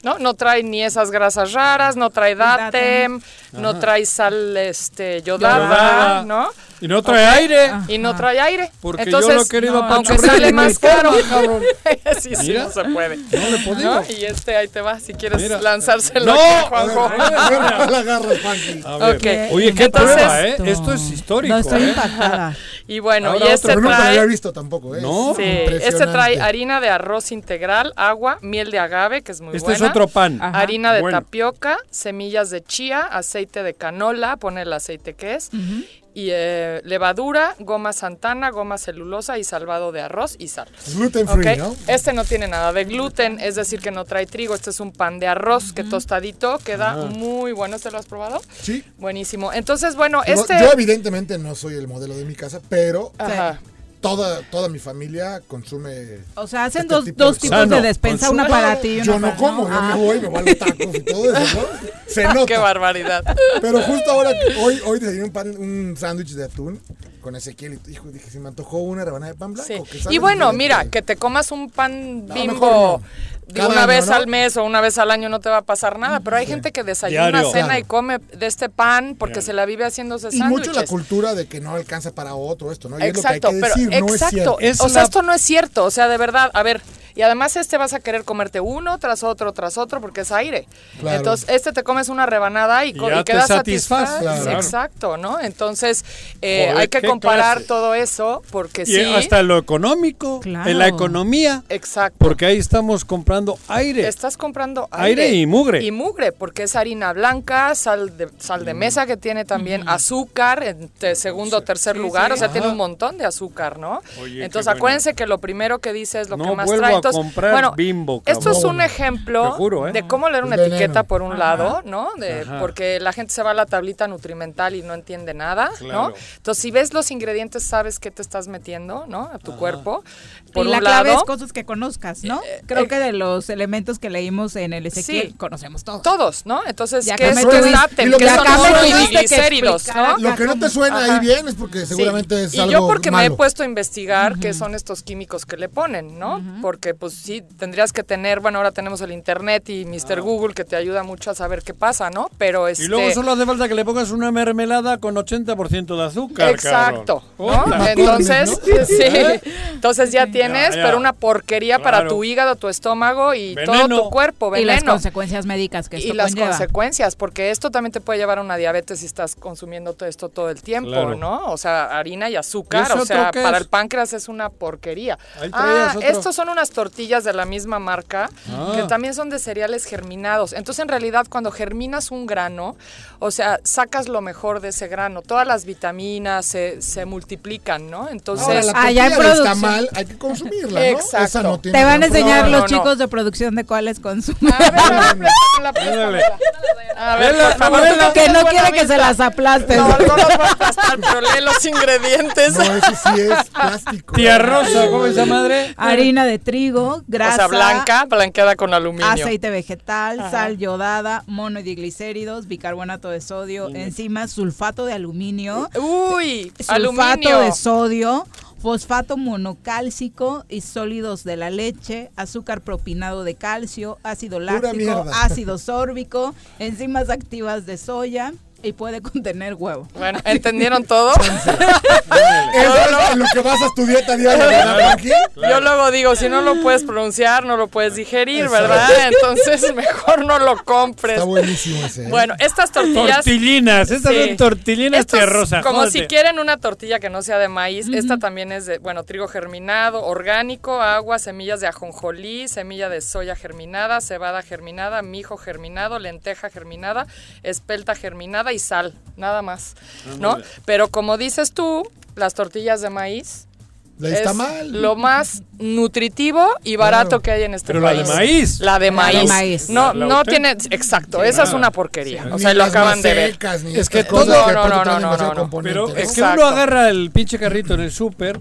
No, no trae ni esas grasas raras, no trae datem, no trae sal este yodada, Yodada. ¿no? Y no trae aire. Y no trae aire. Porque Entonces, yo lo he querido no, aunque sale más caro. cabrón. sí, sí, Mira. no se puede. No le podido. ¿No? Y este ahí te va, si quieres Mira. lanzárselo ¡No! aquí, Juanjo. A ver, no la agarras, Funky. A ver. Ok. Oye, qué Entonces- prueba, ¿eh? Esto es histórico. No estoy ¿eh? impactada. Y bueno, Ahora y este Pero nunca lo había trae... visto tampoco, ¿eh? No. Sí, este trae harina de arroz integral, agua, miel de agave, que es muy Este es buena. otro pan. Ajá. harina de Bueno. tapioca, semillas de chía, aceite de canola, pone el aceite que es, y eh, levadura, goma santana, goma celulosa y salvado de arroz y sal. Gluten free, ¿no? Este no tiene nada de gluten, es decir, que no trae trigo. Este es un pan de arroz que tostadito queda muy bueno. ¿Este lo has probado? Sí. Buenísimo. Entonces, bueno, No, este. Yo evidentemente no soy el modelo de mi casa, pero Ajá. Toda, toda mi familia consume... O sea, hacen Este dos, tipo dos de- tipos Sano, de despensa, una para ti y una Yo no para- como, yo Ah. me voy, me voy a los tacos y todo eso, ¿no? Se nota. Qué barbaridad. Pero justo ahora, hoy, hoy desayuné un, pan- un sándwich de atún con Ezequiel y hijo, dije, se me antojó una rebanada de pan blanco. Sí. que Y bueno, diferente. mira, que te comas un pan No, bimbo no. Cada una año, vez ¿no? al mes o una vez al año no te va a pasar nada, pero hay gente que desayuna, Diario. cena Claro. y come de este pan porque Diario. se la vive haciéndose Y mucho la sándwiches. cultura de que no alcanza para otro esto, ¿no? Y Exacto, es lo que hay que decir, pero no es exacto. cierto. Es o sea, la- esto no es cierto, o sea, de verdad, a ver, y además este vas a querer comerte uno tras otro tras otro porque es aire. Claro. Entonces, este te comes una rebanada y, Y y te quedas satisfecho. claro. Exacto, ¿no? Entonces, eh, Joder, hay que comparar clase. todo eso porque Y sí. hasta lo económico, Claro. en la economía, Exacto. porque ahí estamos comprando aire. Estás comprando aire. Aire y mugre. Y mugre, porque es harina blanca, sal de, sal de mesa que tiene también azúcar en te- segundo o tercer lugar, o sea, tiene un montón de azúcar, ¿no? Oye, Entonces bueno. acuérdense que lo primero que dice es lo No que más trae. Entonces, comprar bueno, Bimbo, esto es un ejemplo juro, ¿eh? de cómo leer una Es veneno. etiqueta por un lado, ¿no? De, porque la gente se va a la tablita nutrimental y no entiende nada, Claro. ¿no? Entonces, si ves los ingredientes, sabes qué te estás metiendo, ¿no? A tu cuerpo. Por y la un clave lado, es cosas que conozcas, ¿no? Creo eh, que de los elementos que leímos en el Ezequiel, Sí. conocemos todos. Todos, ¿no? Entonces, Ya ¿qué que es que es y lo ¿Qué que no? acá. Lo que no te suena Ajá. ahí bien es porque Sí. seguramente es y algo yo porque me he puesto a investigar qué son estos químicos que le ponen, ¿no? Porque pues sí, tendrías que tener, bueno, ahora tenemos el internet y Mr. Google que te ayuda mucho a saber qué pasa, ¿no? Pero este... Y luego solo hace falta que le pongas una mermelada con 80% de azúcar. Exacto. Entonces, sí. ¿Eh? Entonces ya tienes, Ya, ya. pero una porquería para tu hígado, tu estómago y todo Veneno. tu cuerpo, Y las veneno. consecuencias médicas que y esto las conlleva. consecuencias, porque esto también te puede llevar a una diabetes si estás consumiendo todo esto todo el tiempo, Claro. ¿no? O sea, harina y ¿Y azúcar, o sea, para el páncreas es una porquería. Ah, estos son unas tortillas de la misma marca Ah. que también son de cereales germinados. Entonces, en realidad, cuando germinas un grano, o sea, sacas lo mejor de ese grano. Todas las vitaminas se, se multiplican, ¿no? Entonces, Ahora, la Ah, ya tamal hay que consumirla, ¿no? Exacto. Esa no tiene Te van a enseñar No, los no, no. chicos de producción de cuáles consumen. a ver, a ver, la Ándale. A ver, Vela, por favor, que no quiere que se las aplastes. No, no los voy a aplastar, pero lee los ingredientes. No, ese sí es plástico. Tía Rosa, ¿cómo es esa madre? Harina de trigo, grasa, o sea, blanca, blanqueada con aluminio. aceite vegetal, Ajá. sal yodada, monodiglicéridos, bicarbonato de sodio, enzimas, sulfato de aluminio, Uy, sulfato aluminio. de sodio, fosfato monocálcico y sólidos de la leche, azúcar propinado de calcio, ácido láctico, ácido sórbico, enzimas activas de soya, Y puede contener huevo. Bueno, ¿entendieron todo? Eso es lo que basas tu dieta diaria. Yo luego digo, si no lo puedes pronunciar, no lo puedes digerir, ¿verdad? Entonces mejor no lo compres. Está buenísimo ese. ¿eh? Bueno, estas tortillas... Tortillinas, estas Sí. son tortillinas Estos, terrosas. Como si quieren una tortilla que no sea de maíz, esta también es de, bueno, trigo germinado, orgánico, agua, semillas de ajonjolí, semilla de soya germinada, cebada germinada, mijo germinado, lenteja germinada, espelta germinada y sal, nada más, ¿no? Ándale. Pero como dices tú, las tortillas de maíz es mal. lo más nutritivo y barato que hay en este Pero la país. de maíz. La de La de maíz. maíz. No, La- la no tiene, exacto, Sí, esa es una porquería. o sea, lo acaban de ver. Es que estas todo- cosas que no, no, no, no, no. Pero es que Exacto. uno agarra el pinche carrito en el súper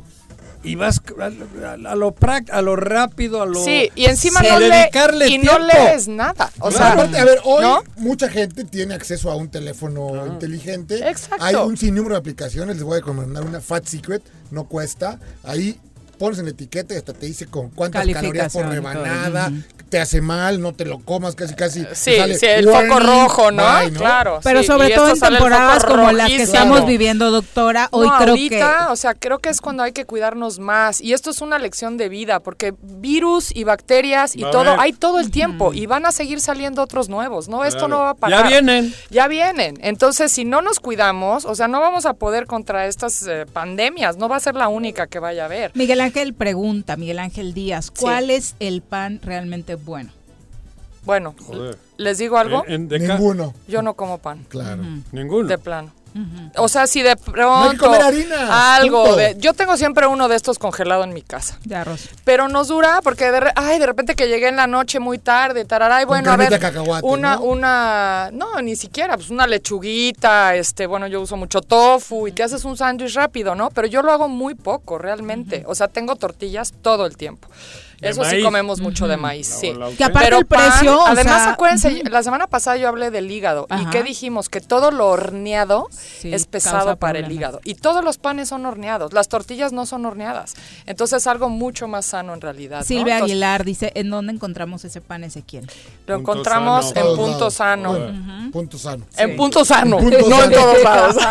y vas a, a- a lo a lo rápido, a lo Sí, y encima no, le, y no lees nada. O sea, Aparte, a ver, hoy ¿no? mucha gente tiene acceso a un teléfono inteligente. Exacto. Hay un sinnúmero de aplicaciones, les voy a recomendar una Fat Secret, no cuesta. Ahí pones en la etiqueta y hasta te dice con cuántas calorías por todo. rebanada, te hace mal, no te lo comas, casi casi. te Sí, sale sí, el foco rojo, ¿no? bye, Claro. Pero sí, sobre y todo en temporadas como las que estamos viviendo, doctora, hoy No, creo ahorita, que... o sea, creo que es cuando hay que cuidarnos más. Y esto es una lección de vida, porque virus y bacterias y Va todo, hay todo el tiempo. Y van a seguir saliendo otros nuevos, ¿no? Esto Claro. no va a parar. Ya vienen. Ya vienen. Entonces, si no nos cuidamos, o sea, no vamos a poder contra estas eh, pandemias. No va a ser la única que vaya a haber. Miguel Ángel pregunta, Miguel Ángel Díaz, ¿cuál es el pan realmente bueno? Bueno, Joder. ¿les digo algo? En- en- de ca- Ninguno. Yo no como pan. Claro. Ninguno. De plano. O sea, si de No hay que pronto comer harina, algo de yo tengo siempre uno de estos congelado en mi casa. De arroz. Pero nos dura porque de, re- ay, de repente que llegué en la noche muy tarde, tarara, y Con bueno, a ver, una ¿no? una no, ni siquiera, pues una lechuguita, este, bueno, yo uso mucho tofu y te haces un sándwich rápido, ¿no? Pero yo lo hago muy poco realmente. O sea, tengo tortillas todo el tiempo. De Eso sí comemos mucho de maíz, La- sí. la Que aparte Pero el precio, o además sea, acuérdense, la semana pasada yo hablé del hígado y qué dijimos que todo lo horneado Sí, es pesado para el hígado y todos los panes son horneados, las tortillas no son horneadas. Entonces es algo mucho más sano en realidad, ¿no? Silvia Entonces, Aguilar dice, ¿en dónde encontramos ese pan Ezequiel? lo Punto encontramos sano. en punto sano. Bueno, Punto sano. En punto sano, En punto no en todos lados.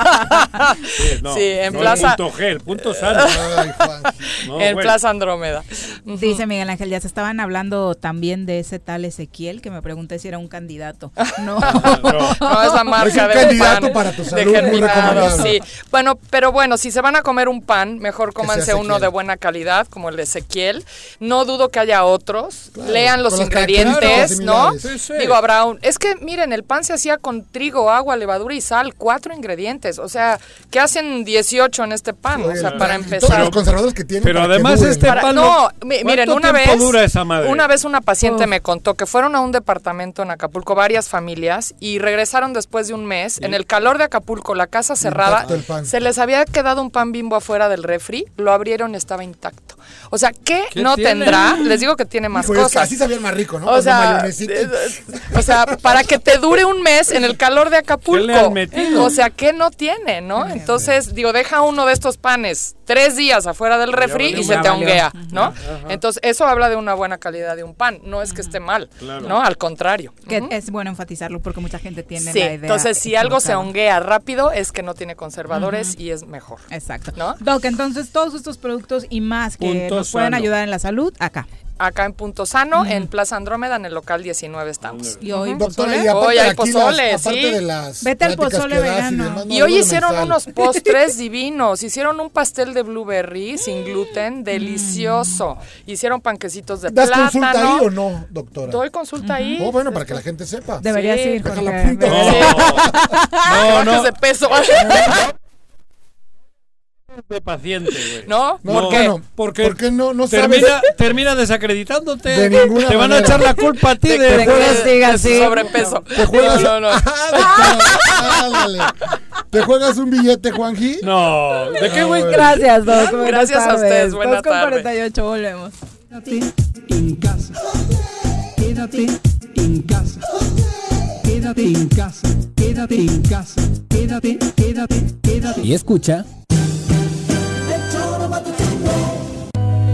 Sí, no, Sí, en no Plaza- Punto G, el punto sano. Ay, Juanji. No, en bueno. Plaza Andrómeda. Dice Miguel Ángel Díaz, estaban hablando también de ese tal Ezequiel, que me pregunté si era un candidato. No. No, es la marca Es un de candidato pan para tu de salud, muy recomendable. sí. Bueno, pero bueno, si se van a comer un pan, mejor cómanse uno de buena calidad, como el de Ezequiel. No dudo que haya otros. Claro, Lean los ingredientes, ¿no? Sí, sí. Digo, habrá un... Es que, miren, el pan se hacía con trigo, agua, levadura y sal. Cuatro ingredientes. O sea, ¿qué hacen 18 en este pan? O sea, para Todos empezar... los conservadores que tienen. Pero además este ¿no? Para- pan no, mi- miren, ¿cuánto una vez, tiempo dura esa madre? una vez una paciente me contó que fueron a un departamento en Acapulco, varias familias, y regresaron después de un mes. En el calor de Acapulco, la casa cerrada, se les había quedado un pan bimbo afuera del refri, lo abrieron, estaba intacto. O sea, ¿qué, ¿Qué no tiene? tendrá? Les digo que tiene más Hijo, es que cosas. así sabía el más rico, ¿no? O Con sea, o para que te dure un mes en el calor de ¿Qué le Acapulco. O sea, ¿qué no tiene, no? Entonces, digo, deja uno de estos panes tres días afuera del refri y se te honguea, ¿no? Entonces, eso habla de una buena calidad de un pan. No es que esté mal, Claro. ¿no? Al contrario. Que es bueno enfatizarlo porque mucha gente tiene Sí, la idea. entonces si algo se honguea rápido es que no tiene conservadores y es mejor. Exacto. ¿No? Doc, entonces todos estos productos y más que Punto nos pueden sano. ayudar en la salud, acá. Acá en Punto Sano, en Plaza Andrómeda, en el local 19 estamos. Y hoy Doctora, pozole. y aparte Hoy hay las- pozole, aparte sí. de las Vete al pozole que das vegano. demás, no, Y hoy hicieron unos postres divinos. Hicieron un pastel de blueberry sin gluten, delicioso. Hicieron panquecitos de ¿Das consulta ahí plátano. o no, doctora? Doy consulta ahí. Oh, bueno, para que la gente sepa. Debería Sí, ir, No, no, no. de peso. De paciente, güey. ¿No? No, ¿Por qué? bueno, Porque ¿por qué no, no sabes? termina, termina desacreditándote. De ninguna Te van manera. a echar la culpa a ti De, de, juegas- que sobrepeso. ¿Te juegas? No, no, no. Ah. ¿Te juegas un billete, Juanji? No, ¿de qué, güey? Gracias, Doc. Buenas Gracias a tardes. ustedes, buena Dos con tarde. 48, volvemos. Quédate en casa. Quédate en casa. Quédate en casa. Quédate en casa. Quédate, quédate, quédate. Y escucha.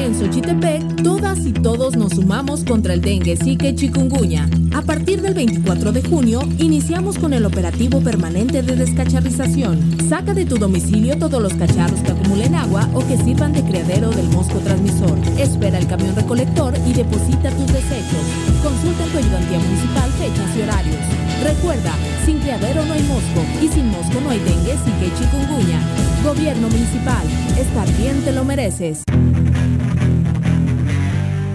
En Xochitepec, todas y todos nos sumamos contra el dengue, zika y chikungunya. A partir del 24 de junio, iniciamos con el operativo permanente de descacharrización. Saca de tu domicilio todos los cacharros que acumulen agua o que sirvan de criadero del mosco transmisor. Espera el camión recolector y deposita tus desechos. Consulta tu ayudantía municipal fechas y horarios. Recuerda, sin criadero no hay mosco y sin mosco no hay dengue, zika y chikungunya. Gobierno municipal, estar bien te lo mereces.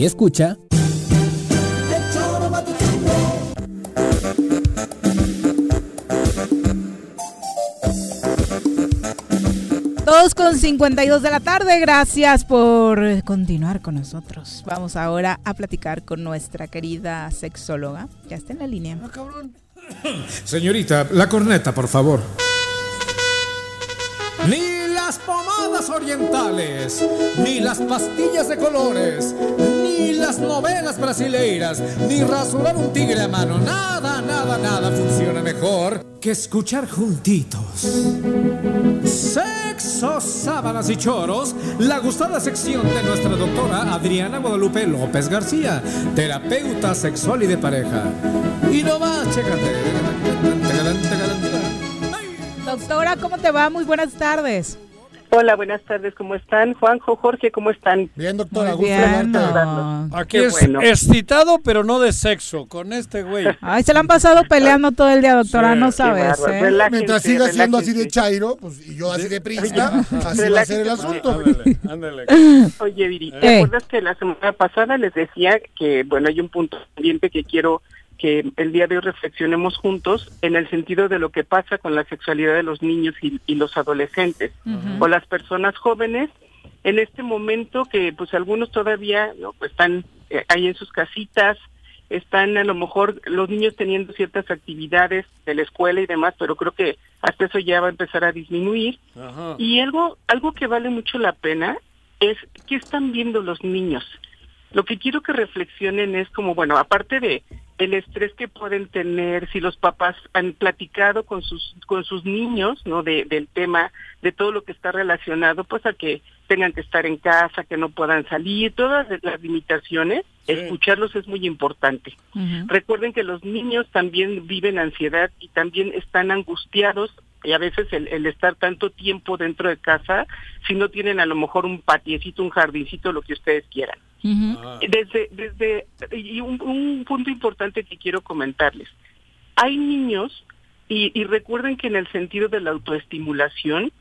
Y escucha. Dos con 52 de la tarde, gracias por continuar con nosotros. Vamos ahora a platicar con nuestra querida sexóloga. Ya está en la línea. Señorita, la corneta, por favor. Ni las pomadas orientales, ni las pastillas de colores, ni las novelas brasileiras, ni rasurar un tigre a mano. Nada, nada, nada funciona mejor que escuchar juntitos. Sexo, sábanas y choros, la gustada sección de nuestra doctora Adriana Guadalupe López García, terapeuta sexual y de pareja. Y no más, chécate. Doctora, ¿cómo te va? Muy buenas tardes. Hola, buenas tardes, ¿cómo están? Juanjo, Jorge, ¿cómo están? Bien, doctora, Muy bien, no. Aquí Qué es bueno. excitado, pero no de sexo, con este güey. Ay, se la han pasado peleando todo el día, doctora, no sabes. ¿eh? Mientras siga siendo así de chairo, pues, y yo así de prista, así va a ser el asunto. Ándale, ándale. Oye, Viri, ¿te Eh. acuerdas que la semana pasada les decía que, bueno, hay un punto pendiente que quiero que el día de hoy reflexionemos juntos en el sentido de lo que pasa con la sexualidad de los niños y, y los adolescentes o las personas jóvenes en este momento que pues algunos todavía ¿no? pues están eh, ahí en sus casitas, están a lo mejor los niños teniendo ciertas actividades de la escuela y demás, pero creo que hasta eso ya va a empezar a disminuir. Ajá. Y algo, algo que vale mucho la pena es qué están viendo los niños. Lo que quiero que reflexionen es como, bueno, aparte de el estrés que pueden tener, si los papás han platicado con sus con sus niños, ¿no? De, del tema, de todo lo que está relacionado, pues a que tengan que estar en casa, que no puedan salir, todas las limitaciones, escucharlos es muy importante. Recuerden que los niños también viven ansiedad y también están angustiados y a veces el, el estar tanto tiempo dentro de casa, si no tienen a lo mejor un patiecito, un jardincito, lo que ustedes quieran. Desde, desde, y un, un punto importante que quiero comentarles. Hay niños, y, y recuerden que en el sentido de la autoestimulación,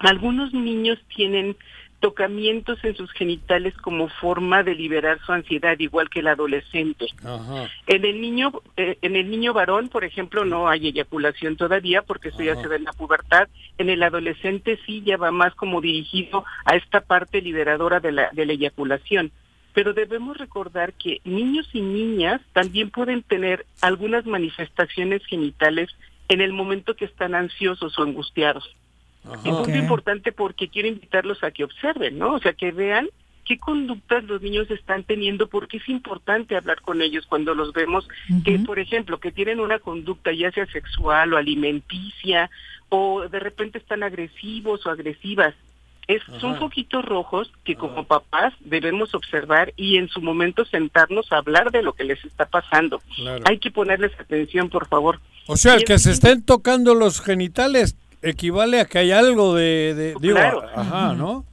algunos niños tienen tocamientos en sus genitales como forma de liberar su ansiedad, igual que el adolescente. En el niño, eh, en el niño varón, por ejemplo, no hay eyaculación todavía porque eso ya se ve en la pubertad. En el adolescente sí ya va más como dirigido a esta parte liberadora de la, de la eyaculación. Pero debemos recordar que niños y niñas también pueden tener algunas manifestaciones genitales en el momento que están ansiosos o angustiados. Es un punto importante porque quiero invitarlos a que observen, ¿no? O sea, que vean qué conductas los niños están teniendo, porque es importante hablar con ellos cuando los vemos que, por ejemplo, que tienen una conducta ya sea sexual o alimenticia, o de repente están agresivos o agresivas. Es, son foquitos rojos que como papás debemos observar y en su momento sentarnos a hablar de lo que les está pasando. Hay que ponerles atención, por favor. O sea, el que se estén tocando los genitales equivale a que hay algo de, de digo, Claro. ajá, ¿no?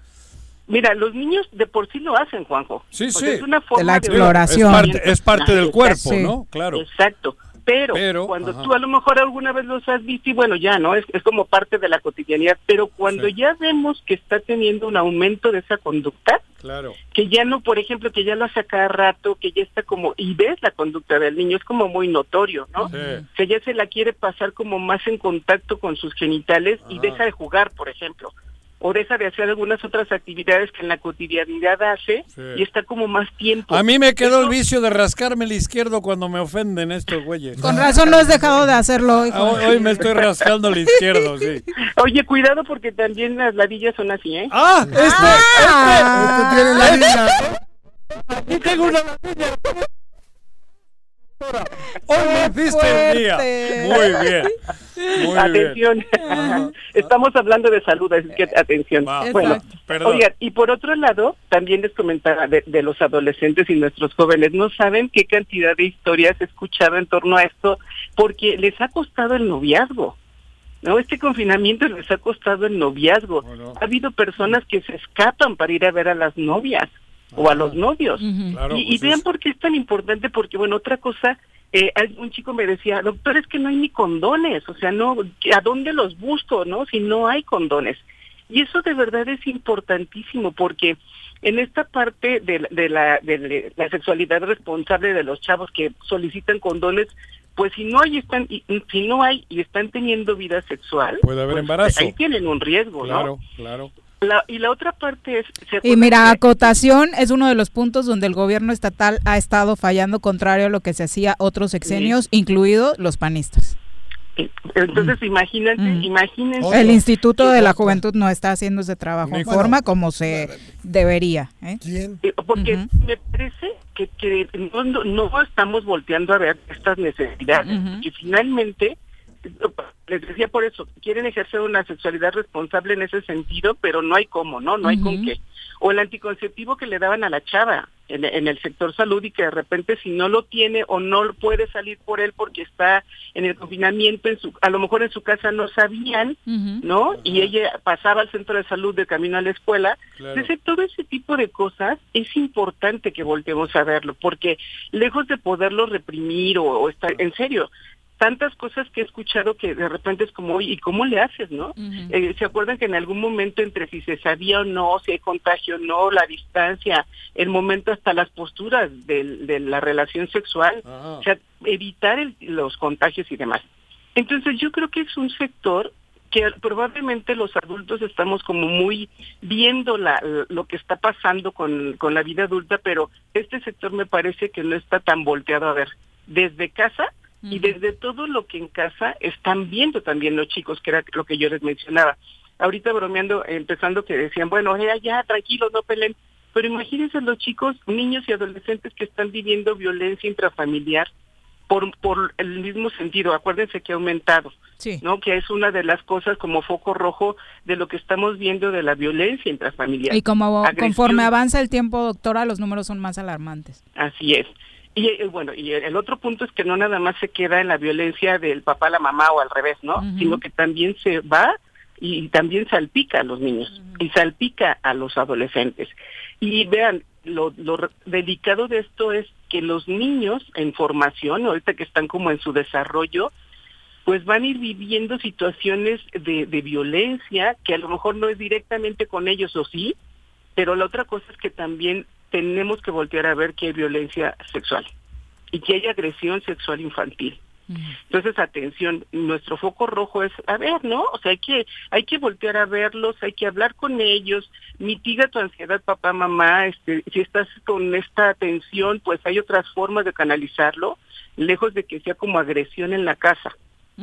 Mira, los niños de por sí lo hacen, Juanjo. Sí, O sí. sea, es una forma la exploración. Es parte, es parte del cuerpo, ¿no? Claro. Exacto. Pero, Pero, cuando ajá. tú a lo mejor alguna vez los has visto y bueno, ya, ¿no? Es, es como parte de la cotidianidad. Pero cuando ya vemos que está teniendo un aumento de esa conducta, Claro. que ya no, por ejemplo, que ya lo hace cada rato, que ya está como, y ves la conducta del niño, es como muy notorio, ¿no? Que ya se la quiere pasar como más en contacto con sus genitales y deja de jugar, por ejemplo. O deja de hacer algunas otras actividades que en la cotidianidad hace Sí. y está como más tiempo. A mí me quedó el Eso- vicio de rascarme el izquierdo cuando me ofenden estos güeyes. Con razón no has dejado de hacerlo, hijo. Ah, Hoy, hoy me estoy rascando el izquierdo, sí. Oye, cuidado porque también las ladillas son así, ¿eh? ¡Ah! Este, Ah. este, tiene ladilla. Aquí tengo una ladilla. Hoy me hiciste el día. Muy bien. Muy atención. Estamos hablando de salud, así que atención. Bueno, oigan, y por otro lado, también les comentaba de, de los adolescentes y nuestros jóvenes, no saben qué cantidad de historias he escuchado en torno a esto, porque les ha costado el noviazgo. ¿no? Este confinamiento les ha costado el noviazgo. Ha habido personas que se escapan para ir a ver a las novias o a los novios. Claro, y, y pues vean es- por qué es tan importante, porque bueno, otra cosa, eh, hay- un chico me decía, doctor, es que no hay ni condones, o sea, no, ¿a dónde los busco, no? Si no hay condones. Y eso de verdad es importantísimo, porque en esta parte de, la- de la, de la sexualidad responsable de los chavos que solicitan condones, pues si no hay están y- si no hay y están teniendo vida sexual, Puede haber pues, embarazo. ahí tienen un riesgo, Claro, ¿no? claro. La- y la otra parte es ¿se Y mira, que- acotación es uno de los puntos donde el gobierno estatal ha estado fallando contrario a lo que se hacía otros sexenios, incluidos los panistas. Entonces, imagínate, imagínense. El Instituto de la Juventud no está haciendo ese trabajo en Bueno, forma como se debería. ¿eh? Eh, Porque me parece que, que no, estamos volteando a ver estas necesidades. Que finalmente, eh, les decía por eso, quieren ejercer una sexualidad responsable en ese sentido, pero no hay cómo, ¿no? No hay con qué. O el anticonceptivo que le daban a la chava en, en el sector salud y que de repente si no lo tiene o no puede salir por él porque está en el confinamiento, en su, a lo mejor en su casa no sabían, ¿no? Y ella pasaba al centro de salud de camino a la escuela. Claro. Ese- todo ese tipo de cosas es importante que volteemos a verlo, porque lejos de poderlo reprimir o, o estar, en serio, tantas cosas que he escuchado que de repente es como, "Oye, ¿y cómo le haces, no? Eh, ¿Se acuerdan que en algún momento entre si se sabía o no, si hay contagio o no, la distancia, el momento hasta las posturas del- de, la relación sexual, o sea, evitar el- los contagios y demás? Entonces yo creo que es un sector que probablemente los adultos estamos como muy viendo la, lo que está pasando con, con la vida adulta, pero este sector me parece que no está tan volteado a ver desde casa y desde todo lo que en casa están viendo también los chicos, que era lo que yo les mencionaba. Ahorita bromeando, empezando que decían, bueno, ya, ya, tranquilos, no peleen. Pero imagínense los chicos, niños y adolescentes que están viviendo violencia intrafamiliar por, por el mismo sentido. Acuérdense que ha aumentado, ¿no? Que es una de las cosas como foco rojo de lo que estamos viendo de la violencia intrafamiliar. Y como Agresión. conforme avanza el tiempo, doctora, los números son más alarmantes. Así es. Y eh, bueno, y el otro punto es que no nada más se queda en la violencia del papá a la mamá o al revés, ¿no? Sino que también se va y también salpica a los niños y salpica a los adolescentes. Y vean, lo, lo delicado de esto es que los niños en formación, ahorita que están como en su desarrollo, pues van a ir viviendo situaciones de, de violencia que a lo mejor no es directamente con ellos o sí, pero la otra cosa es que también tenemos que voltear a ver que hay violencia sexual y que hay agresión sexual infantil. Entonces, atención, nuestro foco rojo es, a ver, ¿no? O sea, hay que, hay que voltear a verlos, hay que hablar con ellos, mitiga tu ansiedad, papá, mamá, este, si estás con esta tensión, pues hay otras formas de canalizarlo, lejos de que sea como agresión en la casa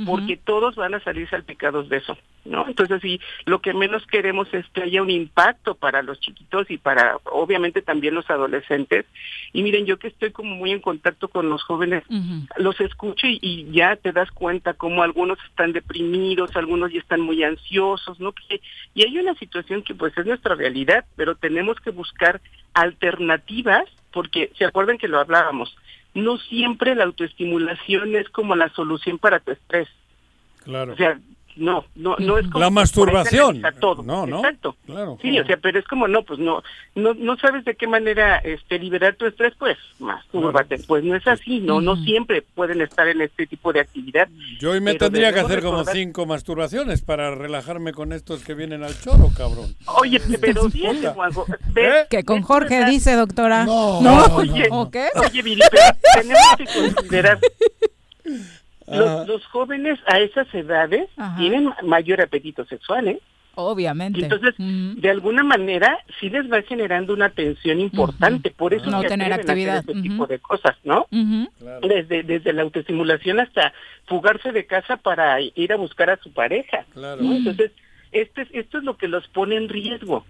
porque todos van a salir salpicados de eso, ¿no? Entonces, sí, lo que menos queremos es que haya un impacto para los chiquitos y para, obviamente, también los adolescentes. Y miren, yo que estoy como muy en contacto con los jóvenes, los escucho y, y ya te das cuenta como algunos están deprimidos, algunos ya están muy ansiosos, ¿no? Y hay una situación que pues es nuestra realidad, pero tenemos que buscar alternativas, porque se acuerdan que lo hablábamos, no siempre la autoestimulación es como la solución para tu estrés. Claro. O sea, no, no, no es como La masturbación. todo. No, no. Exacto. Claro. Sí, o sea, pero es como no, pues no, no, no sabes de qué manera este liberar tu estrés, pues mastúrbate. Pues no es así, no, no siempre pueden estar en este tipo de actividad. Yo hoy me tendría que hacer como cinco masturbaciones para relajarme con estos que vienen al choro, cabrón. Oye, pero fíjate, Juanjo, Que con Jorge dice, doctora. No, Oye, ¿O qué? oye, Viri, pero tenemos que considerar. los, los jóvenes a esas edades Ajá. tienen mayor apetito sexual, ¿eh? Obviamente. Entonces, de alguna manera, sí les va generando una tensión importante. Por eso No tener hacer actividad. este tipo de cosas, ¿no? Ujú. Desde, desde la autoestimulación hasta fugarse de casa para ir a buscar a su pareja. Claro. ¿no? Entonces, este, es- esto es lo que los pone en riesgo.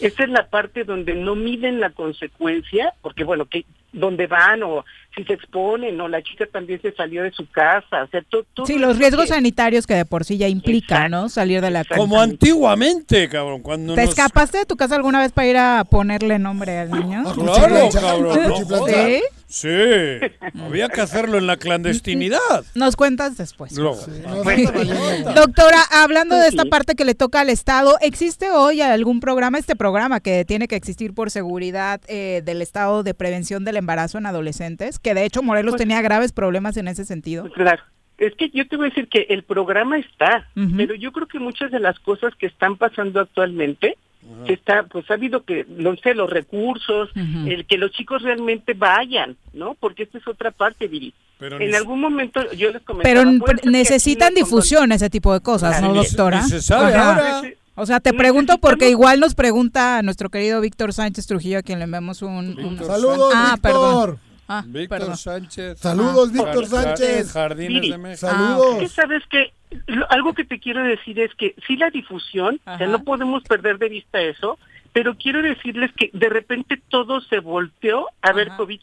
Esta es la parte donde no miden la consecuencia, porque bueno, que dónde van o si se exponen o la chica también se salió de su casa, o sea, to- todo Sí, los riesgos que- sanitarios que de por sí ya implica, ¿no? Salir de la casa. Como antiguamente, cabrón, cuando ¿Te nos... escapaste de tu casa alguna vez para ir a ponerle nombre al niño? Claro, cabrón. no jodas. ¿Sí? Sí, había que hacerlo en la clandestinidad. Nos cuentas después. Luego. Doctora, hablando de esta parte que le toca al Estado, ¿existe hoy algún programa, este programa que tiene que existir por seguridad eh, del Estado de prevención del embarazo en adolescentes? Que de hecho Morelos Pues tenía graves problemas en ese sentido. Claro. Es que yo te voy a decir que el programa está, pero yo creo que muchas de las cosas que están pasando actualmente, que está, pues ha habido que, no sé, los recursos, el que los chicos realmente vayan, ¿no? Porque esta es otra parte, Viri. Pero en algún momento yo les comentaba... Pero que necesitan difusión ese tipo de cosas, ¿no, doctora? se sabe Ajá. ahora. O sea, te pregunto porque igual nos pregunta nuestro querido Víctor Sánchez Trujillo, a quien le enviamos un... un- Saludos, ah, Víctor. perdón. Ah, Víctor perdón. Sánchez. Saludos, Ah, Víctor Sánchez. Jardines Miri, de México. Saludos. Es que sabes que lo- algo que te quiero decir es que sí la difusión, o sea, no podemos perder de vista eso, pero quiero decirles que de repente todo se volteó a ver COVID.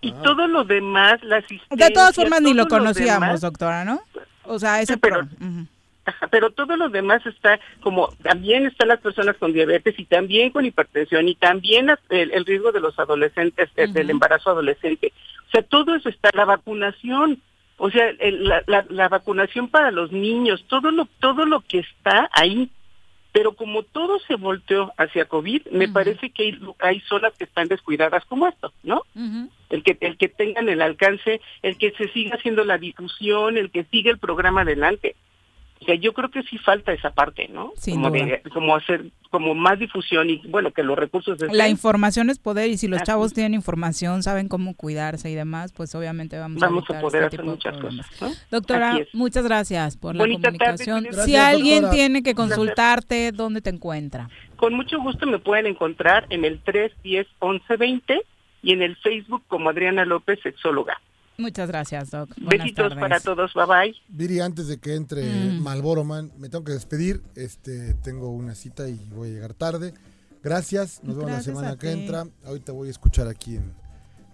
Y todo lo demás, la asistencia... De todas formas ni lo conocíamos, demás, doctora, ¿no? O sea, ese Sí, pero- pro- Ujú. Pero todo lo demás está como también están las personas con diabetes y también con hipertensión y también el, el riesgo de los adolescentes eh, del embarazo adolescente. O sea todo eso está la vacunación o sea el- la, la- la vacunación para los niños todo lo todo lo que está ahí. Pero como todo se volteó hacia COVID me parece que hay, hay zonas que están descuidadas como esto no el que el que tengan el alcance, el que se siga haciendo la difusión, el que siga el programa adelante. O sea, yo creo que sí falta esa parte, ¿no? Sin como duda. de como hacer como más difusión y bueno, que los recursos estén. La información es poder y si los Así chavos tienen información, saben cómo cuidarse y demás, pues obviamente vamos, Vamos a, poder este hacer muchas cosas, ¿no? Doctora, muchas gracias por Bonita la comunicación. si Gracias, alguien doctora. tiene que consultarte, ¿dónde te encuentra? Con mucho gusto me pueden encontrar en el 310 1120 y en el Facebook como Adriana López sexóloga. Muchas gracias, Doc. Buenas Besitos tardes. para todos, bye bye. Viri, antes de que entre Mm. Malboro Man, me tengo que despedir. Este, tengo una cita y voy a llegar tarde. Gracias, nos vemos la semana que entra. Ahorita voy a escuchar aquí en,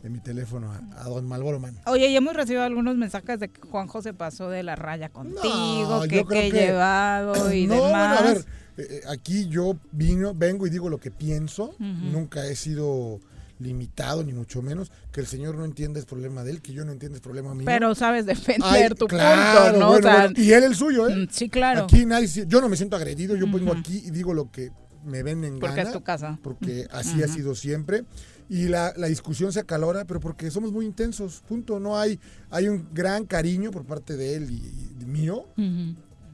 en mi teléfono a, a don Malboro Man. Oye, y hemos recibido algunos mensajes de que Juanjo se pasó de la raya contigo, No, que, que he que- llevado y no, demás. bueno, a ver, eh, eh, aquí yo vino, vengo y digo lo que pienso. Nunca he sido limitado, ni mucho menos. Que el señor no entienda es problema de él, que yo no entienda es problema mío. Pero sabes defender Ay, tu claro, punto, ¿no? bueno, O sea, bueno, y él el suyo, ¿eh? mm, Sí, claro. Aquí nadie, yo no me siento agredido, yo pongo aquí y digo lo que me ven en Porque gana, es tu casa. Porque así ha Ujú. sido siempre. Y la, la discusión se acalora, pero porque somos muy intensos, punto. No hay, hay un gran cariño por parte de él y, y mío,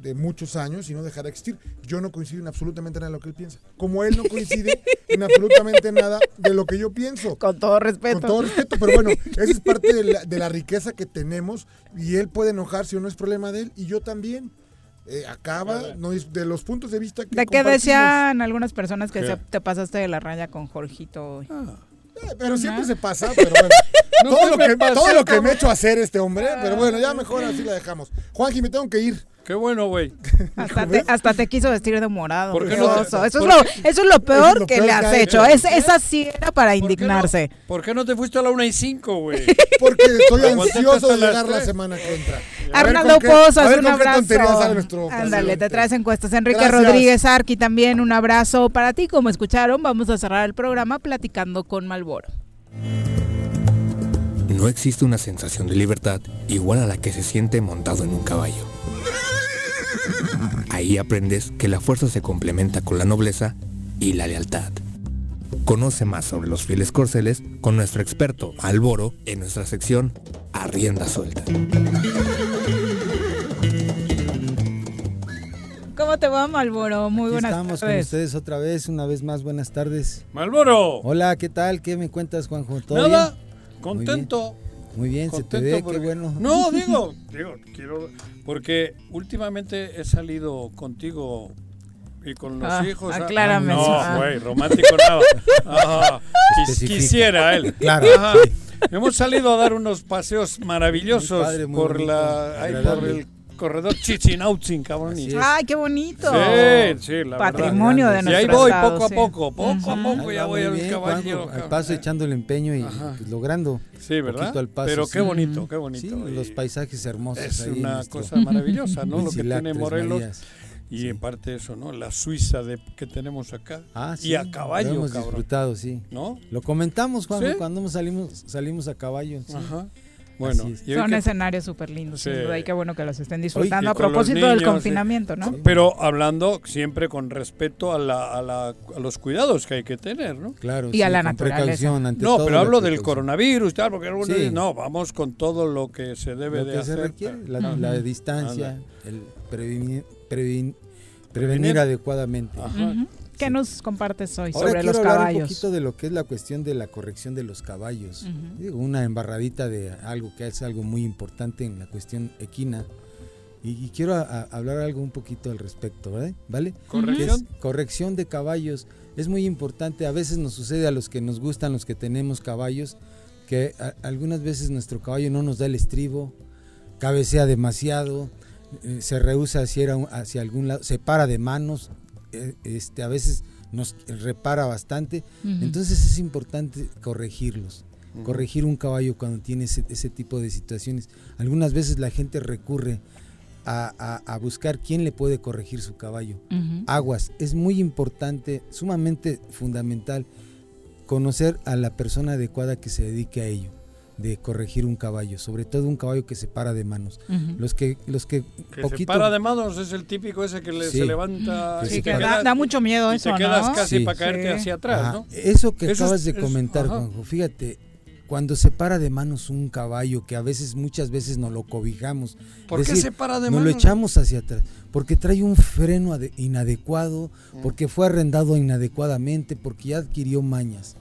de muchos años y no dejará de existir. Yo no coincido en absolutamente nada de lo que él piensa. Como él no coincide en absolutamente nada de lo que yo pienso. Con todo respeto. Con todo respeto, pero bueno, esa es parte de la, de la riqueza que tenemos y él puede enojarse o no es problema de él y yo también. Eh, acaba no de los puntos de vista que De que compartimos. decían algunas personas que ¿Qué? se- te pasaste de la raya con Jorgito. Eh, pero siempre se pasa, pero bueno. No todo, lo que, pasó, todo lo que me he hecho hacer este hombre, pero bueno, ya mejor así la dejamos. Juanji, me tengo que ir. Qué bueno, güey. Hasta te, hasta te quiso vestir de morado. ¿Por qué no te- Eso, es lo, qué- eso es lo peor lo que peor le has hecho. Es, esa sí era para indignarse. ¿Por qué no te fuiste a la 1 y 5, güey? Porque estoy ansioso de llegar la semana que entra. Arnaldo Pozas, un abrazo. Ándale, te traes encuestas. Enrique Gracias. Rodríguez Arqui también un abrazo para ti. Como escucharon, vamos a cerrar el programa platicando con Malboro. No existe una sensación de libertad igual a la que se siente montado en un caballo. Ahí aprendes que la fuerza se complementa con la nobleza y la lealtad. Conoce más sobre los fieles corceles con nuestro experto Alboro en nuestra sección A Rienda Suelta. ¿Cómo te va, Malboro? Muy Aquí buenas estamos con tardes. ustedes otra vez, una vez más, buenas tardes. ¡Malboro! Hola, ¿qué tal? ¿Qué me cuentas, Juanjo? ¿Todo Nada, bien? contento. Muy bien, se te Contento ve, porque- qué bueno. No, digo, digo, quiero. Porque últimamente he salido contigo y con los Ah, hijos. aclárame eso. No, Ah. güey, romántico nada. Ajá, quis- quisiera él. Claro. Ajá. Hemos salido a dar unos paseos maravillosos padre, por bonito, la, ahí por el corredor Chichinautzin, cabrón. y- Ay, qué bonito. Sí, sí, la Patrimonio verdad. de Y ahí nuestro voy estado, poco a sí. poco, poco a poco ya voy al caballo. Al paso echando el empeño y Ajá. pues, logrando. Sí, ¿verdad? poquito al paso, Pero qué bonito, qué bonito. Sí, Y los paisajes hermosos. Es ahí una nuestro cosa maravillosa, ¿no? Lo que tiene Morelos. Marías. Y en parte eso, ¿no? La Suiza de, que tenemos acá. Ah, sí, y a lo caballo, hemos cabrón. disfrutado, sí. ¿No? Lo comentamos, Juanjo, ¿Sí? cuando salimos, salimos a caballo. sí. Ajá. Bueno, Son que- escenarios súper lindos, sin Sí. duda, y qué bueno que los estén disfrutando a propósito del confinamiento, sí. ¿no? Pero hablando siempre con respeto a, la, a, la, a los cuidados que hay que tener, ¿no? Claro, Y a la naturaleza. precaución, ante No, todo pero hablo del coronavirus, tal, porque algunos Sí. dicen, no, vamos con todo lo que se debe lo de que hacer. se requiere, la, Ajá. la distancia, Anda. el prevenir, previn- prevenir Prevenir. adecuadamente. Ujú. ¿Qué nos compartes hoy Ahora sobre quiero los hablar un caballos? poquito de lo que es la cuestión de la corrección de los caballos. Ujú. Digo, una embarradita de algo que es algo muy importante en la cuestión equina. Y, y quiero a- a hablar algo un poquito al respecto, ¿vale? ¿Vale? ¿Corrección? Corrección de caballos. Es muy importante, a veces nos sucede a los que nos gustan, los que tenemos caballos, que a- algunas veces nuestro caballo no nos da el estribo, cabecea demasiado, eh, se rehúsa hacia, hacia algún lado, se para de manos, este, a veces nos repara bastante. Entonces es importante corregirlos. Corregir un caballo cuando tiene ese, ese tipo de situaciones. Algunas veces la gente recurre a, a- a buscar quién le puede corregir su caballo. Aguas, es muy importante, sumamente fundamental conocer a la persona adecuada que se dedique a ello, de corregir un caballo, sobre todo un caballo que se para de manos. Los que, los que, Que se poquito, para de manos es el típico ese que le- Sí. se levanta Que y Que da, mucho miedo y eso, te quedas ¿no? casi Sí. para caerte Sí. hacia atrás, Ajá, ¿no? Eso que Eso acabas es- de comentar. Juanjo, fíjate, cuando se para de manos un caballo, que a veces, muchas veces nos lo cobijamos. ¿Por qué se para de Nos lo manos? echamos hacia atrás, porque trae un freno ade- inadecuado, Mm. porque fue arrendado inadecuadamente, porque ya adquirió mañas.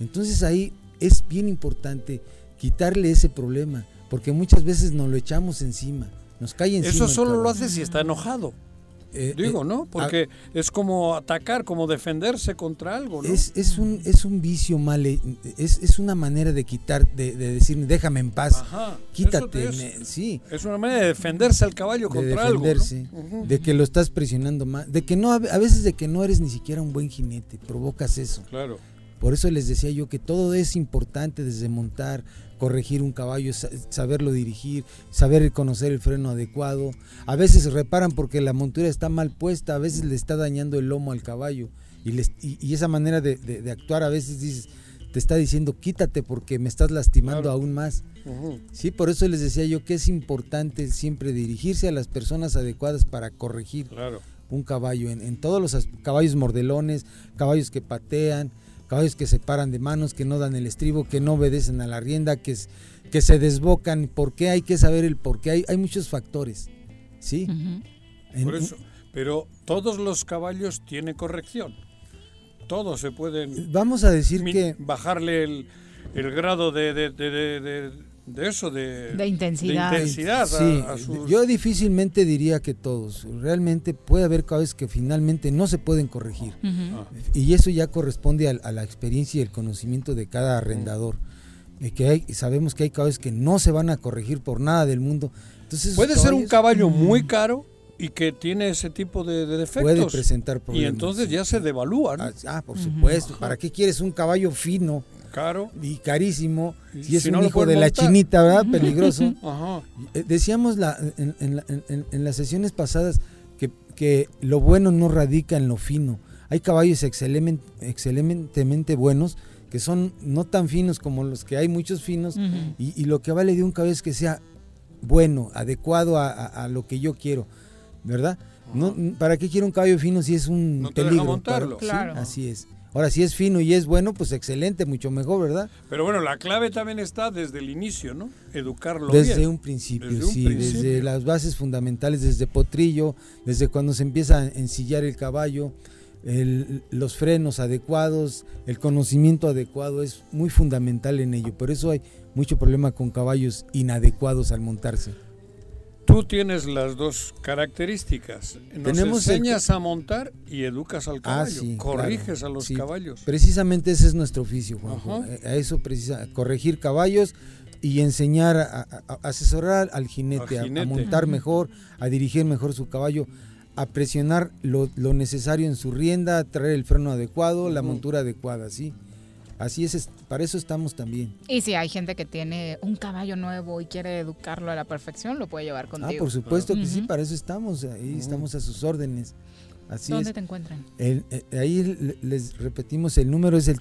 Entonces ahí es bien importante quitarle ese problema, porque muchas veces nos lo echamos encima, nos cae encima. Eso solo lo hace si está enojado. Eh, Digo, eh, ¿no? Porque es como atacar, como defenderse contra algo, ¿no? Es, es un es un vicio mal, he- es, es una manera de quitar, de, de decir, déjame en paz, Ajá, quítate, eso es- me- sí, Es una manera de defenderse al caballo de contra algo. ¿no? defenderse, Ujú. de que lo estás presionando más, de que no, a veces de que no eres ni siquiera un buen jinete, provocas eso. Claro. Por eso les decía yo que todo es importante desde montar, corregir un caballo, sa- saberlo dirigir, saber conocer el freno adecuado. A veces reparan porque la montura está mal puesta, a veces le está dañando el lomo al caballo. Y, les- y, y esa manera de, de- de actuar a veces dices, te está diciendo quítate porque me estás lastimando Claro. aún más. Sí, por eso les decía yo que es importante siempre dirigirse a las personas adecuadas para corregir. Claro. un caballo, en, en todos los caballos mordelones, caballos que patean, caballos que se paran de manos, que no dan el estribo, que no obedecen a la rienda, que, se desbocan. ¿Por qué? Hay que saber el por qué. Hay, hay muchos factores, ¿sí? En- Por eso, pero todos los caballos tienen corrección. Todos se pueden Vamos a decir que bajarle el, el grado de, de, de, de- de- eso, de, De intensidad. de intensidad a- Sí, a sus- yo difícilmente diría que todos. Realmente puede haber caballos que finalmente no se pueden corregir. Ujú. Y eso ya corresponde al- a, la experiencia y el conocimiento de cada arrendador. Y que hay, sabemos que hay caballos que no se van a corregir por nada del mundo. Entonces, Puede ser un caballo muy caro y que tiene ese tipo de, de defectos. Puede presentar Y problemas, entonces sí. ya se devalúa, ¿no? Ah, por supuesto. ¿Para qué quieres un caballo fino? Caro. Y carísimo. Y Si es si un no hijo de la chinita, ¿verdad? Peligroso. Ajá. Eh, Decíamos la, en, en la- en- las sesiones pasadas que, que lo bueno no radica en lo fino. Hay caballos excelentemente buenos que son no tan finos como los que hay muchos finos y, y lo que vale de un caballo es que sea bueno, adecuado a, a- a lo que yo quiero, ¿verdad? No, ¿Para qué quiero un caballo fino si es un No te deja peligro? montarlo. Para- sí, así es. Ahora, si es fino y es bueno, pues excelente, mucho mejor, ¿verdad? Pero bueno, la clave también está desde el inicio, ¿no? Educarlo Desde bien. un principio, Desde un sí, principio. desde las bases fundamentales, desde potrillo, desde cuando se empieza a ensillar el caballo, el- los frenos adecuados, el conocimiento adecuado es muy fundamental en ello. Por eso hay mucho problema con caballos inadecuados al montarse. Tú tienes las dos características. Nos Tenemos el- enseñas a montar y educas al Ah, caballo. sí, corriges claro, a los sí. caballos. Precisamente ese es nuestro oficio, Juanjo. Ajá. Eh, A eso precisa, corregir caballos y enseñar, a, a- a asesorar al jinete, Al a- jinete. A, montar mejor, a dirigir mejor su caballo, a presionar lo, lo necesario en su rienda, a traer el freno adecuado, la montura adecuada, ¿sí? Así es, es- para eso estamos también. Y si hay gente que tiene un caballo nuevo y quiere educarlo a la perfección, lo puede llevar Ah, contigo. por supuesto que sí, Ujú. para eso estamos, ahí estamos a sus órdenes. Así ¿Dónde es. te encuentran? El- eh, ahí le- les repetimos, el número es el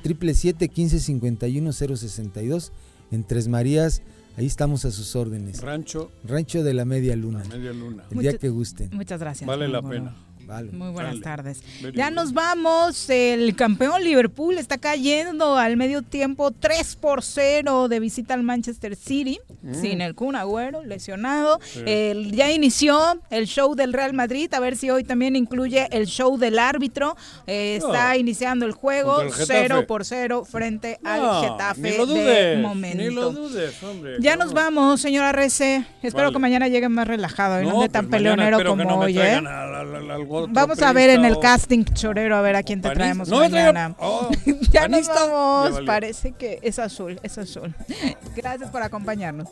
777-1551-062 en Tres Marías. Ahí estamos a sus órdenes. Rancho Rancho de la Media Luna. Media Luna. El día Mucha- que gusten. Muchas gracias. Vale la bueno. pena. Vale. Muy buenas Dale. tardes. Ya nos vamos. El campeón Liverpool está cayendo al medio tiempo 3 por 0 de visita al Manchester City. Mm. Sin el Kun Agüero, lesionado. Sí. El- ya inició el show del Real Madrid. A ver si hoy también incluye el show del árbitro. Eh, está No. iniciando el juego el Getafe. 0 por 0 frente No, al Getafe ni lo de dudes, momento. Ni lo dudes, hombre. Ya ¿cómo? nos vamos, señora Rece. Espero Vale. que mañana llegue más relajado y no, No, ande tan pues peleonero como hoy, ¿eh? al- al otro Vamos a ver en el casting chorero a ver a quién te traemos No mañana. oh, ya nos vamos. Ya. Parece que es azul, es azul. Gracias por acompañarnos.